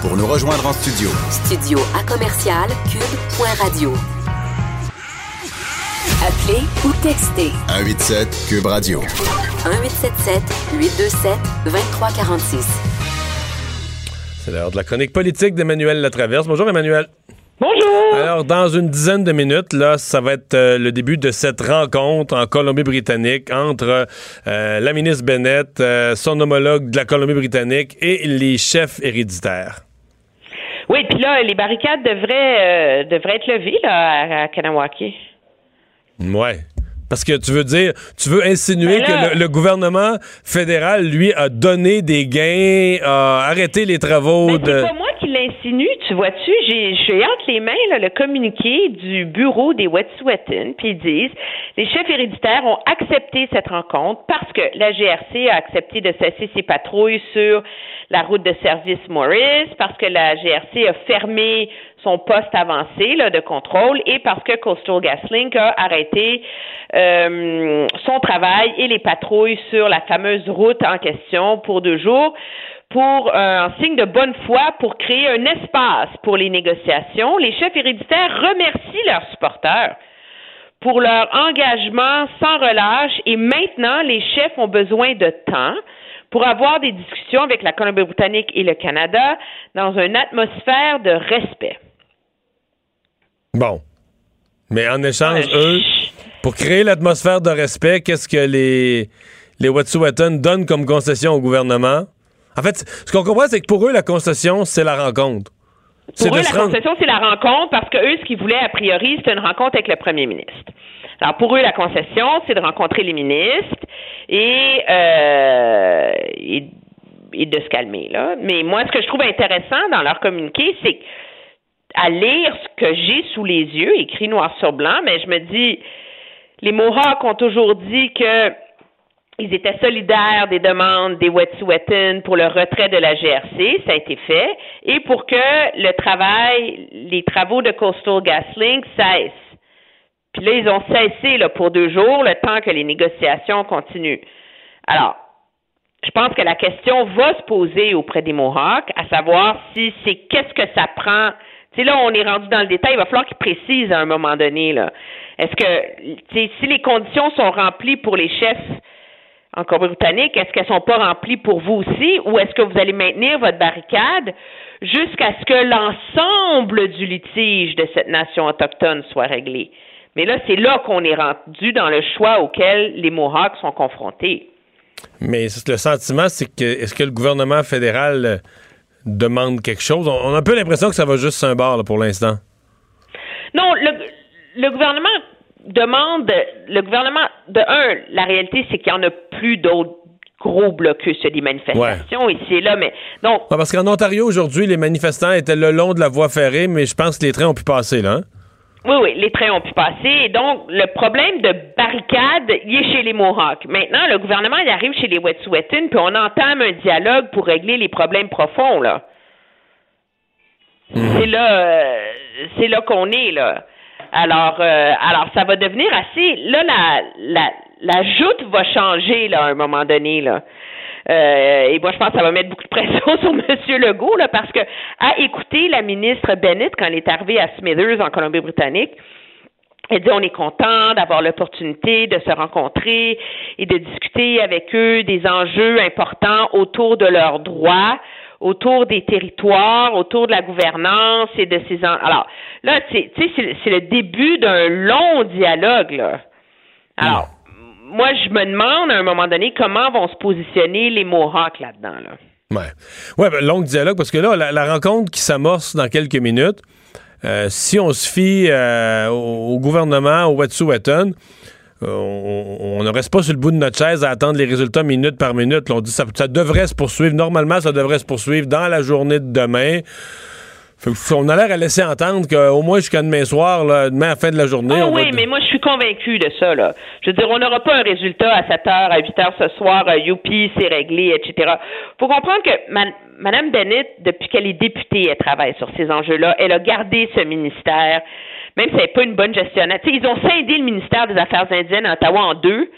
Pour nous rejoindre en studio. Studio à commercial cube.radio. Appelez ou textez. 187 cube radio. 1877 827 2346. C'est l'heure de la chronique politique d'Emmanuel Latraverse. Bonjour Emmanuel. Bonjour. Alors, dans une dizaine de minutes, là, ça va être euh, le début de cette rencontre en Colombie-Britannique entre euh, la ministre Bennett, euh, son homologue de la Colombie-Britannique et les chefs héréditaires. Oui, puis là, les barricades devraient, devraient être levées là, à, Kanawaki. Ouais. Parce que tu veux dire, tu veux insinuer Ben que le, gouvernement fédéral, lui, a donné des gains, a arrêté les travaux Ben, de. C'est pas moi qui l'insinue, tu vois-tu? J'ai j'ai entre les mains là, le communiqué du bureau des Wet'suwet'en, puis ils disent les chefs héréditaires ont accepté cette rencontre parce que la GRC a accepté de cesser ses patrouilles sur la route de service Morris, parce que la GRC a fermé son poste avancé de contrôle et parce que Coastal GasLink a arrêté euh, son travail et les patrouilles sur la fameuse route en question pour deux jours pour euh, un signe de bonne foi pour créer un espace pour les négociations. Les chefs héréditaires remercient leurs supporters pour leur engagement sans relâche et maintenant les chefs ont besoin de temps pour avoir des discussions avec la Colombie-Britannique et le Canada dans une atmosphère de respect. Bon. Mais en échange, eux, pour créer l'atmosphère de respect, qu'est-ce que les, les Wet'suwet'en donnent comme concession au gouvernement? En fait, ce qu'on comprend, c'est que pour eux, la concession, c'est la rencontre. Pour eux, la concession, c'est la rencontre parce que eux, ce qu'ils voulaient a priori, c'était une rencontre avec le premier ministre. Alors, pour eux, la concession, c'est de rencontrer les ministres et, euh, et, de se calmer. Là. Mais moi, ce que je trouve intéressant dans leur communiqué, c'est à lire ce que j'ai sous les yeux, écrit noir sur blanc, mais je me dis, les Mohawks ont toujours dit que ils étaient solidaires des demandes des Wet'suwet'en pour le retrait de la GRC, ça a été fait, et pour que le travail, les travaux de Coastal GasLink cessent. Puis là, ils ont cessé là, pour deux jours, le temps que les négociations continuent. Alors, je pense que la question va se poser auprès des Mohawks, à savoir si c'est qu'est-ce que ça prend. Tu sais, là, on est rendu dans le détail, il va falloir qu'ils précisent à un moment donné. Là. Est-ce que si les conditions sont remplies pour les chefs en Colombie-Britannique, est-ce qu'elles sont pas remplies pour vous aussi ou est-ce que vous allez maintenir votre barricade jusqu'à ce que l'ensemble du litige de cette nation autochtone soit réglé? Mais là, c'est là qu'on est rendu dans le choix auquel les Mohawks sont confrontés. Mais le sentiment, c'est que est-ce que le gouvernement fédéral euh, demande quelque chose? On a un peu l'impression que ça va juste un bar pour l'instant. Non, le, le gouvernement demande, le gouvernement, de un, la réalité, c'est qu'il n'y en a plus d'autres gros blocus, des manifestations ici et là, mais donc... parce qu'en Ontario, aujourd'hui, les manifestants étaient le long de la voie ferrée, mais je pense que les trains ont pu passer, là. Hein? Oui, oui, les trains ont pu passer. Et donc, le problème de barricade, il est chez les Mohawks. Maintenant, le gouvernement, il arrive chez les Wet'suwet'en, puis on entame un dialogue pour régler les problèmes profonds, là. C'est là, euh, c'est là qu'on est, là. Alors, euh, alors ça va devenir assez. Là, la, la, la joute va changer là, à un moment donné. Là. Euh, et moi, je pense que ça va mettre beaucoup de pression <laughs> sur M. Legault, là, parce que à écouter la ministre Bennett quand elle est arrivée à Smithers en Colombie-Britannique, elle dit on est content d'avoir l'opportunité de se rencontrer et de discuter avec eux des enjeux importants autour de leurs droits autour des territoires, autour de la gouvernance et de ces... Alors, là, c'est le début d'un long dialogue, là. Alors, moi, je me demande à un moment donné comment vont se positionner les Mohawks là-dedans, là. Ouais. Ouais, ben, long dialogue, parce que là, la, rencontre qui s'amorce dans quelques minutes, euh, si on se fie euh, au, gouvernement, au Wet'suwet'en, euh, on, ne reste pas sur le bout de notre chaise à attendre les résultats minute par minute. on dit ça, ça devrait se poursuivre. Normalement, ça devrait se poursuivre dans la journée de demain. On a l'air à laisser entendre qu'au moins jusqu'à demain soir, demain à la fin de la journée. Ah oui, mais moi je suis convaincu de ça. Là. Je veux dire, on n'aura pas un résultat à 7 h, à 8 h ce soir, euh, youpi, c'est réglé, etc. faut comprendre que Mme Bennett, depuis qu'elle est députée, elle travaille sur ces enjeux-là. Elle a gardé ce ministère même si elle n'est pas une bonne gestionnaire. ils ont scindé le ministère des Affaires indiennes à Ottawa en deux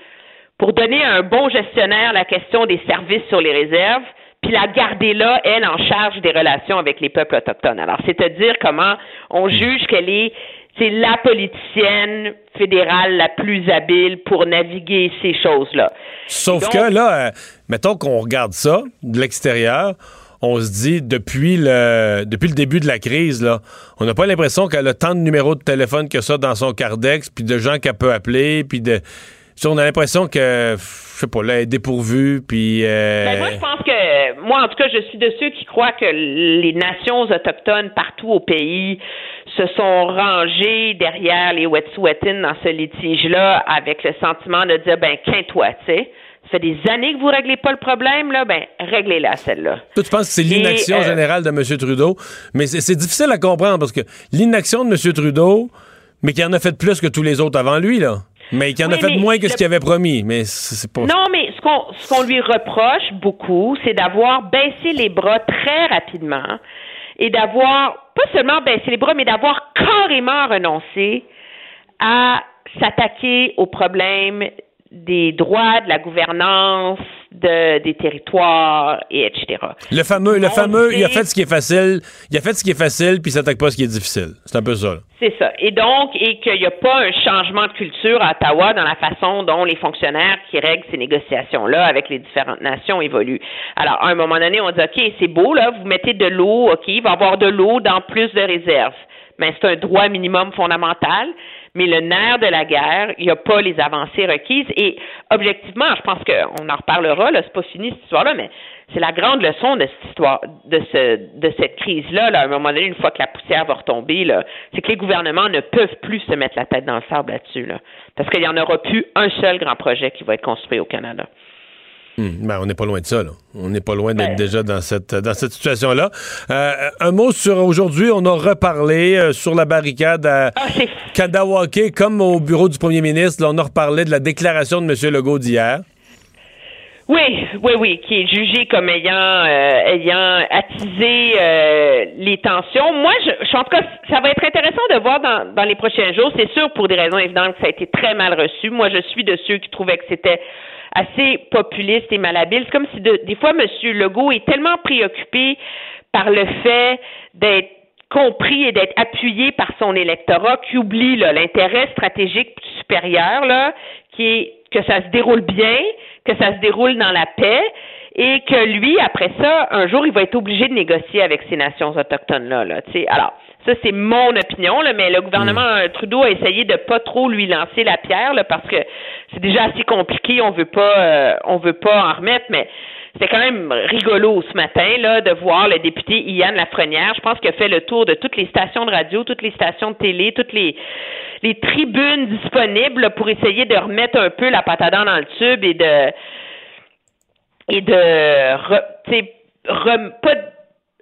pour donner à un bon gestionnaire la question des services sur les réserves, la garder là, elle, en charge des relations avec les peuples autochtones. Alors, c'est à dire comment on juge qu'elle est c'est la politicienne fédérale la plus habile pour naviguer ces choses-là. Sauf que là, euh, mettons qu'on regarde ça de l'extérieur, on se dit depuis le depuis le début de la crise là, on n'a pas l'impression qu'elle a tant de numéros de téléphone que ça dans son cardex, puis de gens qu'elle peut appeler, puis de on a l'impression que je sais pas là, elle est dépourvue, puis. Euh... Ben moi, je pense que moi, en tout cas, je suis de ceux qui croient que les nations autochtones partout au pays se sont rangées derrière les Wet'suwet'en dans ce litige-là avec le sentiment de dire ben qu'un-toi, tu sais fait des années que vous réglez pas le problème, là, ben, réglez-la, celle-là. Toi, tu penses que c'est l'inaction euh, générale de M. Trudeau, mais c'est difficile à comprendre parce que l'inaction de M. Trudeau, mais qui en a fait plus que tous les autres avant lui, là. Mais qui en a fait moins que ce qu'il avait promis. Mais c'est pas. Non, mais ce qu'on ce qu'on lui reproche beaucoup, c'est d'avoir baissé les bras très rapidement et d'avoir pas seulement baissé les bras, mais d'avoir carrément renoncé à s'attaquer aux problèmes des droits, de la gouvernance, de, des territoires, et etc. Le fameux, le fameux, il a fait ce qui est facile, il a fait ce qui est facile, puis il s'attaque pas à ce qui est difficile. C'est un peu ça. C'est ça. Et donc, et qu'il n'y a pas un changement de culture à Ottawa dans la façon dont les fonctionnaires qui règlent ces négociations-là avec les différentes nations évoluent. Alors, à un moment donné, on dit, OK, c'est beau, là, vous mettez de l'eau, OK, il va y avoir de l'eau dans plus de réserves. Mais c'est un droit minimum fondamental mais le nerf de la guerre, il n'y a pas les avancées requises. Et objectivement, je pense qu'on en reparlera, là, c'est pas fini cette histoire-là, mais c'est la grande leçon de cette histoire, de ce, de cette crise-là, là, à un moment donné, une fois que la poussière va retomber, là, c'est que les gouvernements ne peuvent plus se mettre la tête dans le sable là-dessus, là, parce qu'il n'y en aura plus un seul grand projet qui va être construit au Canada. Hmm. ben, on n'est pas loin de ça. Là. On n'est pas loin d'être ben. déjà dans cette, dans cette situation-là. Euh, un mot sur aujourd'hui, on a reparlé euh, sur la barricade à ah, Kadawake, comme au bureau du premier ministre. on a reparlé de la déclaration de M. Legault d'hier. Oui, oui, oui, qui est jugé comme ayant euh, ayant attisé les tensions. Moi, je, je, en tout cas, ça va être intéressant de voir dans, dans les prochains jours. C'est sûr, pour des raisons évidentes, que ça a été très mal reçu. Moi, je suis de ceux qui trouvaient que c'était assez populiste et malhabile. C'est comme si des fois, M. Legault est tellement préoccupé par le fait d'être compris et d'être appuyé par son électorat qu'il oublie l'intérêt stratégique supérieur, là, qui est que ça se déroule bien, que ça se déroule dans la paix et que lui, après ça, un jour, il va être obligé de négocier avec ces nations autochtones-là. Là, Alors, ça, c'est mon opinion, là, mais le gouvernement mm. Trudeau a essayé de pas trop lui lancer la pierre là, parce que c'est déjà assez compliqué, on veut pas euh, on veut pas en remettre, mais c'est quand même rigolo ce matin là, de voir le député Ian Lafrenière, je pense qu'il a fait le tour de toutes les stations de radio, toutes les stations de télé, toutes les les tribunes disponibles pour essayer de remettre un peu la patate dans le tube et de et de re, pas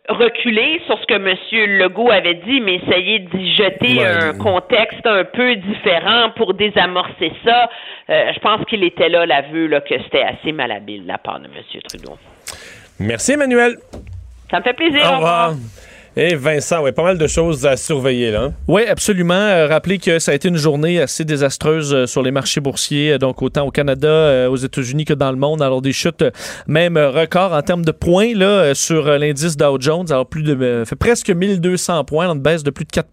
reculer sur ce que M. Legault avait dit, mais essayer d'y jeter un contexte un peu différent pour désamorcer ça. Euh, je pense qu'il était là, l'aveu, là, que c'était assez malhabile de la part de M. Trudeau. Merci, Emmanuel. Ça me fait plaisir. Au revoir. Et Vincent, ouais, pas mal de choses à surveiller là. hein? Oui, absolument. Euh, rappelez que ça a été une journée assez désastreuse euh, sur les marchés boursiers, euh, donc autant au Canada, aux États-Unis que dans le monde. Alors des chutes, même record en termes de points là, sur l'indice Dow Jones. Alors plus de, fait presque 1200 points, une baisse de plus de 4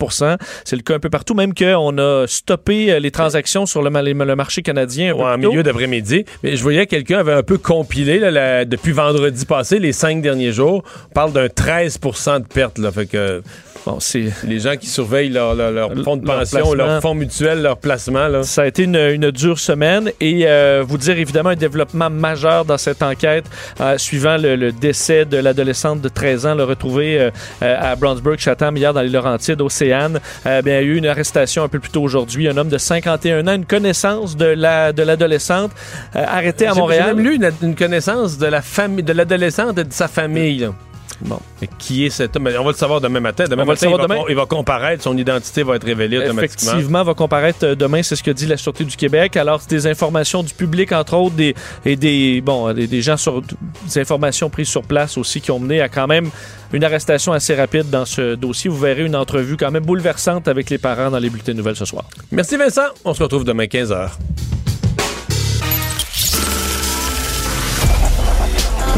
C'est le cas un peu partout, même qu'on a stoppé les transactions sur le, ma- le marché canadien. un peu Ouais, en plus tôt. milieu d'après-midi. Mais je voyais quelqu'un avait un peu compilé là, la- depuis vendredi passé, les cinq derniers jours. On parle d'un 13% de perte. Là, fait que Bon, c'est les gens qui surveillent leur, leur- leur fonds de pension, leur fonds mutuel, leur placement. Là. Ça a été une, une dure semaine et euh, vous dire évidemment un développement majeur dans cette enquête euh, suivant le, le décès de l'adolescente de 13 ans, le retrouvé euh, à Brownsburg, Chatham, hier dans les Laurentides, Océane. Euh, bien, il y a eu une arrestation un peu plus tôt aujourd'hui. Un homme de 51 ans, une connaissance de la de l'adolescente, euh, arrêté à Montréal. J'ai même lu une, une connaissance de la famille, de l'adolescente et de sa famille. là. Bon. Mais qui est cet homme? On va le savoir demain matin. Demain On va le matin, savoir il, va, demain. il va comparaître, son identité va être révélée automatiquement. Effectivement, va comparaître euh, demain, c'est ce que dit la Sûreté du Québec. Alors, c'est des informations du public, entre autres, des, et des, bon, des, des gens sur des informations prises sur place aussi qui ont mené à quand même une arrestation assez rapide dans ce dossier. Vous verrez une entrevue quand même bouleversante avec les parents dans les bulletins de nouvelles ce soir. Merci Vincent. On se retrouve demain 15h.